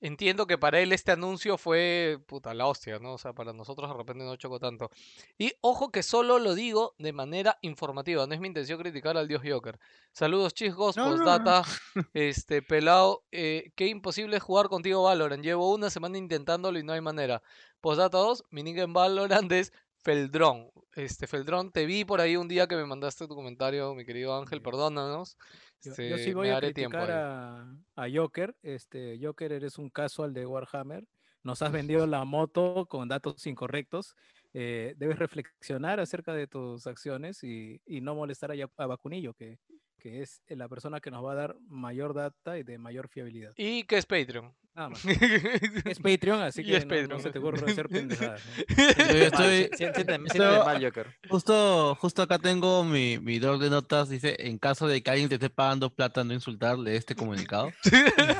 Entiendo que para él este anuncio fue puta la hostia, ¿no? O sea, para nosotros de repente no chocó tanto. Y ojo que solo lo digo de manera informativa, no es mi intención criticar al dios Joker. Saludos chicos, No, no, no. postdata, *laughs* este pelado, eh, qué imposible es jugar contigo Valorant. Llevo una semana intentándolo y no hay manera. Postdata 2, mi nick en Valorant es Feldrón. Este, Feldrón, te vi por ahí un día que me mandaste tu comentario, mi querido Ángel, perdónanos. Yo, yo sí voy a tiempo criticar a, a Joker. Este, Joker, eres un casual de Warhammer. Nos has *laughs* vendido la moto con datos incorrectos. Eh, debes reflexionar acerca de tus acciones y, y no molestar a, a Vacunillo, que, que es la persona que nos va a dar mayor data y de mayor fiabilidad. ¿Y qué es Patreon? Nada más. *laughs* Es Patreon, así que es no, no Patreon. se te ocurre hacer pendejadas. ¿no? *laughs* Yo estoy, siéntete- mal, Joker. Justo, justo acá tengo mi, mi doc de notas, dice, en caso de que alguien te esté pagando plata, no insultarle este comunicado. *laughs*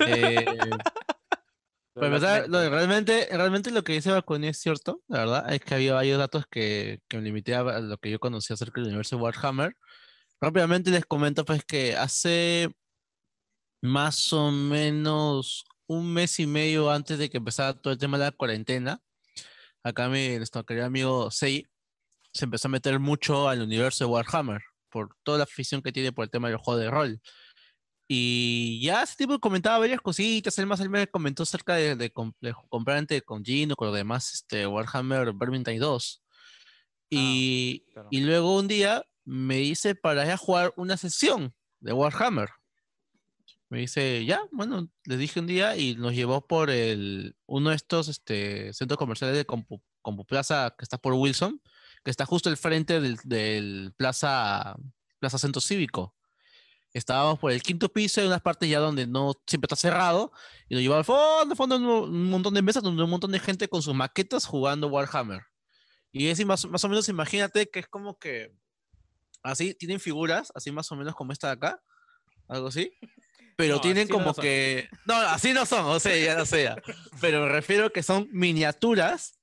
Eh, lo de realmente, realmente lo que dice Baconi es cierto, la verdad, es que había varios datos que, que me limité a a lo que yo conocía acerca del universo de Warhammer. Rápidamente les comento pues que hace más o menos un mes y medio antes de que empezara todo el tema de la cuarentena, acá mi nuestro querido amigo Sei se empezó a meter mucho al universo de Warhammer por toda la afición que tiene por el tema del juego de rol. Y ya ese tipo comentaba varias cositas, él más él me comentó acerca de, de, de comprar entre con Gino, con lo demás, este, Warhammer Vermintide 2. Y, claro. y luego un día me dice para ir a jugar una sesión de Warhammer. Me dice, ya, bueno, le dije un día y nos llevó por el, uno de estos este, centros comerciales de Compu, Compu Plaza que está por Wilson, que está justo al frente del, del Plaza, Plaza Centro Cívico. Estábamos por el quinto piso, en unas partes ya donde no siempre está cerrado, y nos llevaba al fondo, fondo, un montón de mesas donde un montón de gente con sus maquetas jugando Warhammer. Y es más, más o menos, imagínate que es como que así, tienen figuras, así más o menos como esta de acá, algo así. Pero No, tienen no como que. No, así no son, o sea, ya no sea. Pero me refiero que son miniaturas,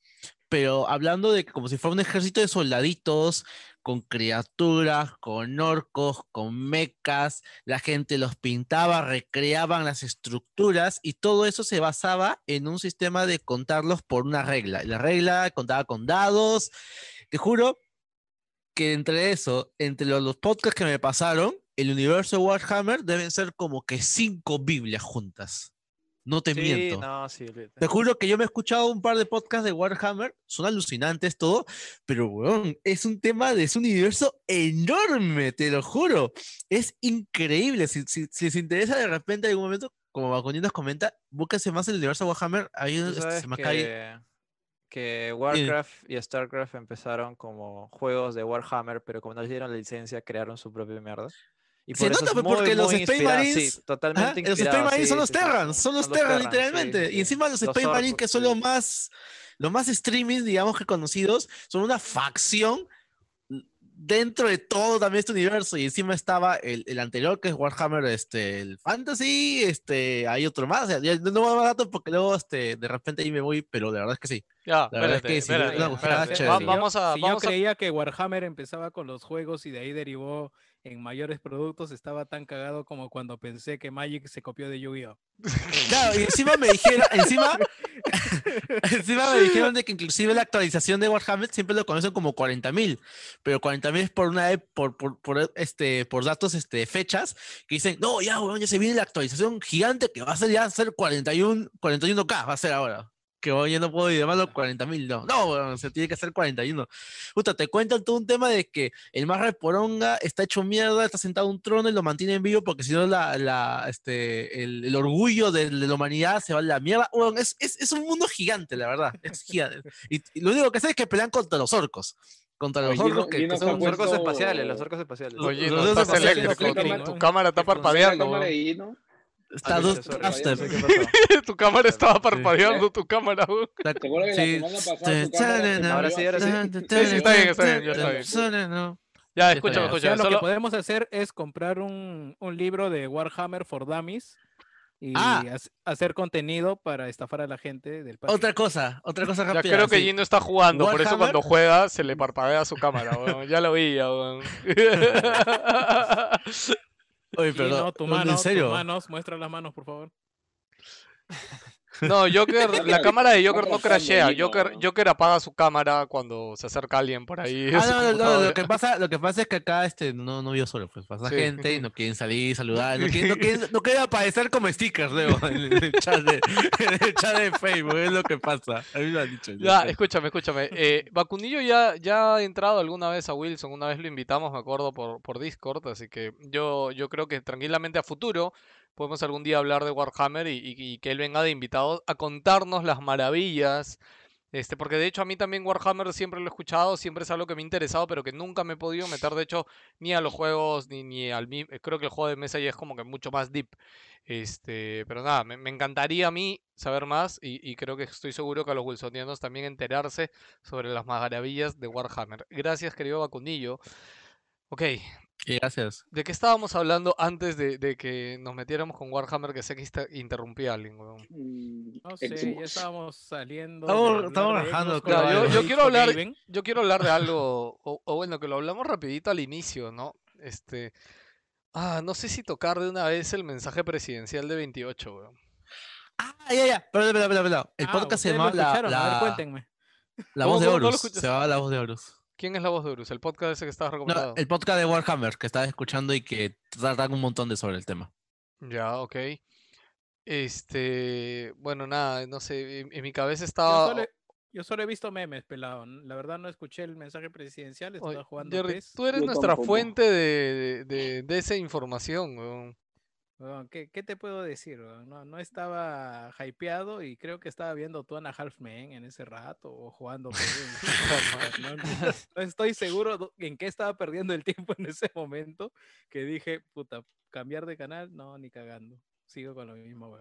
pero hablando de como si fuera un ejército de soldaditos, con criaturas, con orcos, con mechas, la gente los pintaba, recreaban las estructuras y todo eso se basaba en un sistema de contarlos por una regla. La regla contaba con dados. Te juro que entre eso, entre lo- los, podcasts que me pasaron, el universo de Warhammer deben ser como que cinco Biblias juntas. No te Sí, miento. no, sí. Te juro que yo me he escuchado un par de podcasts de Warhammer, son alucinantes todo, pero weón, es un tema de es un universo enorme, te lo juro. Es increíble. Si, si, si les interesa de repente en algún momento, como Baconi nos comenta, búsquense más el universo de Warhammer. Ahí se me cae. que, que Warcraft y StarCraft empezaron como juegos de Warhammer, pero como no les dieron la licencia, crearon su propia mierda. Y Se nota, es pues, porque muy, los muy Space Marines- sí, totalmente Ajá, Los Space Marines son sí, los sí, sí, Terrans, son los Terrans, literalmente. sí, Y encima los, Los Space Marines, orcos, que son sí. los más, los más streaming, digamos que conocidos, son una facción dentro de todo también este universo. Y encima estaba el, el anterior, que es Warhammer, este, el Fantasy, este, hay otro más. o sea, no voy a dar datos porque luego este, de repente ahí me voy, pero la verdad es que sí. Ya, La verdad es que sí, espérate, espérate. Vamos a, si vamos yo a creía que Warhammer empezaba con los juegos y de ahí derivó en mayores productos, estaba tan cagado como cuando pensé que Magic se copió de Yu-Gi-Oh! *laughs* Claro, y encima me dijeron, encima, *laughs* encima me dijeron de que inclusive la actualización de Warhammer siempre lo conocen como 40.000, pero 40.000 es por una ep- por, por, por, este por datos este fechas que dicen, "No, ya, weón, ya se viene la actualización gigante que va a ser ya ser 41 41K va a ser ahora." Que hoy ya no puedo llamarlo 40.000, no. No, weón, se tiene que hacer 41. Puta, te cuentan todo un tema de que el más reporonga está hecho mierda, está sentado en un trono y lo mantiene en vivo porque si no la, la, este, el, el orgullo de, de la humanidad se va a la mierda. Weón, es, es, es un mundo gigante, la verdad. Es gigante. Y, y lo único que sé es que pelean contra los orcos. Contra los orcos que, que son... Los orcos puesto- espaciales, los orcos espaciales. Oye, los no estás espaciales eléctrico. Tu, ¿no? cámara está ¿Funciona la parpadeando. Está dos. *laughs* Tu cámara estaba parpadeando, tu cámara. weón. ¿Te acuerdas que Sí. la semana pasada tu cámara se Ahora sí, ahora sí. Sí, sí, está bien, está bien, ya está bien. Ya, escúchame, bien. O sea, escúchame. lo que podemos hacer es comprar un, un libro de Warhammer for Dummies y Ah. hac- hacer contenido para estafar a la gente del. Otra cosa, otra cosa ya rápida. creo que sí. Gino está jugando, por eso cuando juega se le parpadea su cámara, weón. Ya lo vi, ya, *laughs* *laughs* Oye, Sí, pero no, tu no, mano, en serio. tus manos, muestra las manos, por favor. No, Joker, *laughs* la cámara de Joker no crashea. Joker. Joker apaga su cámara cuando se acerca alguien por ahí. Ah, no, no, no, lo que pasa, lo que pasa es que acá este no, no vio solo, pues pasa Sí. gente y no *laughs* quieren salir, saludar, no quieren, no quieren, no quieren aparecer como stickers luego en el chat de, *laughs* en el chat de Facebook, es lo que pasa. A mí me han dicho. Ya, escúchame, escúchame. Eh, Vacunillo ya, ya ha entrado alguna vez a Wilson, una vez lo invitamos, me acuerdo, por, por Discord, así que yo, yo creo que tranquilamente a futuro podemos algún día hablar de Warhammer y, que él venga de invitado a contarnos las maravillas Este, porque de hecho a mí también Warhammer siempre lo he escuchado, siempre es algo que me ha interesado, pero que nunca me he podido meter, de hecho, ni a los juegos, ni, ni al Creo que el juego de mesa ya es como que mucho más deep. Este, pero nada, me, encantaría a mí saber más y, creo que estoy seguro que a los wilsonianos también enterarse sobre las maravillas de Warhammer. Gracias, querido Vacunillo. Ok, gracias. ¿de qué estábamos hablando antes de, de que nos metiéramos con Warhammer que sé que insta- interrumpí a alguien, weón? Mm, No sé, ya estábamos saliendo. Estamos- con claro. Yo, yo quiero hablar, yo quiero hablar de *laughs* algo, o, o bueno, que lo hablamos rapidito al inicio, ¿no? Este, ah, no sé si tocar de una vez el mensaje presidencial de 28, weón. Ah, ya, ya. Perdón, perdón, perdón. El Ah, podcast se llamaba la, escucharon, a ver, la, cuéntenme. la ¿Cómo, voz de *laughs* Horus. se llamaba La Voz de Horus. ¿Quién es la voz de Bruce? El podcast ese que estabas No, recomendando. el podcast de Warhammer que estaba escuchando y que tratan un montón de sobre el tema. Ya, ok. Este, bueno, nada, no sé, en, en mi cabeza Yo estaba... solo, he- yo solo he visto memes, pelado. La verdad no escuché el mensaje presidencial, Oye, estaba jugando Jerry, PES. tú eres Yo nuestra tampoco. fuente de, de, de, de esa información, weón. Weón, ¿qué, qué te puedo decir? No, no estaba hypeado y creo que estaba viendo Two and a Half Men en ese rato o jugando. *laughs* *laughs* No, no- no estoy seguro en qué estaba perdiendo el tiempo *laughs* en ese momento que dije, puta, cambiar de canal, no, ni cagando. Sigo con lo mismo.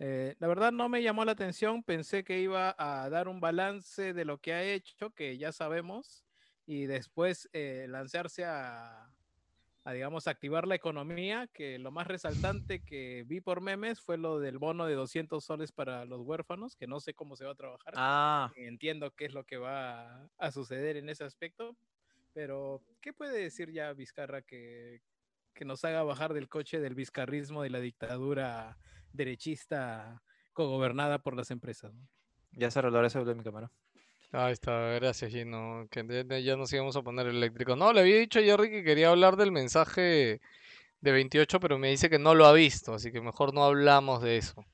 Eh, la verdad no me llamó la atención, pensé que iba a dar un balance de lo que ha hecho, que ya sabemos, y después eh, lanzarse a, a, digamos, activar la economía, que lo más resaltante que vi por memes fue lo del bono de 200 soles para los huérfanos, que no sé cómo se va a trabajar. Ah, Entiendo qué es lo que va a suceder en ese aspecto, pero ¿qué puede decir ya Vizcarra que, que nos haga bajar del coche del vizcarrismo de la dictadura derechista cogobernada por las empresas? ¿no? ya se arregló eso de mi cámara. Ahí está, gracias Gino, que ya- nos íbamos a poner eléctrico. No, le había dicho a Jerry que quería hablar del mensaje de 28, pero me dice que no lo ha visto, así que mejor no hablamos de eso.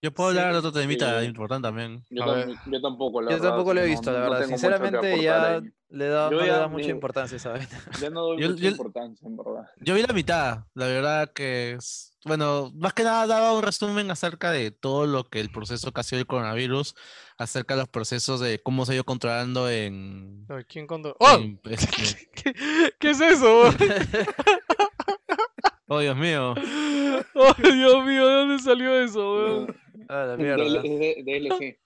Yo puedo hablar de Sí, otro temita sí. importante también. Yo, tam- yo tampoco, la Yo verdad, tampoco lo he no- visto, la verdad. Sinceramente, ya ahí. le da, no le ya da mucha importancia esa vaina. Ya no doy Yo- mucha yo- importancia, en verdad. Yo vi la mitad, la verdad que es, bueno, más que nada daba un resumen acerca de todo lo que el proceso que ha sido el coronavirus, acerca de los procesos de cómo se ha ido controlando en... ¿Quién contó? ¡Oh! en, *laughs* este, ¿Qué, qué es eso? weón? *laughs* oh, Dios mío. ¡Oh, Dios mío! ¿De dónde salió eso, weón? *laughs* Ah, la Es mierda. de, DLC.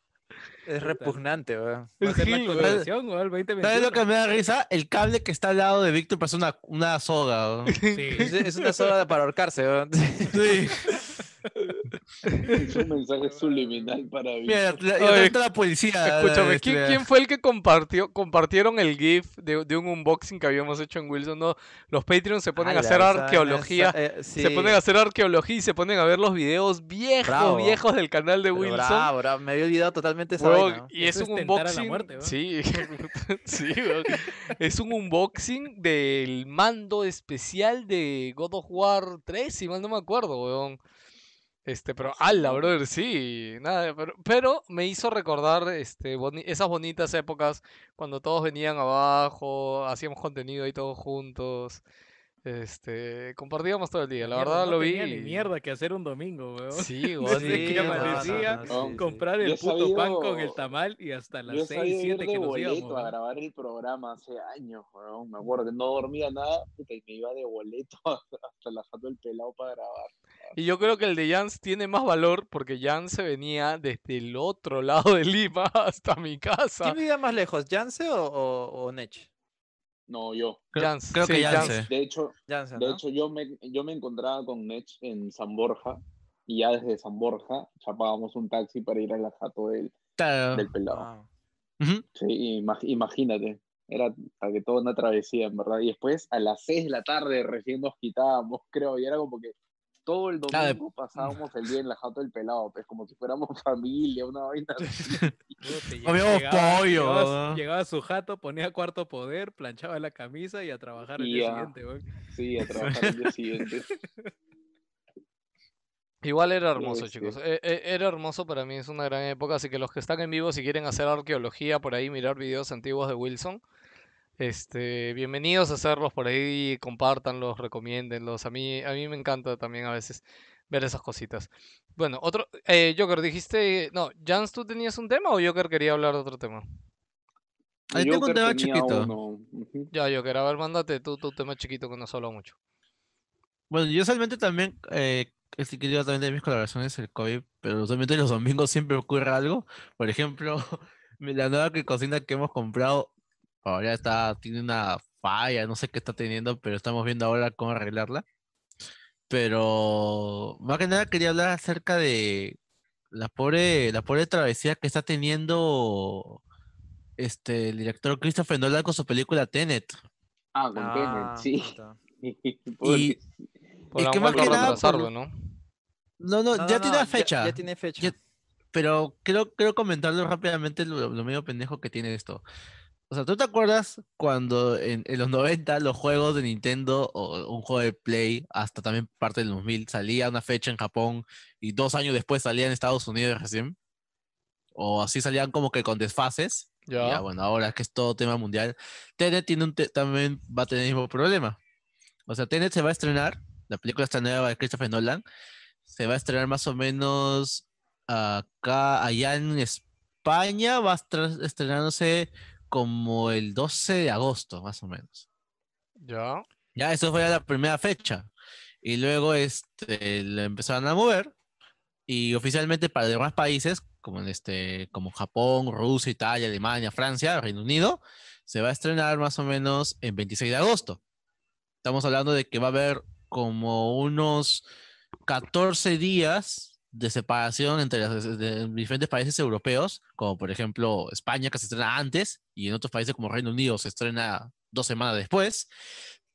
Es repugnante, weón. Es ser la Gil, weón. actualización, weón, el 2021. ¿Sabes lo que me da risa? El cable que está al lado de Víctor parece una, una soga. Es, Sí. es una soda para ahorcarse, weón. Sí. Es un mensaje subliminal para mí. Mira, la, Oye, la, está la policía. Escúchame, este, ¿quién, quién fue el que compartió, compartieron el GIF de, de un unboxing que habíamos hecho en Wilson? No, los Patreons se ponen a Ala, hacer esa arqueología. esa- eh, Se ponen a hacer arqueología y se ponen a ver los videos viejos, Bravo. viejos del canal de Wilson. Bravo, bravo, me había olvidado totalmente esa Huevón, vaina. y es Eso es un unboxing. muerte, sí, *laughs* sí, es un unboxing del mando especial de God of War 3, si mal no me acuerdo, weón. Este, pero ala, brother, sí, nada, pero, pero me hizo recordar este, boni- esas bonitas épocas cuando todos venían abajo, hacíamos contenido ahí todos juntos, este, compartíamos todo el día, la Mierda, verdad no lo vi. tenía ni mierda que hacer un domingo, weón. Sí, weón, sí, que no, no, no, amanecía, no, sí. Comprar el puto pan con el tamal y hasta las 6, sabido ir 7 de que nos boleto íbamos. a weón. grabar el programa hace años, weón. Me acuerdo que no dormía nada puta, y me iba de boleto *laughs* hasta la jato del pelado para grabar. Y yo creo que el de Jans tiene más valor porque Jans se venía desde el otro lado de Lima *laughs* hasta mi casa. ¿Quién vivía más lejos, Jance o, o, o Nech? No, yo. Creo, Jans, creo sí, que Jans. De hecho, de ¿no? hecho yo, me, yo me encontraba con Nech en San Borja y ya desde San Borja chapábamos un taxi para ir a la jato del, Claro. del pelado. Ah. Sí, imag- imagínate. Era para que toda una travesía, en verdad. Y después a las 6 de la tarde recién nos quitábamos, creo, y era como que todo el Ah, de- domingo pasábamos el día en la jato del pelado, pues como si fuéramos *laughs* familia, una vaina *laughs* Comíamos pollo, Llegaba, ¿no? llegaba a su jato, ponía cuarto poder, planchaba la camisa y a trabajar el Y día ya. siguiente, weón. Sí, a *laughs* trabajar el día siguiente. Igual era hermoso, sí. chicos. E- e- Era hermoso para mí, es una gran época. Así que los que están en vivo, si quieren hacer arqueología por ahí, mirar videos antiguos de Wilson, este, bienvenidos a hacerlos por ahí, compártanlos, recomiéndenlos. A mí, a mí me encanta también a veces ver esas cositas. Bueno, otro. Eh, Joker, dijiste. No, Jans, ¿tú tenías un tema o Joker quería hablar de otro tema? Ahí tengo un tema chiquito. Ya, Joker, a ver, mándate tú tu tema chiquito que no has hablado mucho. Bueno, yo usualmente también, eh, este quería también de mis colaboraciones el COVID, pero usualmente los domingos siempre ocurre algo. Por ejemplo, *laughs* la nueva que cocina que hemos comprado ahora está, tiene una falla, no sé qué está teniendo, pero estamos viendo ahora cómo arreglarla. Pero más que nada quería hablar acerca de la pobre, la pobre travesía que está teniendo este el director Christopher Nolan con su película Tenet. Ah, con Ah, Tenet, sí. *laughs* Y Por que más que nada por ¿no? no, no, No, ya no, tiene la fecha. Ya, tiene fecha. Ya- Pero quiero, quiero comentarlo rápidamente lo, lo medio pendejo que tiene esto. O sea, ¿tú te acuerdas cuando en, en los 90 los juegos de Nintendo o un juego de Play, hasta también parte del 2000, salía una fecha en Japón y dos años después salía en Estados Unidos recién? O así salían como que con desfases. Ya. Ya, bueno, ahora que es todo tema mundial, Tenet tiene un te- también va a tener el mismo problema. O sea, Tenet se va a estrenar, la película está nueva de Christopher Nolan, se va a estrenar más o menos acá, allá en España, va a estar estrenándose como el 12 de agosto, más o menos. Ya. Ya, eso fue la primera fecha. Y luego este, lo empezaron a mover. Y oficialmente para demás países, como en este, como Japón, Rusia, Italia, Alemania, Francia, Reino Unido, se va a estrenar más o menos en 26 de agosto. Estamos hablando de que va a haber como unos 14 días de separación entre diferentes países europeos, como por ejemplo España, que se estrena antes, y en otros países como Reino Unido se estrena dos semanas después.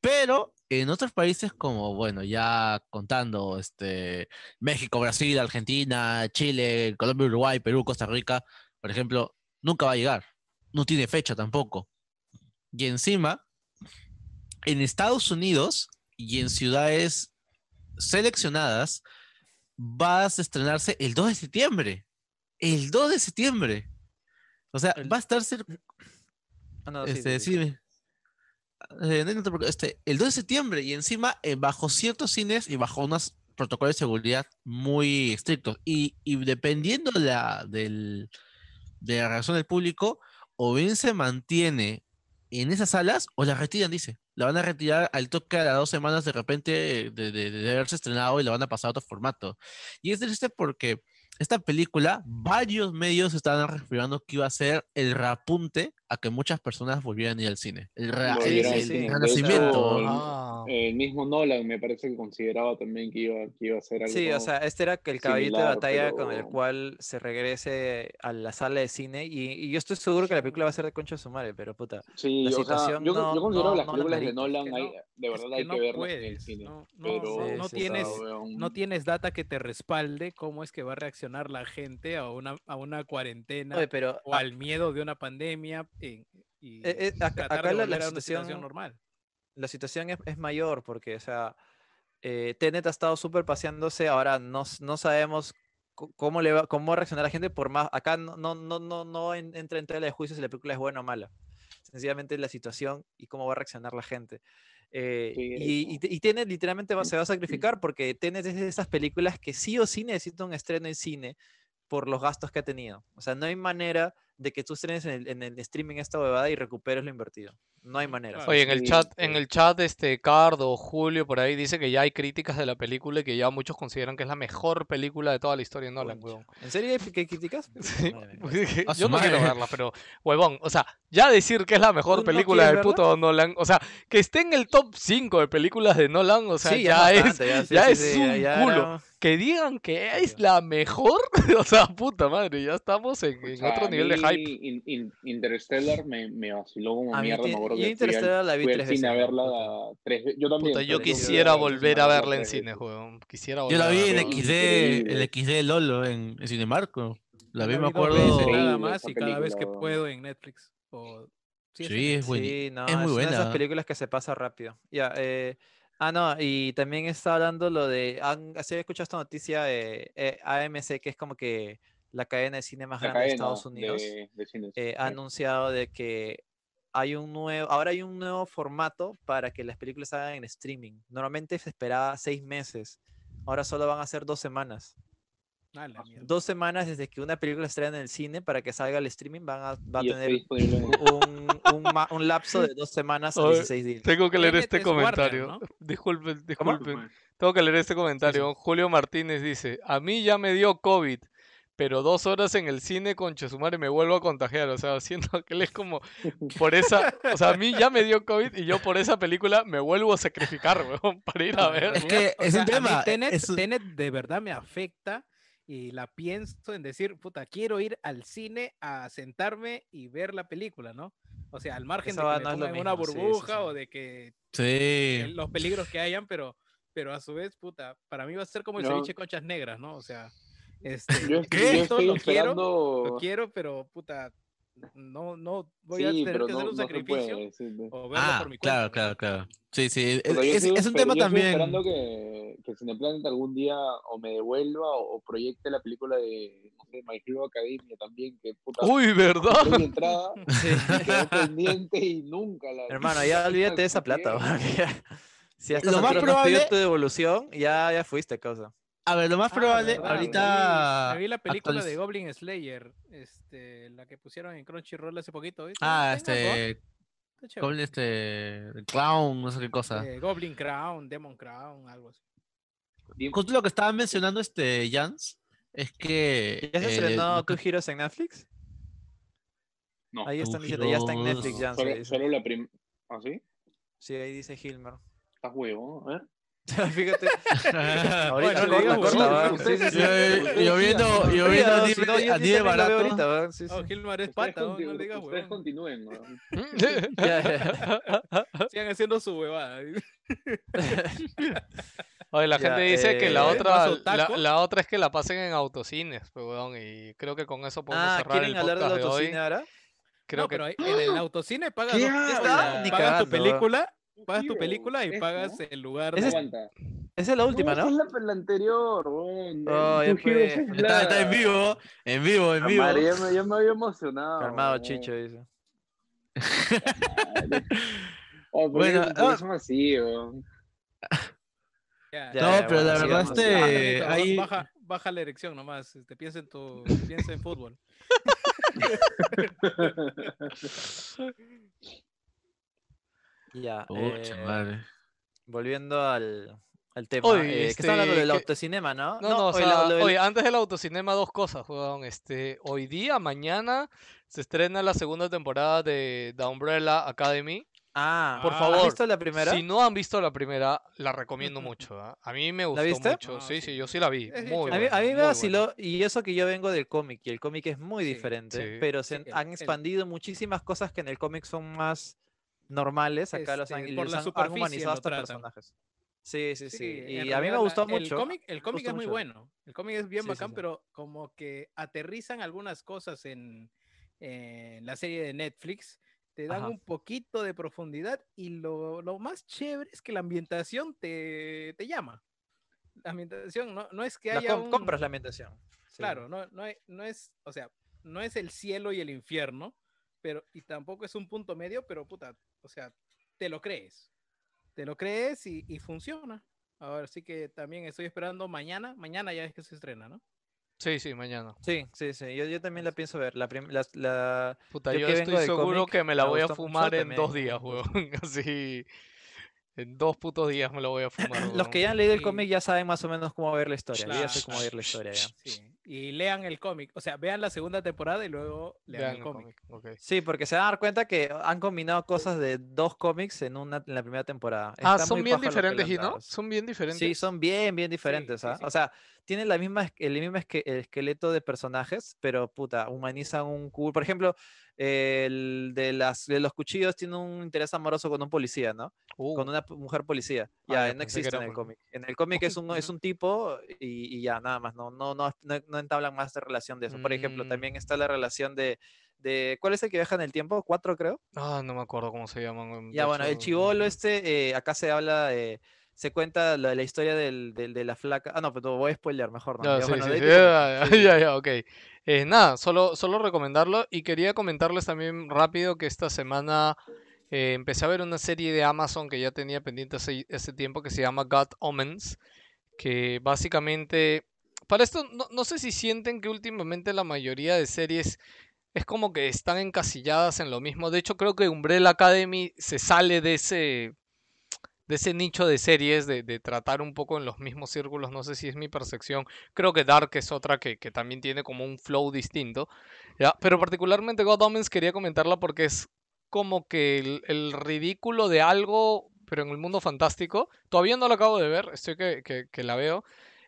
Pero en otros países como, bueno, ya contando, este, México, Brasil, Argentina, Chile, Colombia, Uruguay, Perú, Costa Rica, por ejemplo, nunca va a llegar. No tiene fecha tampoco. Y encima, en Estados Unidos y en ciudades seleccionadas, va a estrenarse el 2 de septiembre. El 2 de septiembre. O sea, El- va a estar cer- Ah, no, este, sí, eh, no, este, el 2 de septiembre y encima eh, bajo ciertos cines y bajo unos protocolos de seguridad muy estrictos. Y, y dependiendo la, del, de la reacción del público, o bien se mantiene en esas salas o la retiran, dice. La van a retirar al toque a las dos semanas de repente de, de- de haberse estrenado y la van a pasar a otro formato. Y es triste porque esta película, varios medios estaban refiriendo que iba a ser el reapunte a que muchas personas volvieran a ir al cine. El, renacimiento. hecho, Ah. El mismo Nolan me parece que consideraba también que iba, que iba a ser algo. Sí, o sea, este era que el caballito de batalla con el cual se regrese a la sala de cine y, y yo estoy seguro que la película va a ser de concha de su madre, pero puta. Sí, la o sea, situación yo, no- yo considero no- las no películas de. Nolan, hay- no- de es verdad que hay no que verlas en el cine. no- no- pero no sí, tienes- No tienes data que te respalde cómo es que va a reaccionar la gente a una, a una cuarentena Oye, pero o al miedo de una pandemia en- y Eh, eh, acá- acá de la- la volver a una situación- situación normal. la situación es, es mayor porque, o sea, eh, Tenet ha estado súper paseándose, ahora no, no sabemos cómo, le va, cómo va a reaccionar la gente por más, acá no, no, no, no, no en- entra en tela de juicio si la película es buena o mala, sencillamente la situación y cómo va a reaccionar la gente. Eh, Sí, y, y, y Tenet literalmente va- se va a sacrificar porque Tenet es de esas películas que sí o sí necesita un estreno en cine por los gastos que ha tenido. O sea, no hay manera de que tú estrenes en el, en el streaming esta huevada y recuperes lo invertido. No hay manera. Oye, en el chat, en el chat, este Cardo, Julio, por ahí dice que ya hay críticas de la película y que ya muchos consideran que es la mejor película de toda la historia de Nolan, huevón. ¿En serio hay que críticas? *laughs* Sí, su yo no quiero verla, pero huevón, o sea, ya decir que es la mejor no película del puto Nolan, o sea, que esté en el top 5 de películas de Nolan, o sea, Sí, ya, es, bastante, ya, sí, ya sí, es sí, un ya culo. Que digan que es la mejor, *laughs* o sea, puta madre, ya estamos en, en O sea, otro a nivel de hype. In- In- Interstellar me, me vaciló como mierda. Me acuerdo yo fui al- Interstellar la vi tres cine a veces, verla tres veces. Yo también. Puta, yo quisiera al volver a verla en cine, veces. huevón. Quisiera Yo volver la a vi en. XD, el XD Lolo en, en Cinemarco. La vi, Yo me acuerdo. veces nada más y cada vez que puedo en Netflix. O... Sí, es Sí, es buena. Sí, no, es muy una de esas buena. películas que se pasa rápido. Ya, eh, ah, no, y también está hablando lo de, han, ¿sí has escuchado esta noticia de eh, AMC, que es como que la cadena de cine más La grande de Estados Unidos? de, de eh, ha anunciado de que hay un nuevo, ahora hay un nuevo formato para que las películas se hagan en streaming. Normalmente se esperaba seis meses ahora solo van a ser dos semanas. Ah. Dos semanas desde que una película estrena en el cine para que salga al streaming van a, va a tener un, un ma- un lapso de dos semanas a Oye, 16 días. Tengo que leer este es comentario. ¿no? Disculpen, ¿Cómo? disculpen. Tengo que leer este comentario. Julio Martínez dice, a mí ya me dio COVID, pero dos horas en el cine con Chesumare me vuelvo a contagiar. O sea, *laughs* siento que él es como, por esa, o sea, a mí ya me dio COVID y yo por esa película me vuelvo a sacrificar, *laughs* weón, para ir a ver. Es que *laughs* O es sea, un tema. Tenet, es un- Tenet de verdad me afecta y la pienso en decir, puta, quiero ir al cine a sentarme y ver la película, ¿no? O sea, al margen de que me no es lo ponga en una mismo, sí, sí, burbuja sí. o de que Sí. eh, los peligros que hayan, pero, pero a su vez, puta, para mí va a ser como el No. ceviche conchas negras, ¿no? O sea, este, Yo, esto yo estoy lo quiero, esperando. lo quiero, pero puta, no, no voy sí, a tener que no, hacer un no sacrificio puede, sí, o verlo Ah, por mi claro, cuenta. ¿no? claro, claro. Sí, sí. O sea, Es, es- sigo es un tema yo estoy también. esperando que, que Cineplanet algún día o me devuelva o, o proyecte la película de, sé, My Hero Academia también, que puta, Uy, ¿verdad? mi entrada, *laughs* Sí. quedó pendiente y nunca la Hermano, ya *laughs* olvídate de esa plata. *laughs* Si a estas Lo más probable- tu devolución, ya, ya fuiste, causa. A ver, lo más Ah, probable, ahorita. Me vi, me vi la película de Goblin Slayer, este, la que pusieron en Crunchyroll hace poquito. ¿viste? Ah, este. Goblin, este. Clown, no sé qué cosa. Eh, Goblin Crown, Demon Crown, algo así. Justo lo que estaba mencionando este Jans es que. ¿Ya se eh, estrenó que- Two Heroes en Netflix? No, Ahí están diciendo, ya está en. Netflix, ya. solo, solo la primera. ¿Ah, sí? Sí, ahí dice Hilmer. Estás huevo, a ver. *laughs* Fíjate. Bueno, Ahorita. Yo, yo viendo, yo viendo ah, a si no, a lo veo barato. ahorita, sí, sí. Oh, Gilmar es Ustedes, pata, ¿no? le digas ustedes continúen. *laughs* Sigan haciendo su huevada. *laughs* Oye, la Ya, gente dice que la eh, otra, ¿más la, la otra es que la pasen en autocines, pues, weón, y creo que con eso podemos Ah, cerrar el ¿quieren hablar del podcast de hoy. autocine ahora? Creo no, que pero en el autocine pagas, ¿Qué dos- pagas tu película, pagas tu película y es, pagas ¿no? el lugar. Es-. Esa es la última, esa ¿no? es la, la anterior, weón. Oh, ya fue. Está, está en vivo, en vivo, en vivo. Madre, ya me, ya me había emocionado. Calmado, weón. Chicho, dice. *laughs* Oh, ¿por qué- Bueno, qué ah. son así, weón? No, ya, pero la verdad. Baja, este, baja, baja la erección nomás. Este, piensa en tu, piensa en fútbol. *laughs* *laughs* Ya. Pucha eh, madre. volviendo al, al tema. Oye, eh, que está hablando este, del que- autocinema, ¿no? No, no, o oye, sea, del- oye, antes del autocinema dos cosas, weón. Este, hoy día, mañana, se estrena la segunda temporada de The Umbrella Academy. Ah, por Ah, favor, ¿Has visto la primera? Si no han visto la primera, la recomiendo mucho. ¿ah? A mí me gustó viste? mucho. Ah, sí, sí, sí. yo sí la vi. Muy A mí, a mí me vaciló, y eso que yo vengo del cómic, y el cómic es muy Sí, diferente, sí. pero se Sí, han el- expandido muchísimas cosas que en el cómic son más normales, acá los han, Este, por la han- han superficie humanizado lo hasta tratan. personajes. Sí, sí, sí. Sí, Y a mí me gustó la- mucho. El cómic, el cómic es muy mucho. bueno. El cómic es bien Sí, sí, bacán, sí. pero como que aterrizan algunas cosas en, en la serie de Netflix. Te dan Ajá. un poquito de profundidad y lo, lo más chévere es que la ambientación te, te llama. La ambientación no, no es que haya com- un- compras la ambientación. Sí. Claro, no, no, hay- no es, o sea, no es el cielo y el infierno, pero, y tampoco es un punto medio, pero puta, o sea, te lo crees. Te lo crees y, y funciona. Ahora sí que también estoy esperando mañana, mañana ya es que se estrena, ¿no? Sí, sí, mañana. Sí, sí, sí. Yo, yo también la pienso ver. La, prim- la, la- Puta, Yo yo, que vengo estoy seguro cómic, que me la voy a fumar en también dos días, weón. *laughs* Así. En dos putos días me lo voy a fumar. Los que ya han leído el cómic ya saben más o menos cómo ver la historia. Yo ya sé Claro. cómo ver la historia ya. Sí. Y lean el cómic, o sea, vean la segunda temporada y luego lean Vean el el cómic. cómic, ok. Sí, porque se van a dar cuenta que han combinado cosas de dos cómics en una en la primera temporada. Ah, Está son muy bien diferentes, ¿y no? Son bien diferentes. Sí, son bien, bien diferentes, sí, ¿ah? sí. O sea, tienen la misma, el mismo esque- el esqueleto de personajes, pero puta, humanizan un cool. Por ejemplo, el de, las, de los cuchillos tiene un interés amoroso con un policía, ¿no? Uh, Con una mujer policía. Ah, Ya, no existe en el cómic. En el cómic es un, es un tipo y, y ya, nada más. No, no, no, no, entablan más de relación de eso. Por ejemplo, Mm. también está la relación de, de. ¿Cuál es el que viaja en el tiempo? ¿Cuatro, creo? Ah, no me acuerdo cómo se llaman. Ya, de bueno, el hecho, chivolo este, eh, acá se habla, eh, se cuenta la, la historia del, del- de la flaca. Ah, no, pero voy a spoiler, mejor no. Ya, Ya, sí, bueno, sí, sí, ya, ok. Eh, nada, solo, solo recomendarlo y quería comentarles también rápido que esta semana eh, empecé a ver una serie de Amazon que ya tenía pendiente hace, ese tiempo que se llama God Omens, que básicamente... Para esto, no, no sé si sienten que últimamente la mayoría de series es como que están encasilladas en lo mismo. De hecho, creo que Umbrella Academy se sale de ese, de ese nicho de series, de, de tratar un poco en los mismos círculos. No sé si es mi percepción. Creo que Dark es otra que, que también tiene como un flow distinto. ¿ya? Pero particularmente God Omens quería comentarla porque es como que el, ridículo de algo, pero en el mundo fantástico. Todavía no lo acabo de ver, estoy que, que, la veo.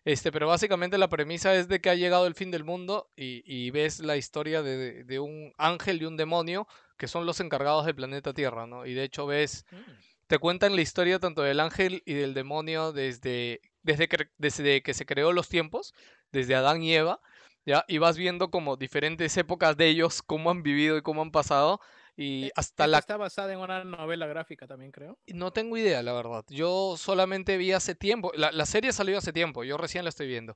Este, pero básicamente la premisa es de que ha llegado el fin del mundo y, ves la historia de, de- un ángel y un demonio que son los encargados del planeta Tierra, ¿no? Y de hecho ves, te cuentan la historia tanto del ángel y del demonio desde, desde, que, desde que se creó los tiempos, desde Adán y Eva, ¿ya? Y vas viendo como diferentes épocas de ellos, cómo han vivido y cómo han pasado. Y Eh, hasta esta la está basada en una novela gráfica también, creo. no tengo idea, la verdad. Yo solamente vi hace tiempo. La, la serie salió hace tiempo. Yo recién la estoy viendo.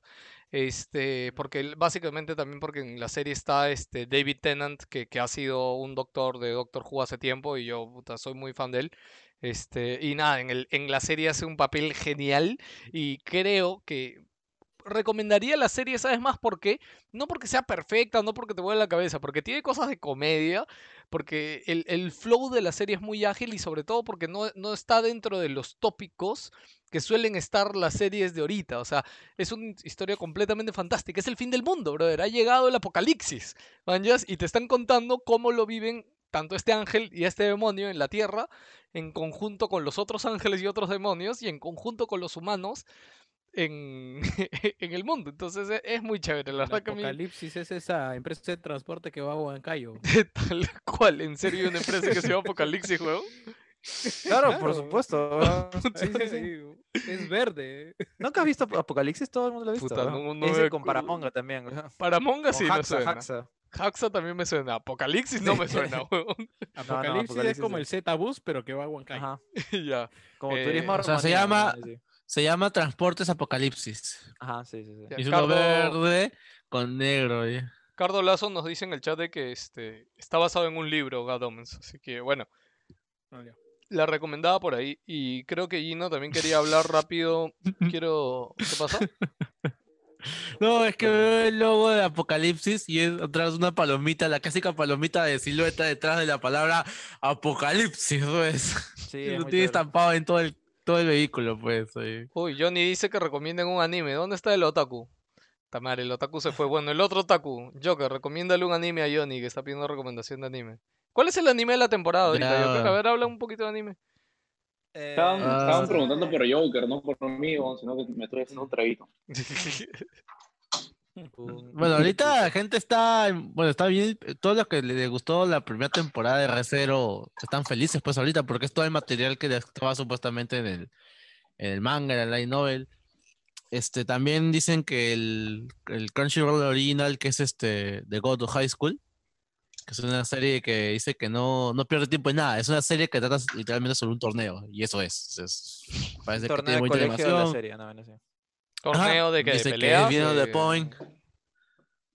Este, porque básicamente también porque en la serie está este David Tennant, que, que ha sido un doctor de Doctor Who hace tiempo y yo puta, soy muy fan de él. Este, y nada, en el, en la serie hace un papel genial y creo que recomendaría la serie, ¿sabes más por qué? No porque sea perfecta, no porque te vuelva la cabeza, porque tiene cosas de comedia, porque el, el flow de la serie es muy ágil y sobre todo porque no, no está dentro de los tópicos que suelen estar las series de ahorita. O sea, es una historia completamente fantástica. Es el fin del mundo, brother. Ha llegado el apocalipsis, manjas, y te están contando cómo lo viven tanto este ángel y este demonio en la tierra, en conjunto con los otros ángeles y otros demonios, y en conjunto con los humanos en, *laughs* en el mundo. Entonces e- es muy chévere, la El verdad que a mí- Apocalipsis es esa empresa de transporte que va a Huancayo. *laughs* Tal cual, en serio, hay una empresa que se llama Apocalipsis, weón. *laughs* Claro, por supuesto. Sí, sí, sí. Es verde. ¿Nunca has visto Apocalipsis? Todo el mundo lo ha visto. Puta, no- no Ese me con. Paramonga también. weón. Para Monga Con sí Haxa. Haxa. Haxa también me suena. Apocalipsis no me suena, *laughs* weón. Apocalipsis, es Apocalipsis como sí. el Z-Bus, pero que va a Huancayo. Ajá. *laughs* ya. Como Eh, turismo o sea, se llama- sí. Se llama Transportes Apocalipsis. Ajá, sí, sí, sí. Y es uno Cardo- verde con negro. ¿eh? Cardo Lazo nos dice en el chat de que este, está basado en un libro, God Omens. Así que bueno, Ah, la recomendaba por ahí. Y creo que Gino también quería hablar rápido. *laughs* Quiero. ¿Qué pasó? No, es que veo el logo de Apocalipsis y es atrás una palomita, la clásica palomita de silueta detrás de la palabra Apocalipsis, pues. Sí, *laughs* es lo tiene estampado en todo el, todo el vehículo, pues. ahí. Uy, Johnny dice que recomienden un anime. ¿Dónde está el otaku? Tamare, el otaku se fue. Bueno, el otro otaku, Joker, recomiéndale un anime a Johnny que está pidiendo recomendación de anime. ¿Cuál es el anime de la temporada ahorita. Joker? A ver, habla un poquito de anime. Estaban, Eh, Ah. estaban preguntando por Joker, no por mí, sino que me estoy haciendo un traguito. *laughs* Bueno, ahorita la gente está, bueno, está bien, todos los que les gustó la primera temporada de Re:Zero están felices pues ahorita porque es todo el material que estaba supuestamente en el, en el manga, en el light novel. Este, también dicen que el, el Crunchyroll original, que es este, de God to High School, que es una serie que dice que no, no pierde tiempo en nada, es una serie que trata literalmente sobre un torneo, y eso es, es- parece que torneo tiene de mucha de animación. serie, no. Torneo de que de dice que peleas. viene de- de point.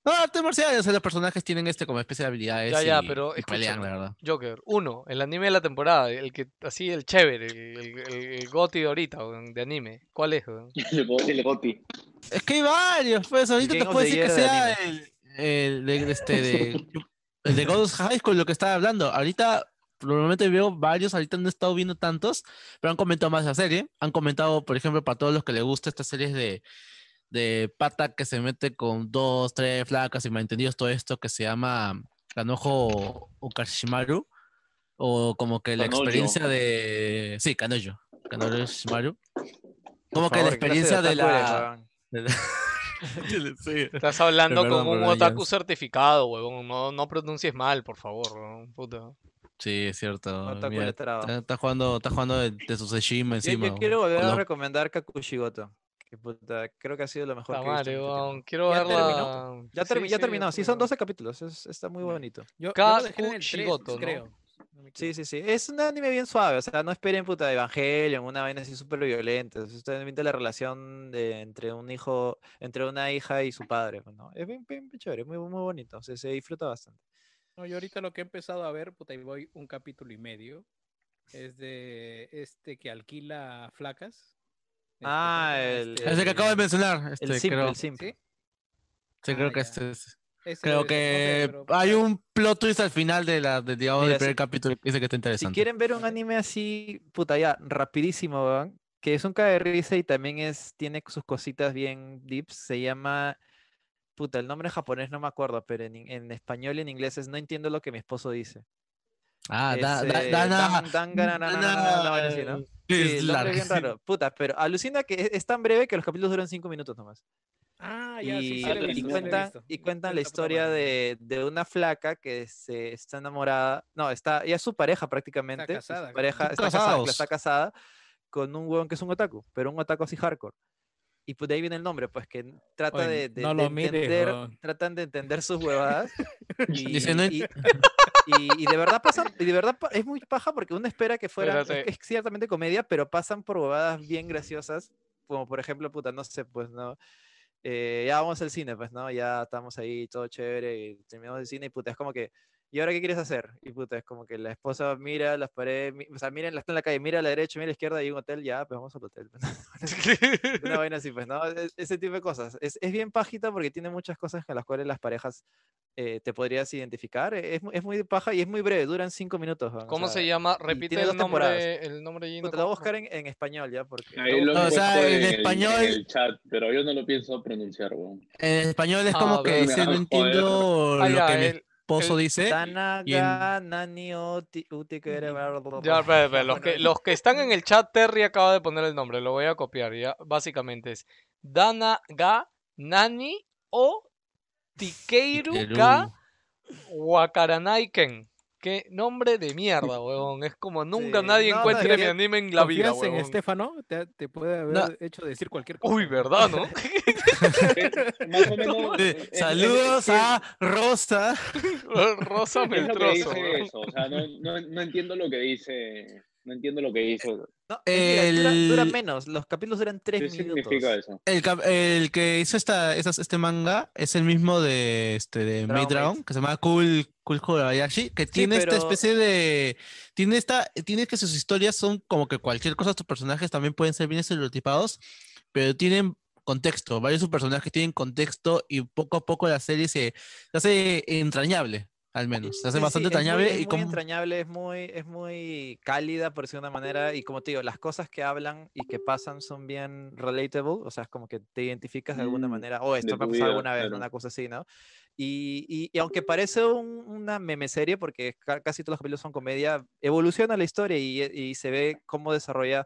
No, artes marciales, o sea, los personajes tienen este como especie de habilidades Ya, ya, y, pero y pelean, la verdad. Joker, uno, el anime de la temporada, el que así el chévere, el, el, goti de ahorita, de anime. ¿Cuál es? *laughs* El Goti, el Goti. Es que hay varios, pues ahorita te puedo decir que de sea el, el de, de este de el *laughs* de God of High School, lo que estaba hablando. Ahorita normalmente veo varios, ahorita no he estado viendo tantos, pero han comentado más la serie. Han comentado, por ejemplo, para todos los que les gusta estas series de, de pata que se mete con dos, tres flacas y malentendidos, todo esto que se llama Kanojo Ukashimaru, o como que la Kanojo. experiencia de. Sí, Kanojo. Kanojo Shimaru. Como Por que la favor, ¿qué clase experiencia de la. de la- *laughs* *laughs* Sí. Estás hablando Perdón, con un otaku certificado, huevón. No, no pronuncies mal, por favor, weón, puta. Sí, es cierto. Otaku Mira, letrado. está, está jugando, está jugando de, de su Sejima encima. yo quiero volver a recomendar Kakushigoto. Que puta, creo que ha sido lo mejor que he visto tiempo. Quiero Ya verla. terminó. Ya, termi- Sí, ya sí, terminó, sí, son terminó. 12 capítulos, es- está muy bonito. Yo, Kakushigoto, 3, ¿no? creo. No me Sí, sí, sí. Es un anime bien suave, o sea, no esperen puta Evangelion, una vaina así súper violenta. Es justamente la relación de, entre un hijo, entre una hija y su padre, pues, ¿no? Es bien, bien, bien chévere, muy, muy bonito, o sea, se disfruta bastante. No, yo ahorita lo que he empezado a ver, puta, y voy un capítulo y medio, es de este que alquila flacas Ah, ¿cómo se llama? el- Este, Es el que acabo de mencionar. Este, El simple, creo, el simple. ¿Sí? sí, creo Ah, que este es. Ese Creo no sé, que pero- hay un plot twist al final de la, de, digamos, Mira, del primer si- capítulo que dice que está Si interesante. quieren ver un anime así, puta ya, rapidísimo, weón, que es un cae risa y también es, tiene sus cositas bien deeps, se llama, puta, el nombre en japonés no me acuerdo, pero en, en español y en inglés es No entiendo lo que mi esposo dice. Ah, da, Es, da, eh, Dana. Dan- Dan- Gana- Na- Na- Na- Na- una vaina así, ¿no? Sí, Sí, es es bien largo. raro. Puta, pero alucina que es, es tan breve que los capítulos duran cinco minutos nomás. Ah, ya, sí, Y, sí, he y visto, sí cuentan, y cuentan la Está historia de, de una flaca que se está enamorada, no, está, ya es su pareja prácticamente, su casada, creo. pareja está casada, está casada con un huevón que es un otaku, pero un otaku así hardcore. Y pues de ahí viene el nombre, pues que trata Oye, de, de- no de lo mires, entender, weón. tratan de entender sus huevadas. *laughs* y, Dice, "No y, *laughs* y- y de verdad pasan, y de verdad es muy paja porque uno espera que fuera, es, es ciertamente comedia, pero pasan por huevadas bien graciosas, como por ejemplo, puta, no sé, pues no, eh, ya vamos al cine, pues, ¿no? Ya estamos ahí, todo chévere, y terminamos el cine y puta, es como que, ¿y ahora qué quieres hacer? Y puta, es como que la esposa mira las paredes, mi- o sea, miren, está en la calle, mira a la derecha, mira a la izquierda, y hay un hotel, ya, pues vamos al hotel. *laughs* *laughs* Una vaina así, pues, ¿no? E- Ese tipo de cosas. Es, es bien pajita porque tiene muchas cosas con las cuales las parejas eh, te podrías identificar. Es, es muy paja y es muy breve, duran cinco minutos. weón, o ¿Cómo sea, se llama? Repite el nombre, el nombre Gino, puta, lo voy a ¿cómo- buscar en, en español ya, porque... Ahí lo O han sea, en el- español- en el chat, pero yo no lo pienso pronunciar, weón. En español es Ah, como a que dice, no entiendo Ah, lo ya, que mi el- el- dice. Tanaga, Nani, Oti, Uti, que era- Ya, espera, espera, Los que, los que están en el chat, Terry acaba de poner el nombre, lo voy a copiar. Ya, básicamente es Dana Ga Nani o Tikeiru. Ga Wakaranaiken. Qué nombre de mierda, *laughs* huevón. Es como nunca Sí, nadie no, no, encuentre es mi anime en la vida, ¿Confías en. Estefano? Te, te puede haber No. hecho decir cualquier cosa. Uy, ¿verdad, no? *laughs* Eh, *laughs* Más o menos. Eh, es- es- Saludos es- a Rosa. Rosa es lo que Meltrozo. dice huevón. eso, o sea, no, no, no entiendo lo que dice. No entiendo lo que dice. No, es- mira, dura, dura El- menos. Los capítulos duran tres ¿Qué minutos. significa eso? El, cap- el que hizo esta, esas- este manga es el mismo de, este, de Dragon Maid Dragon, que se llama Cool, cool Kobayashi, que tiene esta pero- especie de... Tiene, esta, tiene que sus historias son como que cualquier cosa, tus personajes también pueden ser bien estereotipados, pero tienen contexto, varios sus personajes tienen contexto y poco a poco la serie se, se hace entrañable, al menos. Se hace Sí, sí, bastante es muy- entrañable es muy entrañable, es muy, es muy cálida, por decirlo de una manera, y como te digo, las cosas que hablan y que pasan son bien relatable, o sea, es como que te identificas de alguna Mm, manera, o esto me ha pasado alguna vez, claro. una cosa así, ¿no? Y, y- y aunque parece un- una meme serie, porque ca- casi todos los capítulos son comedia, evoluciona la historia y, y se ve cómo desarrolla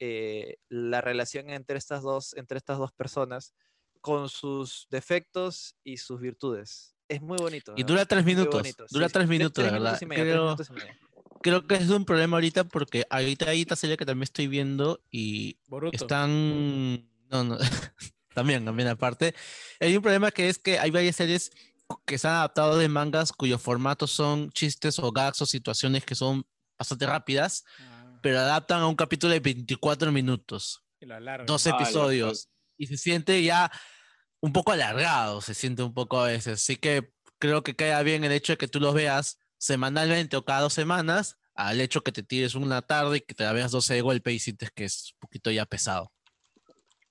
eh, la relación entre estas, dos, entre estas dos personas con sus defectos y sus virtudes. Es muy bonito. Y dura tres minutos, bonito, dura sí. tres Tre- minutos, la tres verdad. tres Creo- minutos y medio. Creo que es un problema ahorita porque ahorita hay esta serie que también estoy viendo y Boruto. están... No, no, *laughs* también, también aparte. Hay un problema que es que hay varias series que se han adaptado de mangas cuyos formatos son chistes o gags o situaciones que son bastante rápidas, Ah, pero adaptan a un capítulo de 24 minutos, y lo Ah, la episodios, y se siente ya un poco alargado, se siente un poco a veces. Así que creo que queda bien el hecho de que tú los veas semanalmente o cada dos semanas, al hecho que te tires una tarde y que te la veas 12 de golpe y sientes que es un poquito ya pesado.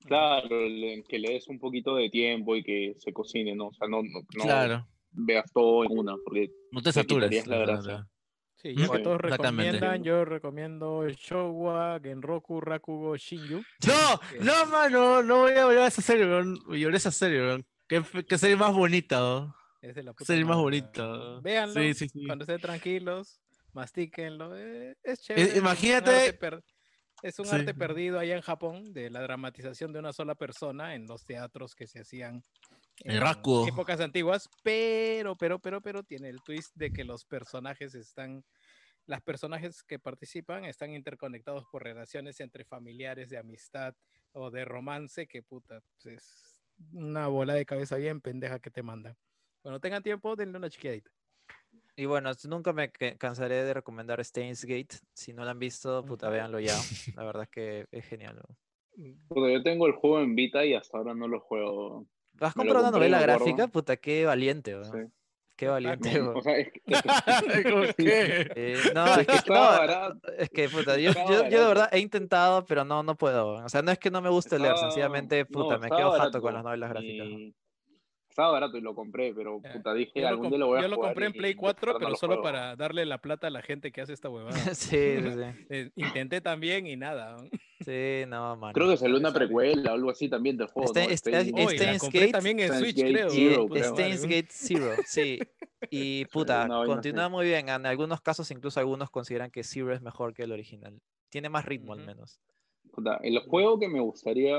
Claro, que le des un poquito de tiempo y que se cocine, ¿no? O sea, no, no, no Claro, veas todo en una, porque no te quitarías la verdad. Sí, ya que todos recomiendan, yo recomiendo Showa, Genroku, Rakugo, Shinju. No, que- no, mano, no voy a volver a esa serie. Lloré esa serie. Qué, qué serie más bonita, weón. Es de la puta serie más bonita. Véanlo, Sí, sí, sí. cuando estén tranquilos, mastíquenlo. eh, es chévere. es un imagínate- arte per- Es un arte perdido allá en Japón de la dramatización de una sola persona en los teatros que se hacían El Rakugo. épocas antiguas, pero, pero, pero, pero tiene el twist de que los personajes están, las personajes que participan están interconectados por relaciones entre familiares, de amistad o de romance, que puta, pues, es una bola de cabeza bien pendeja que te mandan. Cuando tengan tiempo, denle una chiquiadita. Y bueno, nunca me cansaré de recomendar Steins Gate. Si no lo han visto, puta, véanlo ya. *laughs* La verdad es que es genial. ¿no? Yo tengo el juego en Vita y hasta ahora no lo juego. ¿Has Me lo comprado una novela gráfica? Puta, qué valiente. weón. Sí. Qué valiente, Taco. weón. O sea, es que, *laughs* es que- ¿Cómo *laughs* que? Eh, no, es que, estaba no, es que puta, yo, yo, yo de verdad he intentado, pero no, no puedo. O sea, no es que no me guste leer, sencillamente, no, puta, me quedo jato barato con las novelas gráficas. y Estaba barato y lo compré, pero Ya. puta, dije Yo algún día lo voy a yo lo compré en Play de 4, verdad no pero lo solo juego. para darle la plata a la gente que hace esta huevada. *laughs* Sí, sí, sí. Eh, intenté también y nada. Sí, no, mano. Creo que salió una precuela o algo así también del juego, Está- ¿no? está- Gate- también en Switch, Gate creo. Zero, creo. Gate Zero, sí. *laughs* Y puta, continúa muy bien. En algunos casos, incluso algunos consideran que Zero es mejor que el original. Tiene más ritmo al menos. Puta, el juego que me gustaría,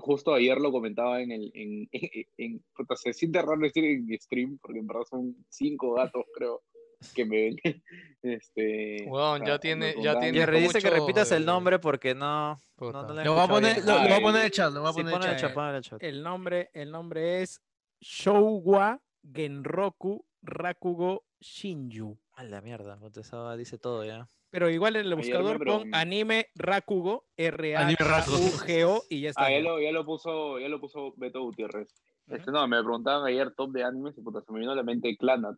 justo ayer lo comentaba en el, en, en, *laughs* en- puta, se siente raro decir en stream, porque en verdad son cinco gatos, creo, que me ven. *laughs* Este, Weón, o ya tiene- ya tiene- Jerry dice que repitas el nombre porque no. no, no Lo voy a poner, lo, lo voy a poner en el chat, lo voy a Sí, poner en el ponlo en el chat. el chat. El nombre, el nombre es Shouwa Genroku Rakugo Shinju. A la mierda, eso dice todo ya. Pero igual en el buscador pon pregun- anime Rakugo, R A. U G O y ya está. Ah, ya lo, ya lo puso, ya lo puso Beto Gutiérrez. Este, no, me preguntaban ayer top de animes y puta, se me vino a la mente Clanat.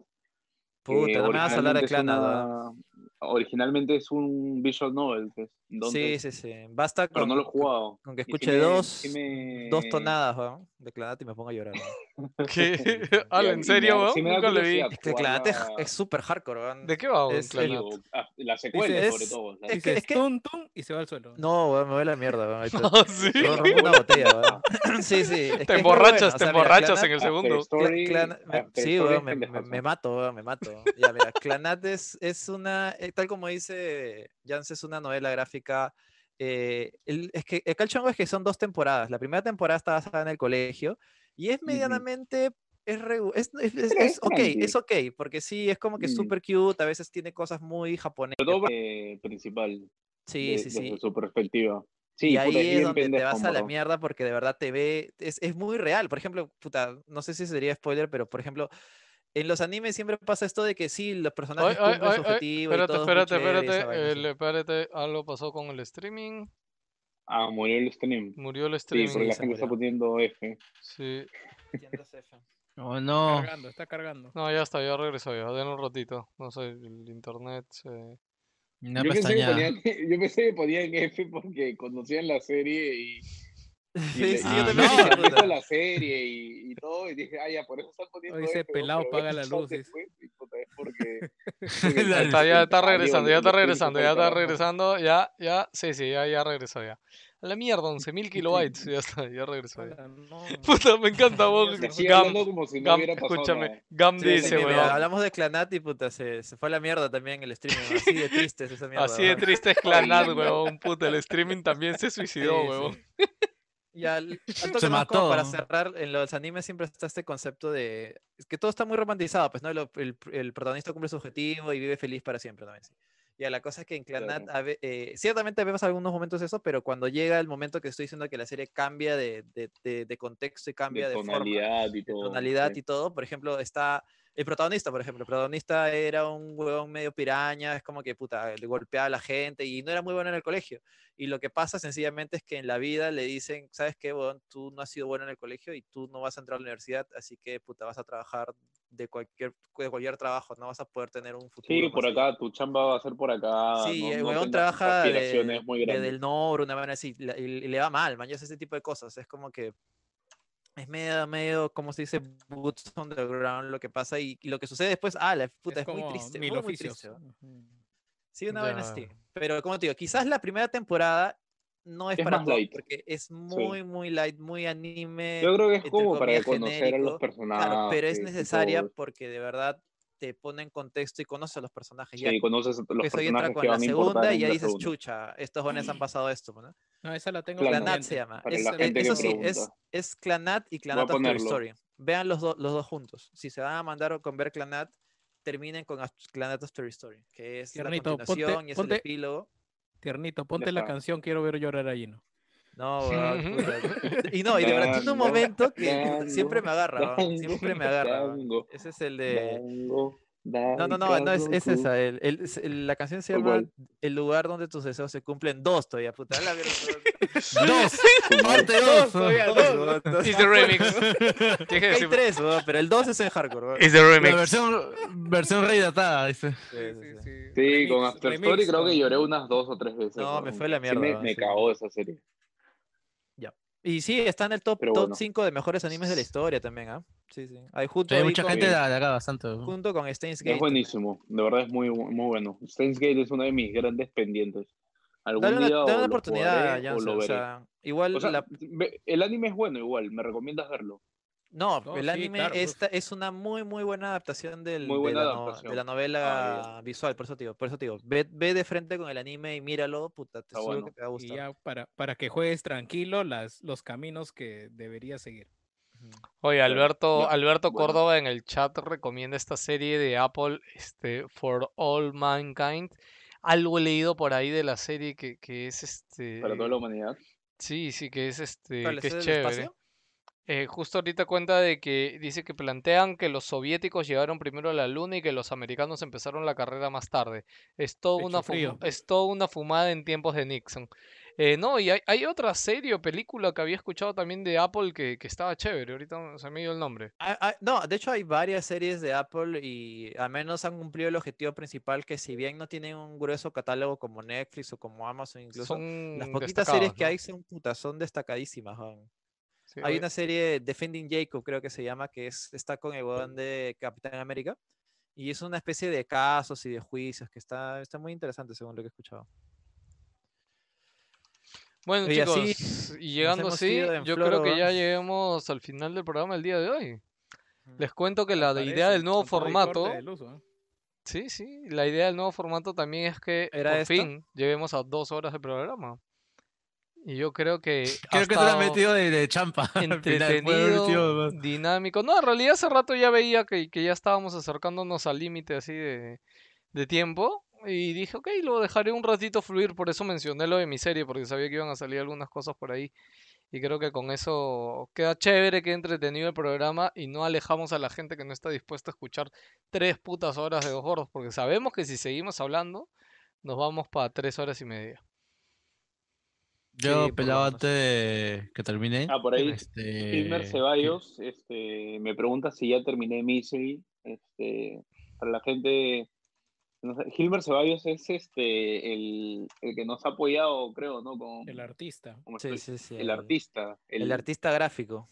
Puta, no me vas a hablar de originalmente es Clanad. una- Originalmente es un visual novel, pues, Sí, entonces, sí, sí. Basta pero con, no lo he jugado. con que escuche me- dos, me- dos tonadas weón, de Clanat y me pongo a llorar. weón. *laughs* ¿Qué? *laughs* *laughs* Ala, ¿en serio, weón? sí Nunca lo vi. curiosidad Es súper hardcore, weón. ¿De qué va, weón, Es el- ah, La secuela, sobre es- todo. es que- es que- tum tum y se va al suelo. No, weón, me voy a la mierda, weón. Ah, sí. Rompo una botella, weón. Sí, sí. es que es Te emborrachas, te emborrachas en el segundo. Sí, weón, me mato, weón, me mato. Ya, mira, Clanat es, es una, eh, tal como dice Jans, es una novela gráfica. Eh, el- es que el Calchongo es que son dos temporadas. La primera temporada está basada en el colegio y es medianamente. Es, regu- es, es, es- Es es ok, es ok, porque sí, es como que Mm. súper cute, a veces tiene cosas muy japonesas. Todo eh, principal, Sí, de- sí, desde sí. su perspectiva. Sí, y puta, ahí es bien donde te vas a la mierda porque de verdad te ve, es, es muy real. Por ejemplo, puta, no sé si sería spoiler, pero por ejemplo, en los animes siempre pasa esto de que sí, los personajes ay, cumplen ay, su ay, objetivo y Espérate, todo espérate, espérate. el- así. espérate, algo pasó con el streaming. Ah, murió el stream. Murió el Sí, streaming. porque la gente está poniendo F. Sí. Oh, no. Cargando, está cargando. No, ya está, ya regresó ya. Den un ratito. No sé, el internet se... Una Yo pensé, que ponían, *laughs* yo pensé que ponían F porque conocían la serie y *laughs* Sí, le- sí, yo también no, puta. la serie y, y todo, y dije, ah, ya, por eso están poniendo F, ¿no? pelado Pero paga la luz, dice. después, y, puta, es porque... *laughs* *laughs* Ahí Está, ya está Ah, digo, regresando, ya está regresando, ya está regresando, ya, ya, sí, sí, ya, ya regresó ya. A la mierda, 11.000 kilobytes, ya está, ya regresó ya. No. Puta, me encanta, vos, Gam, como si no Gam, hubiera pasado escúchame, nada. Gam Sí, sí, dice, weón, hablamos de Clanat y puta, se, se fue a la mierda también el streaming. Así de triste es esa mierda. así de weón. triste es Clanat, weón, puta, el streaming también se suicidó, Sí, sí. Y al, *laughs* al toque Se nomás como para mató. cerrar, en los animes siempre está este concepto de es que todo está muy romantizado, pues no Lo- el, el protagonista cumple su objetivo y vive feliz para siempre también. Sí. Ya la cosa es que en Clanat, Claro. a eh, ciertamente vemos algunos momentos eso, pero cuando llega el momento que estoy diciendo que la serie cambia de, de- de- de contexto y cambia De de, forma, tonalidad y de todo. tonalidad sí. y todo, por ejemplo, está el protagonista, por ejemplo, el protagonista era un huevón medio piraña, es como que puta, le golpeaba a la gente y no era muy bueno en el colegio. Y lo que pasa sencillamente es que en la vida le dicen, ¿sabes qué, huevón? Tú no has sido bueno en el colegio y tú no vas a entrar a la universidad, así que puta, vas a trabajar de cualquier, de cualquier trabajo, no vas a poder tener un futuro. Sí, por allá". acá, tu chamba va a ser por acá. Sí, no, el no trabaja de, de del Nobro, una manera así, y le va mal, man, ese tipo de cosas. Es como que es medio, medio, como se dice, boots on the ground lo que pasa y, y lo que sucede después, ah, la puta, Es es, muy triste, mil muy, triste. Sí, una vaina así. Pero como te digo, quizás la primera temporada no es, Es para más todos light. porque es muy, muy light, muy anime. Yo creo que es como para conocer a los personajes. Claro, pero es necesaria porque de verdad te pone en contexto y conoces a los personajes. Sí, Ya conoces a los eso ahí entra personajes con que la segunda y ya dices, segunda. chucha, estos jóvenes han pasado esto. ¿no? No, esa la tengo Clanat Clanat se llama. Es- eh, que eso sí, es, es Clanat y Clanat After. Story. Vean los, do- los dos juntos. Si se van a mandar con ver Clanat, terminen con Clanat After Story, que es Tiernito, la ponte- continuación y es ponte- el epílogo. Tiernito, ponte la canción Quiero ver llorar a Gino. No, *laughs* puta. Y no, y de verdad tiene un momento que dango, siempre me agarra, siempre me agarra. dango, Ese es el de. No, no, no, no es, es esa. el- el- es- el- la canción se ¿Cuál, llama? El lugar donde tus deseos se cumplen. Dos todavía, puta. la *laughs* Dos. Parte dos, dos. todavía, dos. It's the remix. *laughs* Hay tres, weón, pero el dos es en hardcore. It's the La remix. versión, versión rey datada, dice. Sí, sí, sí. Sí, con Remix, After remix, Story creo que con- lloré unas dos o tres veces. No, me weón. fue la Sí mierda, me, weón, me sí. cagó esa serie. Y sí, está en el top, top bueno. 5 de mejores animes de la historia también, ¿ah? Sí, sí. Hay junto, Hay ahí mucha con, gente la caga bastante. junto con Steins Es Gate. buenísimo, de verdad es muy, muy bueno. Steins Gate es uno de mis grandes pendientes. Algún Dale una, día dale o una oportunidad, jugaré o Jansen, lo o veré. sea, igual O sea, la- ve- el anime es bueno igual, me recomiendas verlo. No, No, el sí, anime claro, pues. esta es una muy muy buena adaptación del, Muy de, la no- adaptación. de la Ah, novela visual, por eso te digo, por eso te digo, ve, ve de frente con el anime y míralo, puta, te bueno. que te va a Y gustar. ya para, para que juegues tranquilo las, los caminos que deberías seguir. Oye, Alberto, Alberto bueno. Córdoba en el chat recomienda esta serie de Apple, este, For All Mankind. Algo he leído por ahí de la serie que, que es este. Para toda la humanidad. Sí, sí, que es este, ¿Cuál, que es chévere. espacio? Eh, justo ahorita cuenta de que dice que plantean que los soviéticos llegaron primero a la luna y que los americanos empezaron la carrera más tarde. Es todo una es una fumada en tiempos de Nixon. Eh, no, y hay, hay otra serie o película que había escuchado también de Apple que, que estaba chévere. Ahorita se me dio el nombre. Ah, ah, no, de hecho hay varias series de Apple y al menos han cumplido el objetivo principal que si bien no tienen un grueso catálogo como Netflix o como Amazon incluso, Son las poquitas series que hay son putas, son destacadísimas. weón. Sí, Hay una serie Defending Jacob, creo que se llama, que es, está con el weón de Capitán América. Y es una especie de casos y de juicios que está, está muy interesante según lo que he escuchado. Bueno, Oye, chicos, así y llegando así, yo floro, creo que ya lleguemos al final del programa el día de hoy. Les cuento que la de idea del nuevo y formato, del uso, ¿eh? sí, sí, la idea del nuevo formato también es que ¿Era por fin lleguemos a dos horas de programa. Y yo creo que *laughs* Creo que se la ha estado metido de, de champa. *laughs* entretenido, dinámico. No, en realidad hace rato ya veía que, que ya estábamos acercándonos al límite así de, de tiempo. Y dije, ok, lo dejaré un ratito fluir. Por eso mencioné lo de mi serie, porque sabía que iban a salir algunas cosas por ahí. Y creo que con eso queda chévere, queda entretenido el programa y no alejamos a la gente que no está dispuesta a escuchar tres putas horas de dos gordos, porque sabemos que si seguimos hablando, nos vamos para tres horas y media. Yo, Sí, antes de que termine. Ah, por ahí, Este, Ceballos este, me pregunta si ya terminé Misery. Este, para la gente. no sé, Hilmer Ceballos es este el, el que nos ha apoyado, creo, ¿no? Con, El artista. Sí, estoy- sí, sí. el artista. El, El, artista gráfico.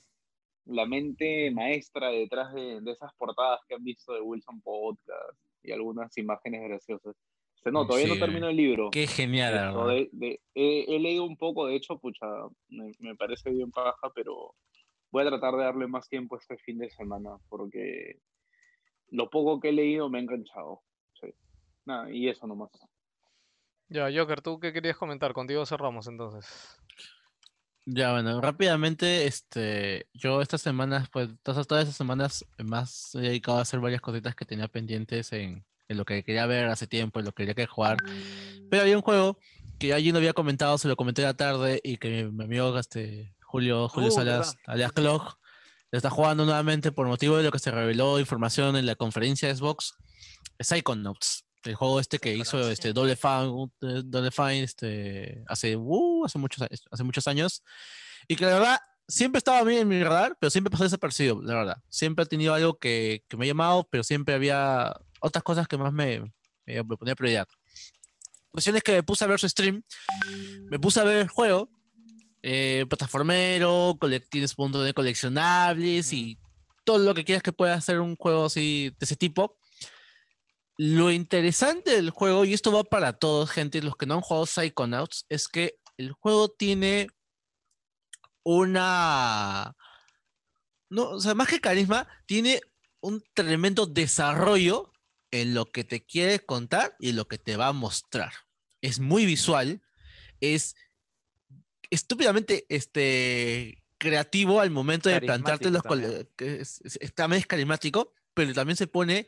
la mente maestra detrás de, de esas portadas que han visto de Wilson Podcast y algunas imágenes graciosas. Este, no, todavía Sí, no termino el libro. Qué genial, de- de- he, he leído un poco, de hecho, pucha, me, me parece bien paja, pero voy a tratar de darle más tiempo este fin de semana, porque lo poco que he leído me ha enganchado. Sí. Nada, y eso nomás. Ya, Joker, ¿tú qué querías comentar? Contigo cerramos entonces. Ya, bueno, rápidamente, este, yo estas semanas, pues, todas, todas esas semanas más he dedicado a hacer varias cositas que tenía pendientes en, en lo que quería ver hace tiempo, en lo que quería jugar. Pero había un juego que allí no había comentado, se lo comenté la tarde y que mi, mi amigo este, Julio, Julio Uh, Salas, alias Clock, lo está jugando nuevamente por motivo de lo que se reveló información en la conferencia de Xbox, Psychonauts. El juego este que hizo este Double Fine, uh, Double Fine este, hace, uh, hace, muchos, hace muchos años. Y que la verdad siempre estaba bien en mi radar, pero siempre pasó desapercibido, la verdad. Siempre he tenido algo que, que me ha llamado, pero siempre había otras cosas que más me, me, ponía prioridad. Cuestión es que me puse a ver su stream, me puse a ver el juego, eh, plataformero, tienes puntos de coleccionables y todo lo que quieras que pueda hacer un juego así de ese tipo. Lo interesante del juego, y esto va para todos, gente, los que no han jugado Psychonauts, es que el juego tiene una. No, o sea, más que carisma, tiene un tremendo desarrollo en lo que te quiere contar y lo que te va a mostrar. Es muy visual, es estúpidamente este, creativo al momento de plantearte los. También. es- es- también es carismático, pero también se pone.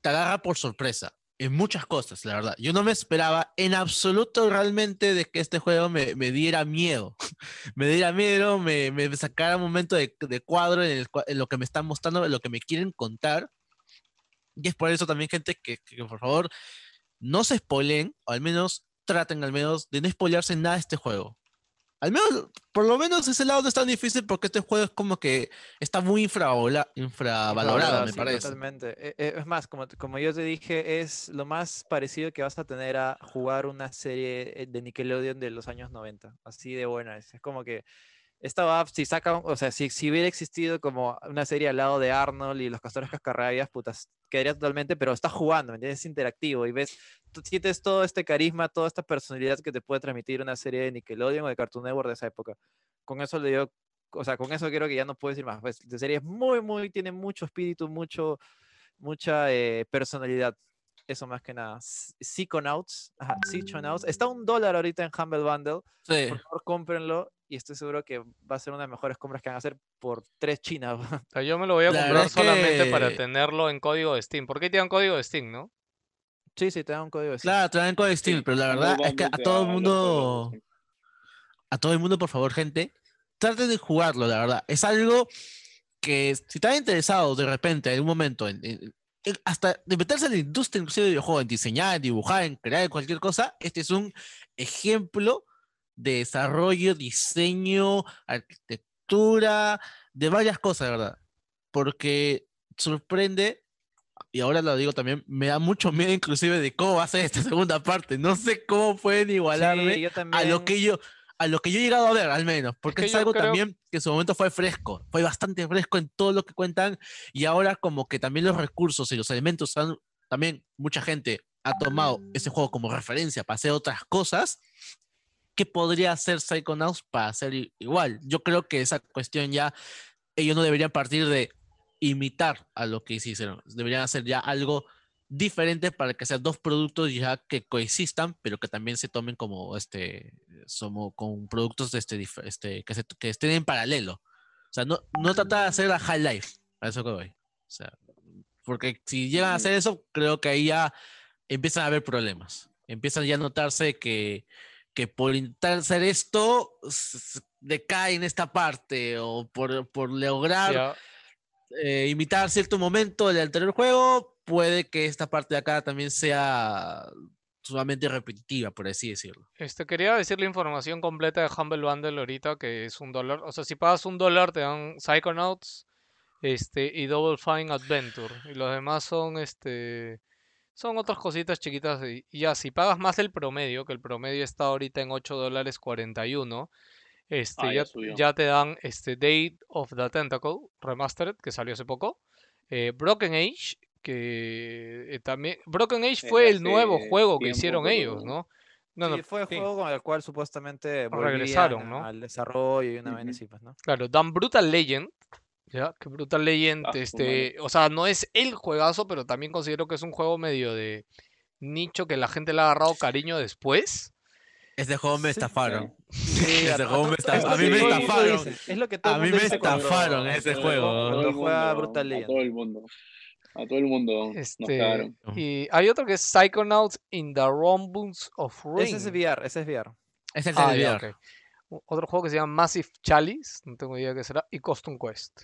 Te agarra por sorpresa en muchas cosas, la verdad. Yo no me esperaba en absoluto realmente de que este juego me, me diera miedo. *laughs* me diera miedo, me, me sacara un momento de, de cuadro en, el en lo que me están mostrando, en lo que me quieren contar. Y es por eso también, gente, que, que por favor no se spoilen, o al menos traten al menos de no spoilearse nada de este juego. Al menos, por lo menos ese lado no es tan difícil porque este juego es como que está muy infravalorado, me parece. Totalmente. Eh, eh, Es más, como, como yo te dije, es lo más parecido que vas a tener a jugar una serie eh, de Nickelodeon de los años 90. Así de buena es. Es como que esta app, si saca, o sea, si, si hubiera existido como una serie al lado de Arnold y los castores cascarrabias, putas, quedaría totalmente, pero estás jugando, ¿me entiendes? Es interactivo y ves, tú sientes todo este carisma, toda esta personalidad que te puede transmitir una serie de Nickelodeon o de Cartoon Network de esa época. Con eso le digo, o sea, con eso creo que ya no puedo decir más. Pues, de serie es muy, muy, tiene mucho espíritu, mucho, mucha eh, personalidad. Eso más que nada. Psychonauts, ajá, Psychonauts. Está un dólar ahorita en Humble Bundle. Sí. Por favor, cómprenlo y estoy seguro que va a ser una de las mejores compras que van a hacer por tres chinas. O sea, yo me lo voy a La comprar solamente para que- tenerlo en código de Steam. ¿Por qué tienen código de Steam, no? sí, sí, te da un código de Steam. Claro, traen con Steam, Sí, pero la verdad es que a te todo el mundo, a todo el mundo, por favor, gente, traten de jugarlo, la verdad. Es algo que si están interesados de repente, en un momento, en, en- en- hasta de meterse en la industria inclusive de videojuegos, en diseñar, en dibujar, en crear cualquier cosa, este es un ejemplo de desarrollo, diseño, arquitectura, de varias cosas, verdad. Porque sorprende, y ahora lo digo también, me da mucho miedo inclusive de cómo va a ser esta segunda parte. No sé cómo pueden Sí, igualarme yo a lo que yo a lo que yo he llegado a ver al menos porque que es, algo creo- también que en su momento fue fresco fue bastante fresco en todo lo que cuentan y ahora como que también los recursos y los elementos han también mucha gente ha tomado ese juego como referencia para hacer otras cosas ¿qué podría hacer Psychonauts para hacer igual? Yo creo que esa cuestión ya ellos no deberían partir de imitar a lo que hicieron, deberían hacer ya algo diferente para que sean dos productos ya que coexistan, pero que también se tomen como este, como con productos de este, este que, se- que estén en paralelo. O sea, no, no tratar de hacer la high life, a eso que voy. O sea, porque si llegan a hacer eso, creo que ahí ya empiezan a haber problemas. Empiezan ya a notarse que, que por intentar hacer esto decae en esta parte o por, por lograr eh, imitar cierto momento del anterior juego, puede que esta parte de acá también sea sumamente repetitiva, por así decirlo. Este, quería decir la información completa de Humble Bundle ahorita, que es un dólar. O sea, si pagas un dólar te dan Psychonauts este, y Double Fine Adventure. Y los demás son este son otras cositas chiquitas. Y ya, si pagas más el promedio, que el promedio está ahorita en 8 dólares 41, este, Ah, ya, ya te dan este Date of the Tentacle Remastered, que salió hace poco. eh, Broken Age, que eh, también... Broken Age Desde fue el nuevo juego que hicieron ellos, ¿no? No, no, fue el sí. juego con el cual supuestamente Regresaron, ¿no? al desarrollo y una vaina Ujú. así, pues, ¿no? Claro, dan Brutal Legend. Ya, que Brutal Legend, Ah, este, o sea, no es el juegazo, pero también considero que es un juego medio de nicho que la gente le ha agarrado cariño después. Este juego me estafaron. Sí, *laughs* Ese a- a juego me es estafa- lo a mí me estafaron. Es lo que todo A el mí mundo me estafaron ese juego. Cuando juega Brutal A Legend. todo el mundo. A todo el mundo Este, y hay otro que es Psychonauts in the Rumbles of Ring. Ese es VR, ese es VR. Ese es Ah, el ya, VR. ok. Otro juego que se llama Massive Chalice, no tengo idea qué será, y Custom Quest.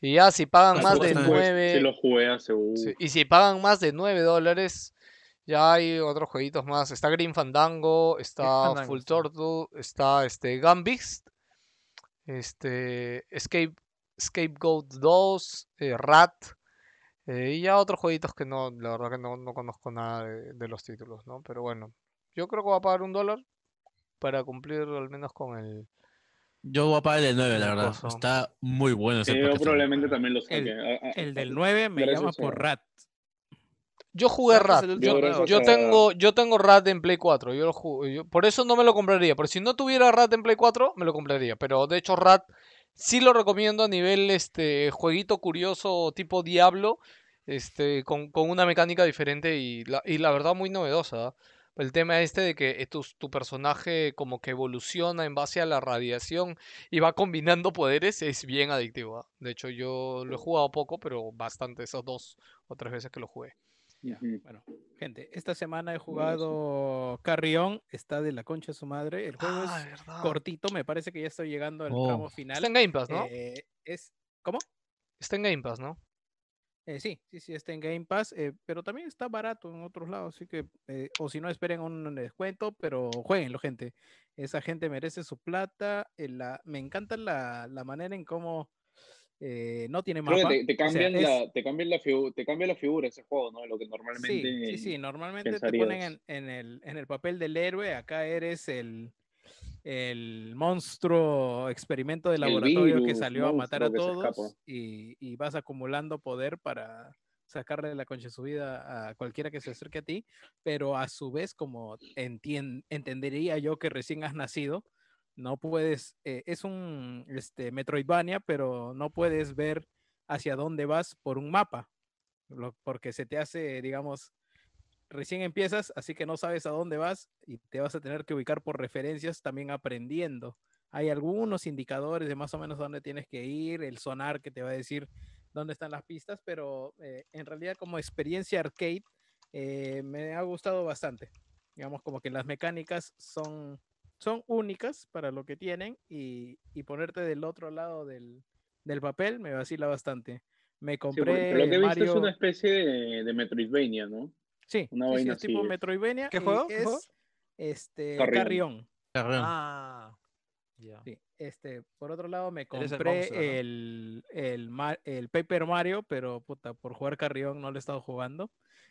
Y ya si pagan Ah, más de Custom Quest, 9... Sí lo jugué hace... Sí, Y si pagan más de 9 dólares, ya hay otros jueguitos más. Está Green Fandango, está Fandango, Full sí. Turtle, está este Gunbeast, este Escape, Scapegoat 2, eh, Rat, eh, y ya otros jueguitos que no, la verdad que no, no conozco nada de, de los títulos, ¿no? Pero bueno, yo creo que voy a pagar un dólar para cumplir al menos con el... Yo voy a pagar el del 9, la verdad. cosa. Está muy bueno ese yo probablemente también lo saque. El- A- a- El del 9 me gracias llama a- por Rat. Yo jugué Rat Yo, tengo, yo tengo Rat en Play 4. Yo lo ju- yo- por eso no me lo compraría. Pero si no tuviera Rat en Play 4, me lo compraría. Pero de hecho, Rat sí lo recomiendo a nivel este jueguito curioso tipo Diablo. Este, con, con una mecánica diferente y la, y la verdad muy novedosa. ¿ah? El tema este de que eh, tu, tu personaje como que evoluciona en base a la radiación y va combinando poderes es bien adictivo. ¿ah? De hecho, yo lo he jugado poco, pero bastante, esas dos o tres veces que lo jugué. Bueno, gente, esta semana he jugado Carrión, está de la concha de su madre. El juego Ah, es verdad. cortito, me parece que ya estoy llegando al Oh. tramo Está final. en Game Pass, ¿no? Eh, es, ¿Cómo? Está en Game Pass, ¿no? Eh, sí, sí, sí, está en Game Pass, eh, pero también está barato en otros lados, así que, eh, o si no, esperen un descuento, pero jueguenlo, gente. Esa gente merece su plata. la, me encanta la, la manera en cómo no tiene mapa. te, te o sea, cambian es- la, te cambian la te cambia la figura ese juego, ¿no? Lo que normalmente sí, sí, normalmente te ponen en, en el, en el papel del héroe, acá eres el, el monstruo experimento de laboratorio que salió a matar a todos y, y vas acumulando poder para sacarle la concha de su vida a cualquiera que se acerque a ti, pero a su vez, como entien- entendería yo que recién has nacido, no puedes, eh, es un este, Metroidvania, pero no puedes ver hacia dónde vas por un mapa, lo- porque se te hace, digamos, recién empiezas, así que no sabes a dónde vas y te vas a tener que ubicar por referencias también aprendiendo. Hay algunos indicadores de más o menos dónde tienes que ir, el sonar que te va a decir dónde están las pistas, pero eh, en realidad como experiencia arcade eh, me ha gustado bastante. Digamos como que las mecánicas son, son únicas para lo que tienen y, y ponerte del otro lado del, del papel me vacila bastante. Me Sí, compré por lo que he visto Mario... es una especie de, de Metroidvania, ¿no? Sí, una sí, es tipo. Metroidvania. ¿Qué y juego? ¿Qué juego? Es este. Carrion. Carrión. Ah, ya. Sí, este, por otro lado me el compré el, el, Paper Mario, pero puta, por jugar Carrion no lo he estado jugando.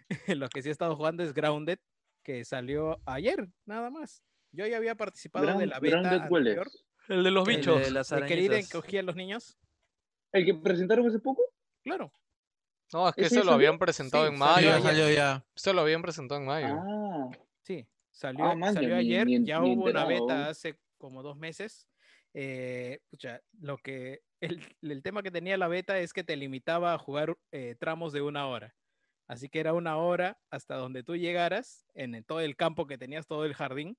*laughs* lo que sí he estado jugando es Grounded, que salió ayer, nada más. Yo ya había participado de Ground- la beta Grounded, ¿cuál anterior. El de los El bichos. de las El que Irene arañitas. cogía a los niños. ¿El que presentaron hace poco? Claro. No, es que ¿Ese ese ya lo salió? habían presentado Sí, en mayo. salió ya. Este lo habían presentado en mayo. Ah, Sí, salió, Ah, man, salió ya ni- ayer, ni ya ni hubo una beta hace como dos meses. Eh, pucha, lo que el, el tema que tenía la beta es que te limitaba a jugar eh, tramos de una hora. Así que era una hora hasta donde tú llegaras, en el- todo el campo que tenías, todo el jardín,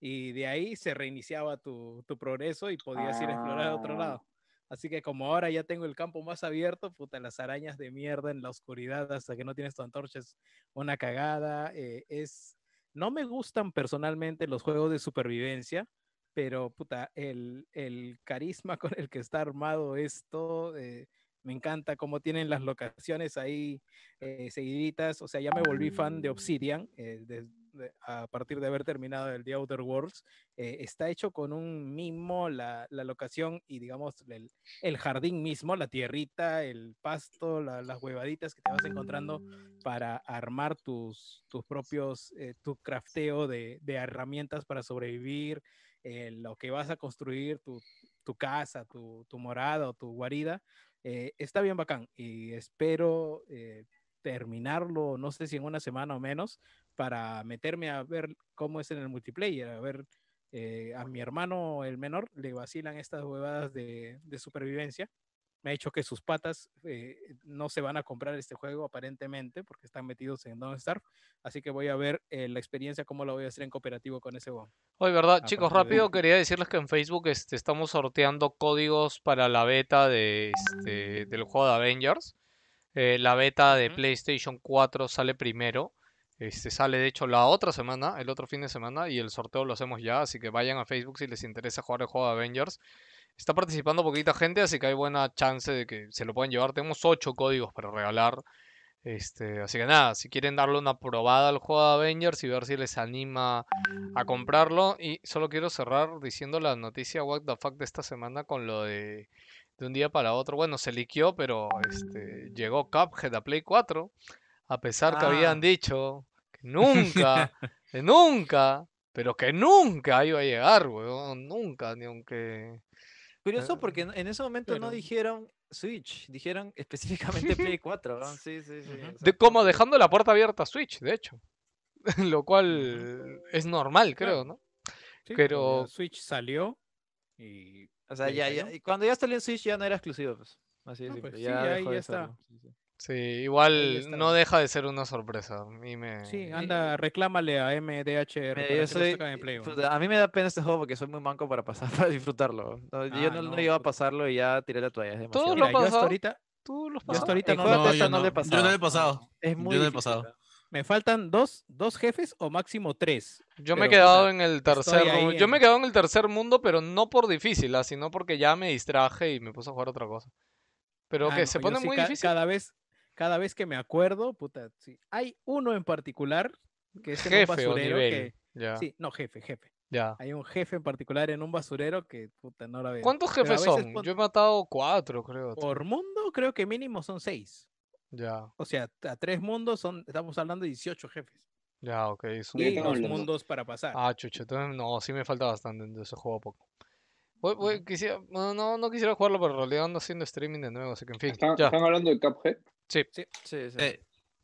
y de ahí se reiniciaba tu, tu progreso y podías ir a explorar a otro Ah. lado. Así que como ahora ya tengo el campo más abierto, puta, las arañas de mierda en la oscuridad hasta que no tienes tu antorcha es una cagada. eh, es, no me gustan personalmente los juegos de supervivencia, pero puta, el, el carisma *laughs* con el que está armado esto, eh, me encanta cómo tienen las locaciones ahí eh, seguiditas. O sea, ya me volví fan de Obsidian eh, de- de- a partir de haber terminado el The Outer Worlds. Eh, está hecho con un mimo la, la locación y digamos el, el jardín mismo, la tierrita, el pasto, la- las huevaditas que te vas encontrando para armar tus, tus propios, eh, tu crafteo de, de herramientas para sobrevivir, eh, lo que vas a construir, tu, tu casa, tu, tu morada o tu guarida, eh, está bien bacán y espero eh, terminarlo, no sé si en una semana o menos, para meterme a ver cómo es en el multiplayer, a ver eh, a mi hermano, el menor, le vacilan estas huevadas de, de supervivencia. Me ha dicho que sus patas eh, no se van a comprar este juego aparentemente porque están metidos en Don't Starve. Así que voy a ver eh, la experiencia, cómo lo voy a hacer en cooperativo con ese juego. Oye, ¿verdad? a Chicos, de rápido quería decirles que en Facebook este, estamos sorteando códigos para la beta de, este, del juego de Avengers. La beta de. PlayStation 4 sale primero. Este, sale de hecho la otra semana, el otro fin de semana, y el sorteo lo hacemos ya, así que vayan a Facebook si les interesa jugar el juego de Avengers. Está participando poquita gente, así que hay buena chance de que se lo puedan llevar. Tenemos 8 códigos para regalar. Este, así que nada, si quieren darle una probada al juego de Avengers y ver si les anima a comprarlo. Y solo quiero cerrar diciendo la noticia What the fuck de esta semana con lo de, de un día para otro. Bueno, se liqueó, pero este, llegó Cuphead a Play 4. A pesar que habían Ah. dicho que *laughs* nunca, que nunca, pero que nunca iba a llegar, weón. Nunca, ni aunque. Curioso Ah, porque en- ese momento no dijeron Switch, dijeron específicamente *laughs* Play 4. ¿no? Sí, sí, sí. De como dejando la puerta abierta a Switch, de hecho. *laughs* Lo cual es normal, creo. ¿no? Sí, Pero- ya Switch salió y O sea, ya, ya, y cuando ya salió en Switch ya no era exclusivo, pues. Así de No, simple, pues sí, ya ya de está. Sí, igual no deja de ser una sorpresa. A mí me... Sí, anda, reclámale a MDHR. Para yo lo soy- a mí me da pena este juego porque soy muy manco para pasar, *laughs* para disfrutarlo. No, yo Ah, no, no no, llego a pasarlo y ya tiré la toalla. Es demasiado. Todo Mira, lo yo hasta pasado? ahorita ¿Tú Yo pasaste? ahorita no lo- No, yo no no. le he Yo pasado. no le he pasado. Es muy Yo no he pasado. me faltan dos, dos jefes o máximo tres. Yo me he quedado en el tercer ahí mu- Yo me he en- quedado en el tercer mundo, pero no por difícil, ah, sino porque ya me distraje y me puse a jugar otra cosa. Pero Ah, que no, se yo pone sí muy ca- difícil. Cada vez, cada vez que me acuerdo, puta, sí. Hay uno en particular que es en un Jefe basurero nivel. que... Ya, Sí, no, jefe, jefe. ya. Hay un jefe en particular en un basurero que, puta, no la veo. ¿Cuántos jefes son? pon- Yo he matado cuatro, creo. Por mundo creo que mínimo son seis. Ya, O sea, a tres mundos son, estamos hablando de 18 jefes. ya, ok. Es un Y ¿Qué montón. estamos dos mundos para pasar. Ah, chucha, entonces no, sí me falta bastante ese juego poco. Voy- voy- quisiera, no, no, no quisiera jugarlo, pero en realidad ando haciendo streaming de nuevo, así que en fin, ¿Están, ya. están hablando de Cuphead? Sí, sí. Eh,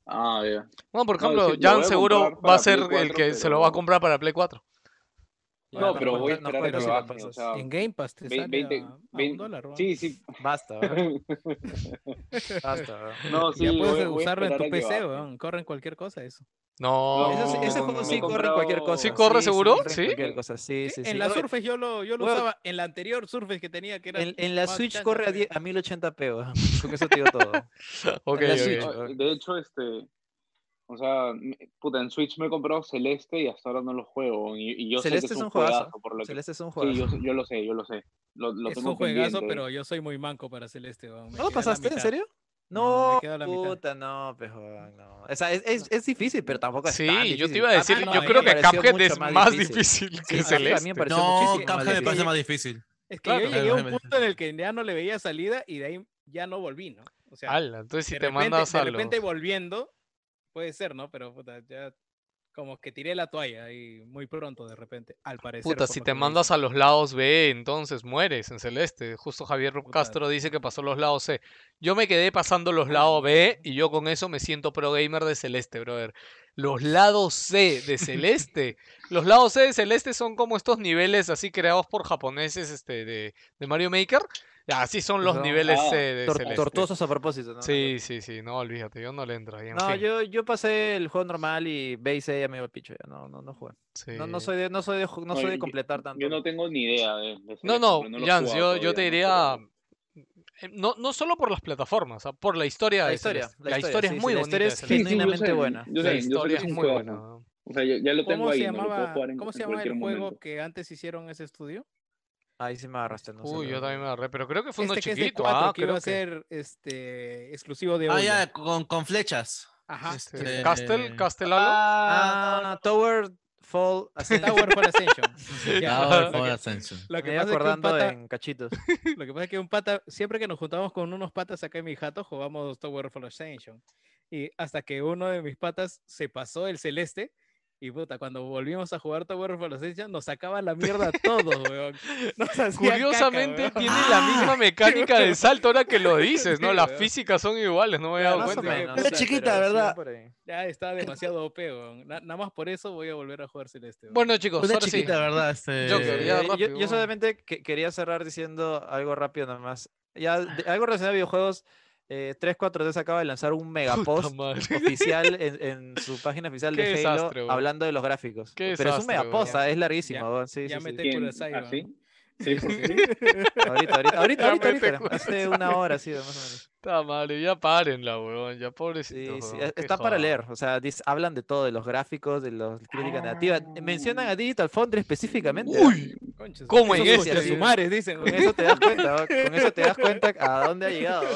Ah, ya. Bueno, por No, ejemplo, sí, lo Jan seguro comprar va a ser el 4, que se lo va a comprar para Play 4. No, pero no voy a no esperar a que o sea, en Game Pass te ve- sale 20, a, a un 20 dólar. weón. Sí, sí. Basta, weón, *laughs* basta. weón. *laughs* No, sí, ya puedes voy usarlo en tu PC, weón. Corre en cualquier cosa eso. No, No, Ese, juego sí corre en cualquier cosa. ¿Sí corre seguro? ¿Sí? cualquier cosa, Sí, sí, sí. en la Surface yo lo, yo lo usaba en la anterior Surface que tenía que era En, en la Switch chance corre a, todavía. 10 a 1080p, weón. Con eso te digo todo. *laughs* ok, en la ok. Switch. Ah, De hecho, este. O sea, puta, en Switch me he comprado Celeste y hasta ahora no lo juego. Y, y yo Celeste sé que es un un juegazo. juegazo, por lo que. Celeste es un Sí, juego. yo, yo lo sé, yo lo sé. Lo, lo Es tengo un juegazo, pendiente. pero yo soy muy manco para Celeste, ¿No lo pasaste? ¿En serio? No, me No, puta, no, pues, no. O sea, es, es, es difícil, pero tampoco es Sí, tan yo difícil. te iba a decir, Cuphead no, yo creo que Cuphead es más difícil que Sí, a mí Celeste. también me pareció no, Cuphead me difícil. parece más difícil. Es que Claro. yo llegué a un punto en el que ya no le veía salida y de ahí ya no volví, ¿no? O sea, Ala, entonces si de te repente, mandas de a repente los... volviendo, puede ser, ¿no? Pero puta, ya como que tiré la toalla y muy pronto de repente, al parecer. Puta, si te mandas a los lados B, entonces mueres en Celeste. Justo Javier Puta. Castro dice que pasó los lados C. Yo me quedé pasando los lados B y yo con eso me siento pro gamer de Celeste, brother. Los lados C de Celeste. *laughs* los lados C de Celeste son como estos niveles así creados por japoneses este, de, de Mario Maker. Así son los Son- niveles ah, C de Tor- Celeste. tortuosos a propósito, ¿no? Sí, sí, sí, no, olvídate, yo no le entro ahí. En No, fin, yo, yo pasé el juego normal y B y C ya me iba al picho, ya no, no, no jugué. No, no sí. soy de, no soy de, no soy de yo- completar tanto. Yo no tengo ni idea de, de No, no, Jans, yo, yo te diría, ¿no? eh, no, no solo por las plataformas, ah, por la historia La de historia. La, historia, sí, es sí, muy la bonita. historia de es. Sí, sí, genuinamente buena. La historia es muy buena. O sea, ya, ya lo tengo ¿Cómo se ahí, ¿no? Lo puedo llamaba, jugar en, ¿cómo se en llama el juego momento. que antes hicieron ese estudio? Ahí sí me agarraste, no sé. Uy, la yo también me agarré, pero creo que fue uno Este que es de chiquito, 4, ah, que iba a que... ser este, exclusivo de Ah, ya, con, con flechas. Ajá. Este, Castle, Castellalo. Ah, Tower Fall *laughs* Ascension. *laughs* *laughs* Tower for Ascension. Ah, lo que- Power Ascension. Lo que Me iba pasa es que un acordando pata, en cachitos. Lo que pasa es que un pata, siempre que nos juntamos con unos patas acá en mi jato, jugamos Tower of Ascension. Y hasta que uno de mis patas se pasó el celeste. Y puta, cuando volvimos a jugar Tower of Ascension, nos sacaba la mierda a *laughs* todos, weón. Nos hacía caca, Curiosamente weón. tiene la misma mecánica de salto ahora que lo dices, ¿no? Las físicas son iguales, no me había Ya, dado cuenta cuenta. menos. Era chiquita, ¿verdad? Ya está demasiado OP, weón. Na- nada más por eso voy a volver a jugar celeste. weón. Bueno, chicos, Una ahora sí. chiquita, ¿verdad? Este... Joker, Eh, ya yo- rápido, yo, vamos. solamente que- quería cerrar diciendo algo rápido nomás. Ya, de- algo relacionado a videojuegos. Eh, 343 acaba de lanzar un megapost *laughs* oficial en, en su página oficial de Halo desastre, hablando de los gráficos. Qué Pero es un megapost, ah, es larguísimo. Ya- sí, ya sí, ¿Ah, ¿por qué? *laughs* Ahorita, ahorita, ahorita, ahorita, ahorita. Hace una hora, sí, más o menos. Está mal, ya párenla, weón, ya pobrecito. sí, está para leer. O sea, dis- hablan de todo, de los gráficos, de la crítica negativa. Mencionan a Digital Foundry específicamente. ¿ah? Uy, Concha su ¿Cómo en ese? conchesumares, dicen. Con eso te das cuenta, con eso te das *laughs* cuenta a dónde ha llegado.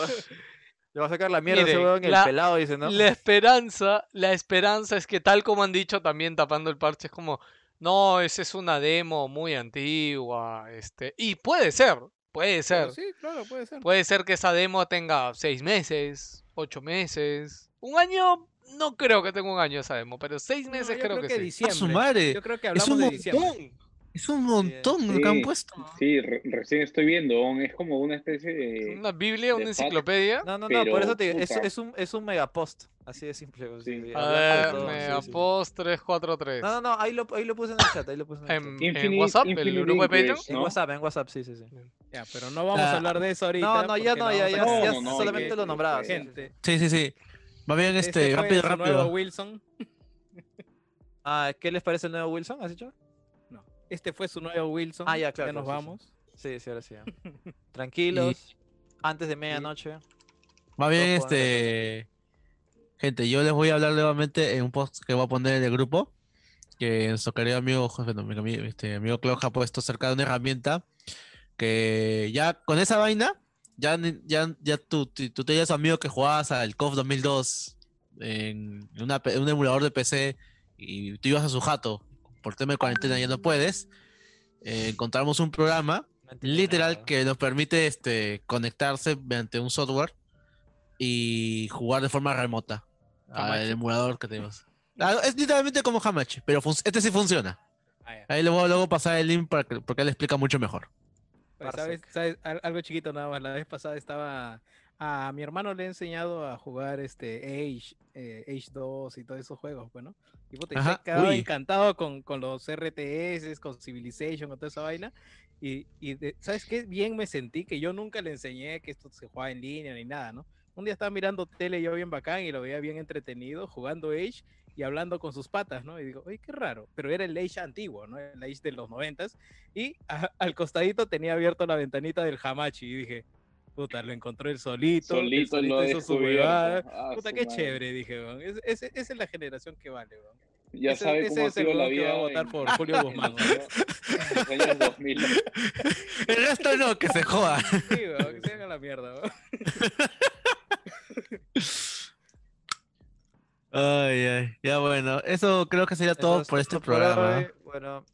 Le va a sacar la mierda a ese Miren, weón, el la- pelado, dice, ¿no? La esperanza, la esperanza es que tal como han dicho también tapando el parche, es como, no, esa es una demo muy antigua, este, y puede ser, puede ser, Pero Sí, claro, puede ser. puede ser que esa demo tenga seis meses, ocho meses, un año, no creo que tenga un año esa demo, pero seis meses creo, que, sí. ¡A diciembre. su madre! Yo creo que Es hablamos un de diciembre. Es un montón lo que han puesto. Sí, re- recién estoy viendo. Es como una especie de. Una biblia, una de enciclopedia. No, no, no, por eso te digo, es, un, es un megapost. Así de simple. Sí. sí, A ver, todo, me sí, sí. apost 343. No, no, no, ahí lo, ahí lo puse en el chat, ahí lo puse en el chat. En, en Infinite- WhatsApp, el grupo de Patreon. En. WhatsApp, en WhatsApp, sí, sí, sí. Ya, pero no vamos Ah. a hablar de eso ahorita. No, no, ya no, ya, ya, No, ya no, solamente que- lo nombraba. sí, sí, sí. Gente, Sí, sí, sí. Va bien, este, este, rápido, su nuevo rápido. Wilson. Ah, ¿qué les parece el nuevo Wilson? ¿Has dicho? Este fue su nuevo Wilson. Ah, ya, claro, Ya nos claro, sí, sí. vamos. Sí, sí, ahora sí. ya. *laughs* Tranquilos, antes de medianoche. Va bien, este. Gente, yo les voy a hablar nuevamente en un post que voy a poner en el grupo. Que nuestro querido amigo, bueno, mi este, amigo Cloja ha puesto cerca de una herramienta. Que ya con esa vaina ya, ya, ya tú, tú, tú tenías amigos que jugabas al KOF 2002 en, una, en un emulador de PC y tú ibas a su jato, por tema de cuarentena ya no puedes, eh, encontramos un programa No literal nada. que nos permite este, conectarse mediante un software y jugar de forma remota al Hamachi. emulador que tenemos. Ah, es literalmente como Hamachi, pero este sí funciona. Ah. Ahí le voy a luego pasar el link para que, porque él explica mucho mejor. Pues. ¿sabes, sabes? Al- Algo chiquito nada más. La vez pasada estaba. A mi hermano le he enseñado a jugar este Age, eh, Age 2 y todos esos juegos, bueno. Y puta, y se Ajá, ha quedado uy. encantado con, con los RTS, con Civilization, con toda esa vaina. Y, y de- ¿sabes qué? Bien me sentí que yo nunca le enseñé que esto se juega en línea ni nada, ¿no? Un día estaba mirando tele yo bien bacán y lo veía bien entretenido, jugando Age y hablando con sus patas, ¿no? Y digo, oye, qué raro. Pero era el Age antiguo, ¿no? El Age de los noventas. Y a- al costadito tenía abierto la ventanita del Hamachi y dije, puta, lo encontró el solito. el Solito lo hizo su huevada. Ah, Puta, su qué madre. chévere, dije, weón. Es- ese- esa es la generación que vale, weón. Ya ese, sabe ese cómo ha es el sido la weón que va vida a votar en- por Julio *laughs* Guzmán. en los años 2000. *laughs* El resto no, que se joda. *laughs* Sí, weón, que se haga la mierda, weón. Ay, ay. Ya bueno, eso creo que sería todo es por este programa. hoy. Bueno,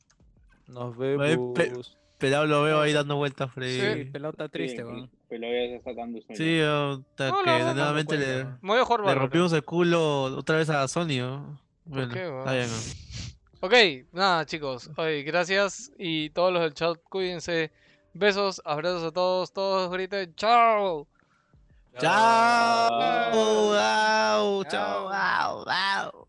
nos Ay, pe- vemos. Pero lo veo ahí dando vueltas por Sí, ahí. pelota triste, Sí, Peloya ya está dando sueño. Sí, hasta que nuevamente le, le, rompimos el culo otra vez a Sony. Bueno, Ok, nada chicos, Oye, gracias y todos los del chat, cuídense. Besos, abrazos a todos, todos griten chao. Chao, chao, chao, chao.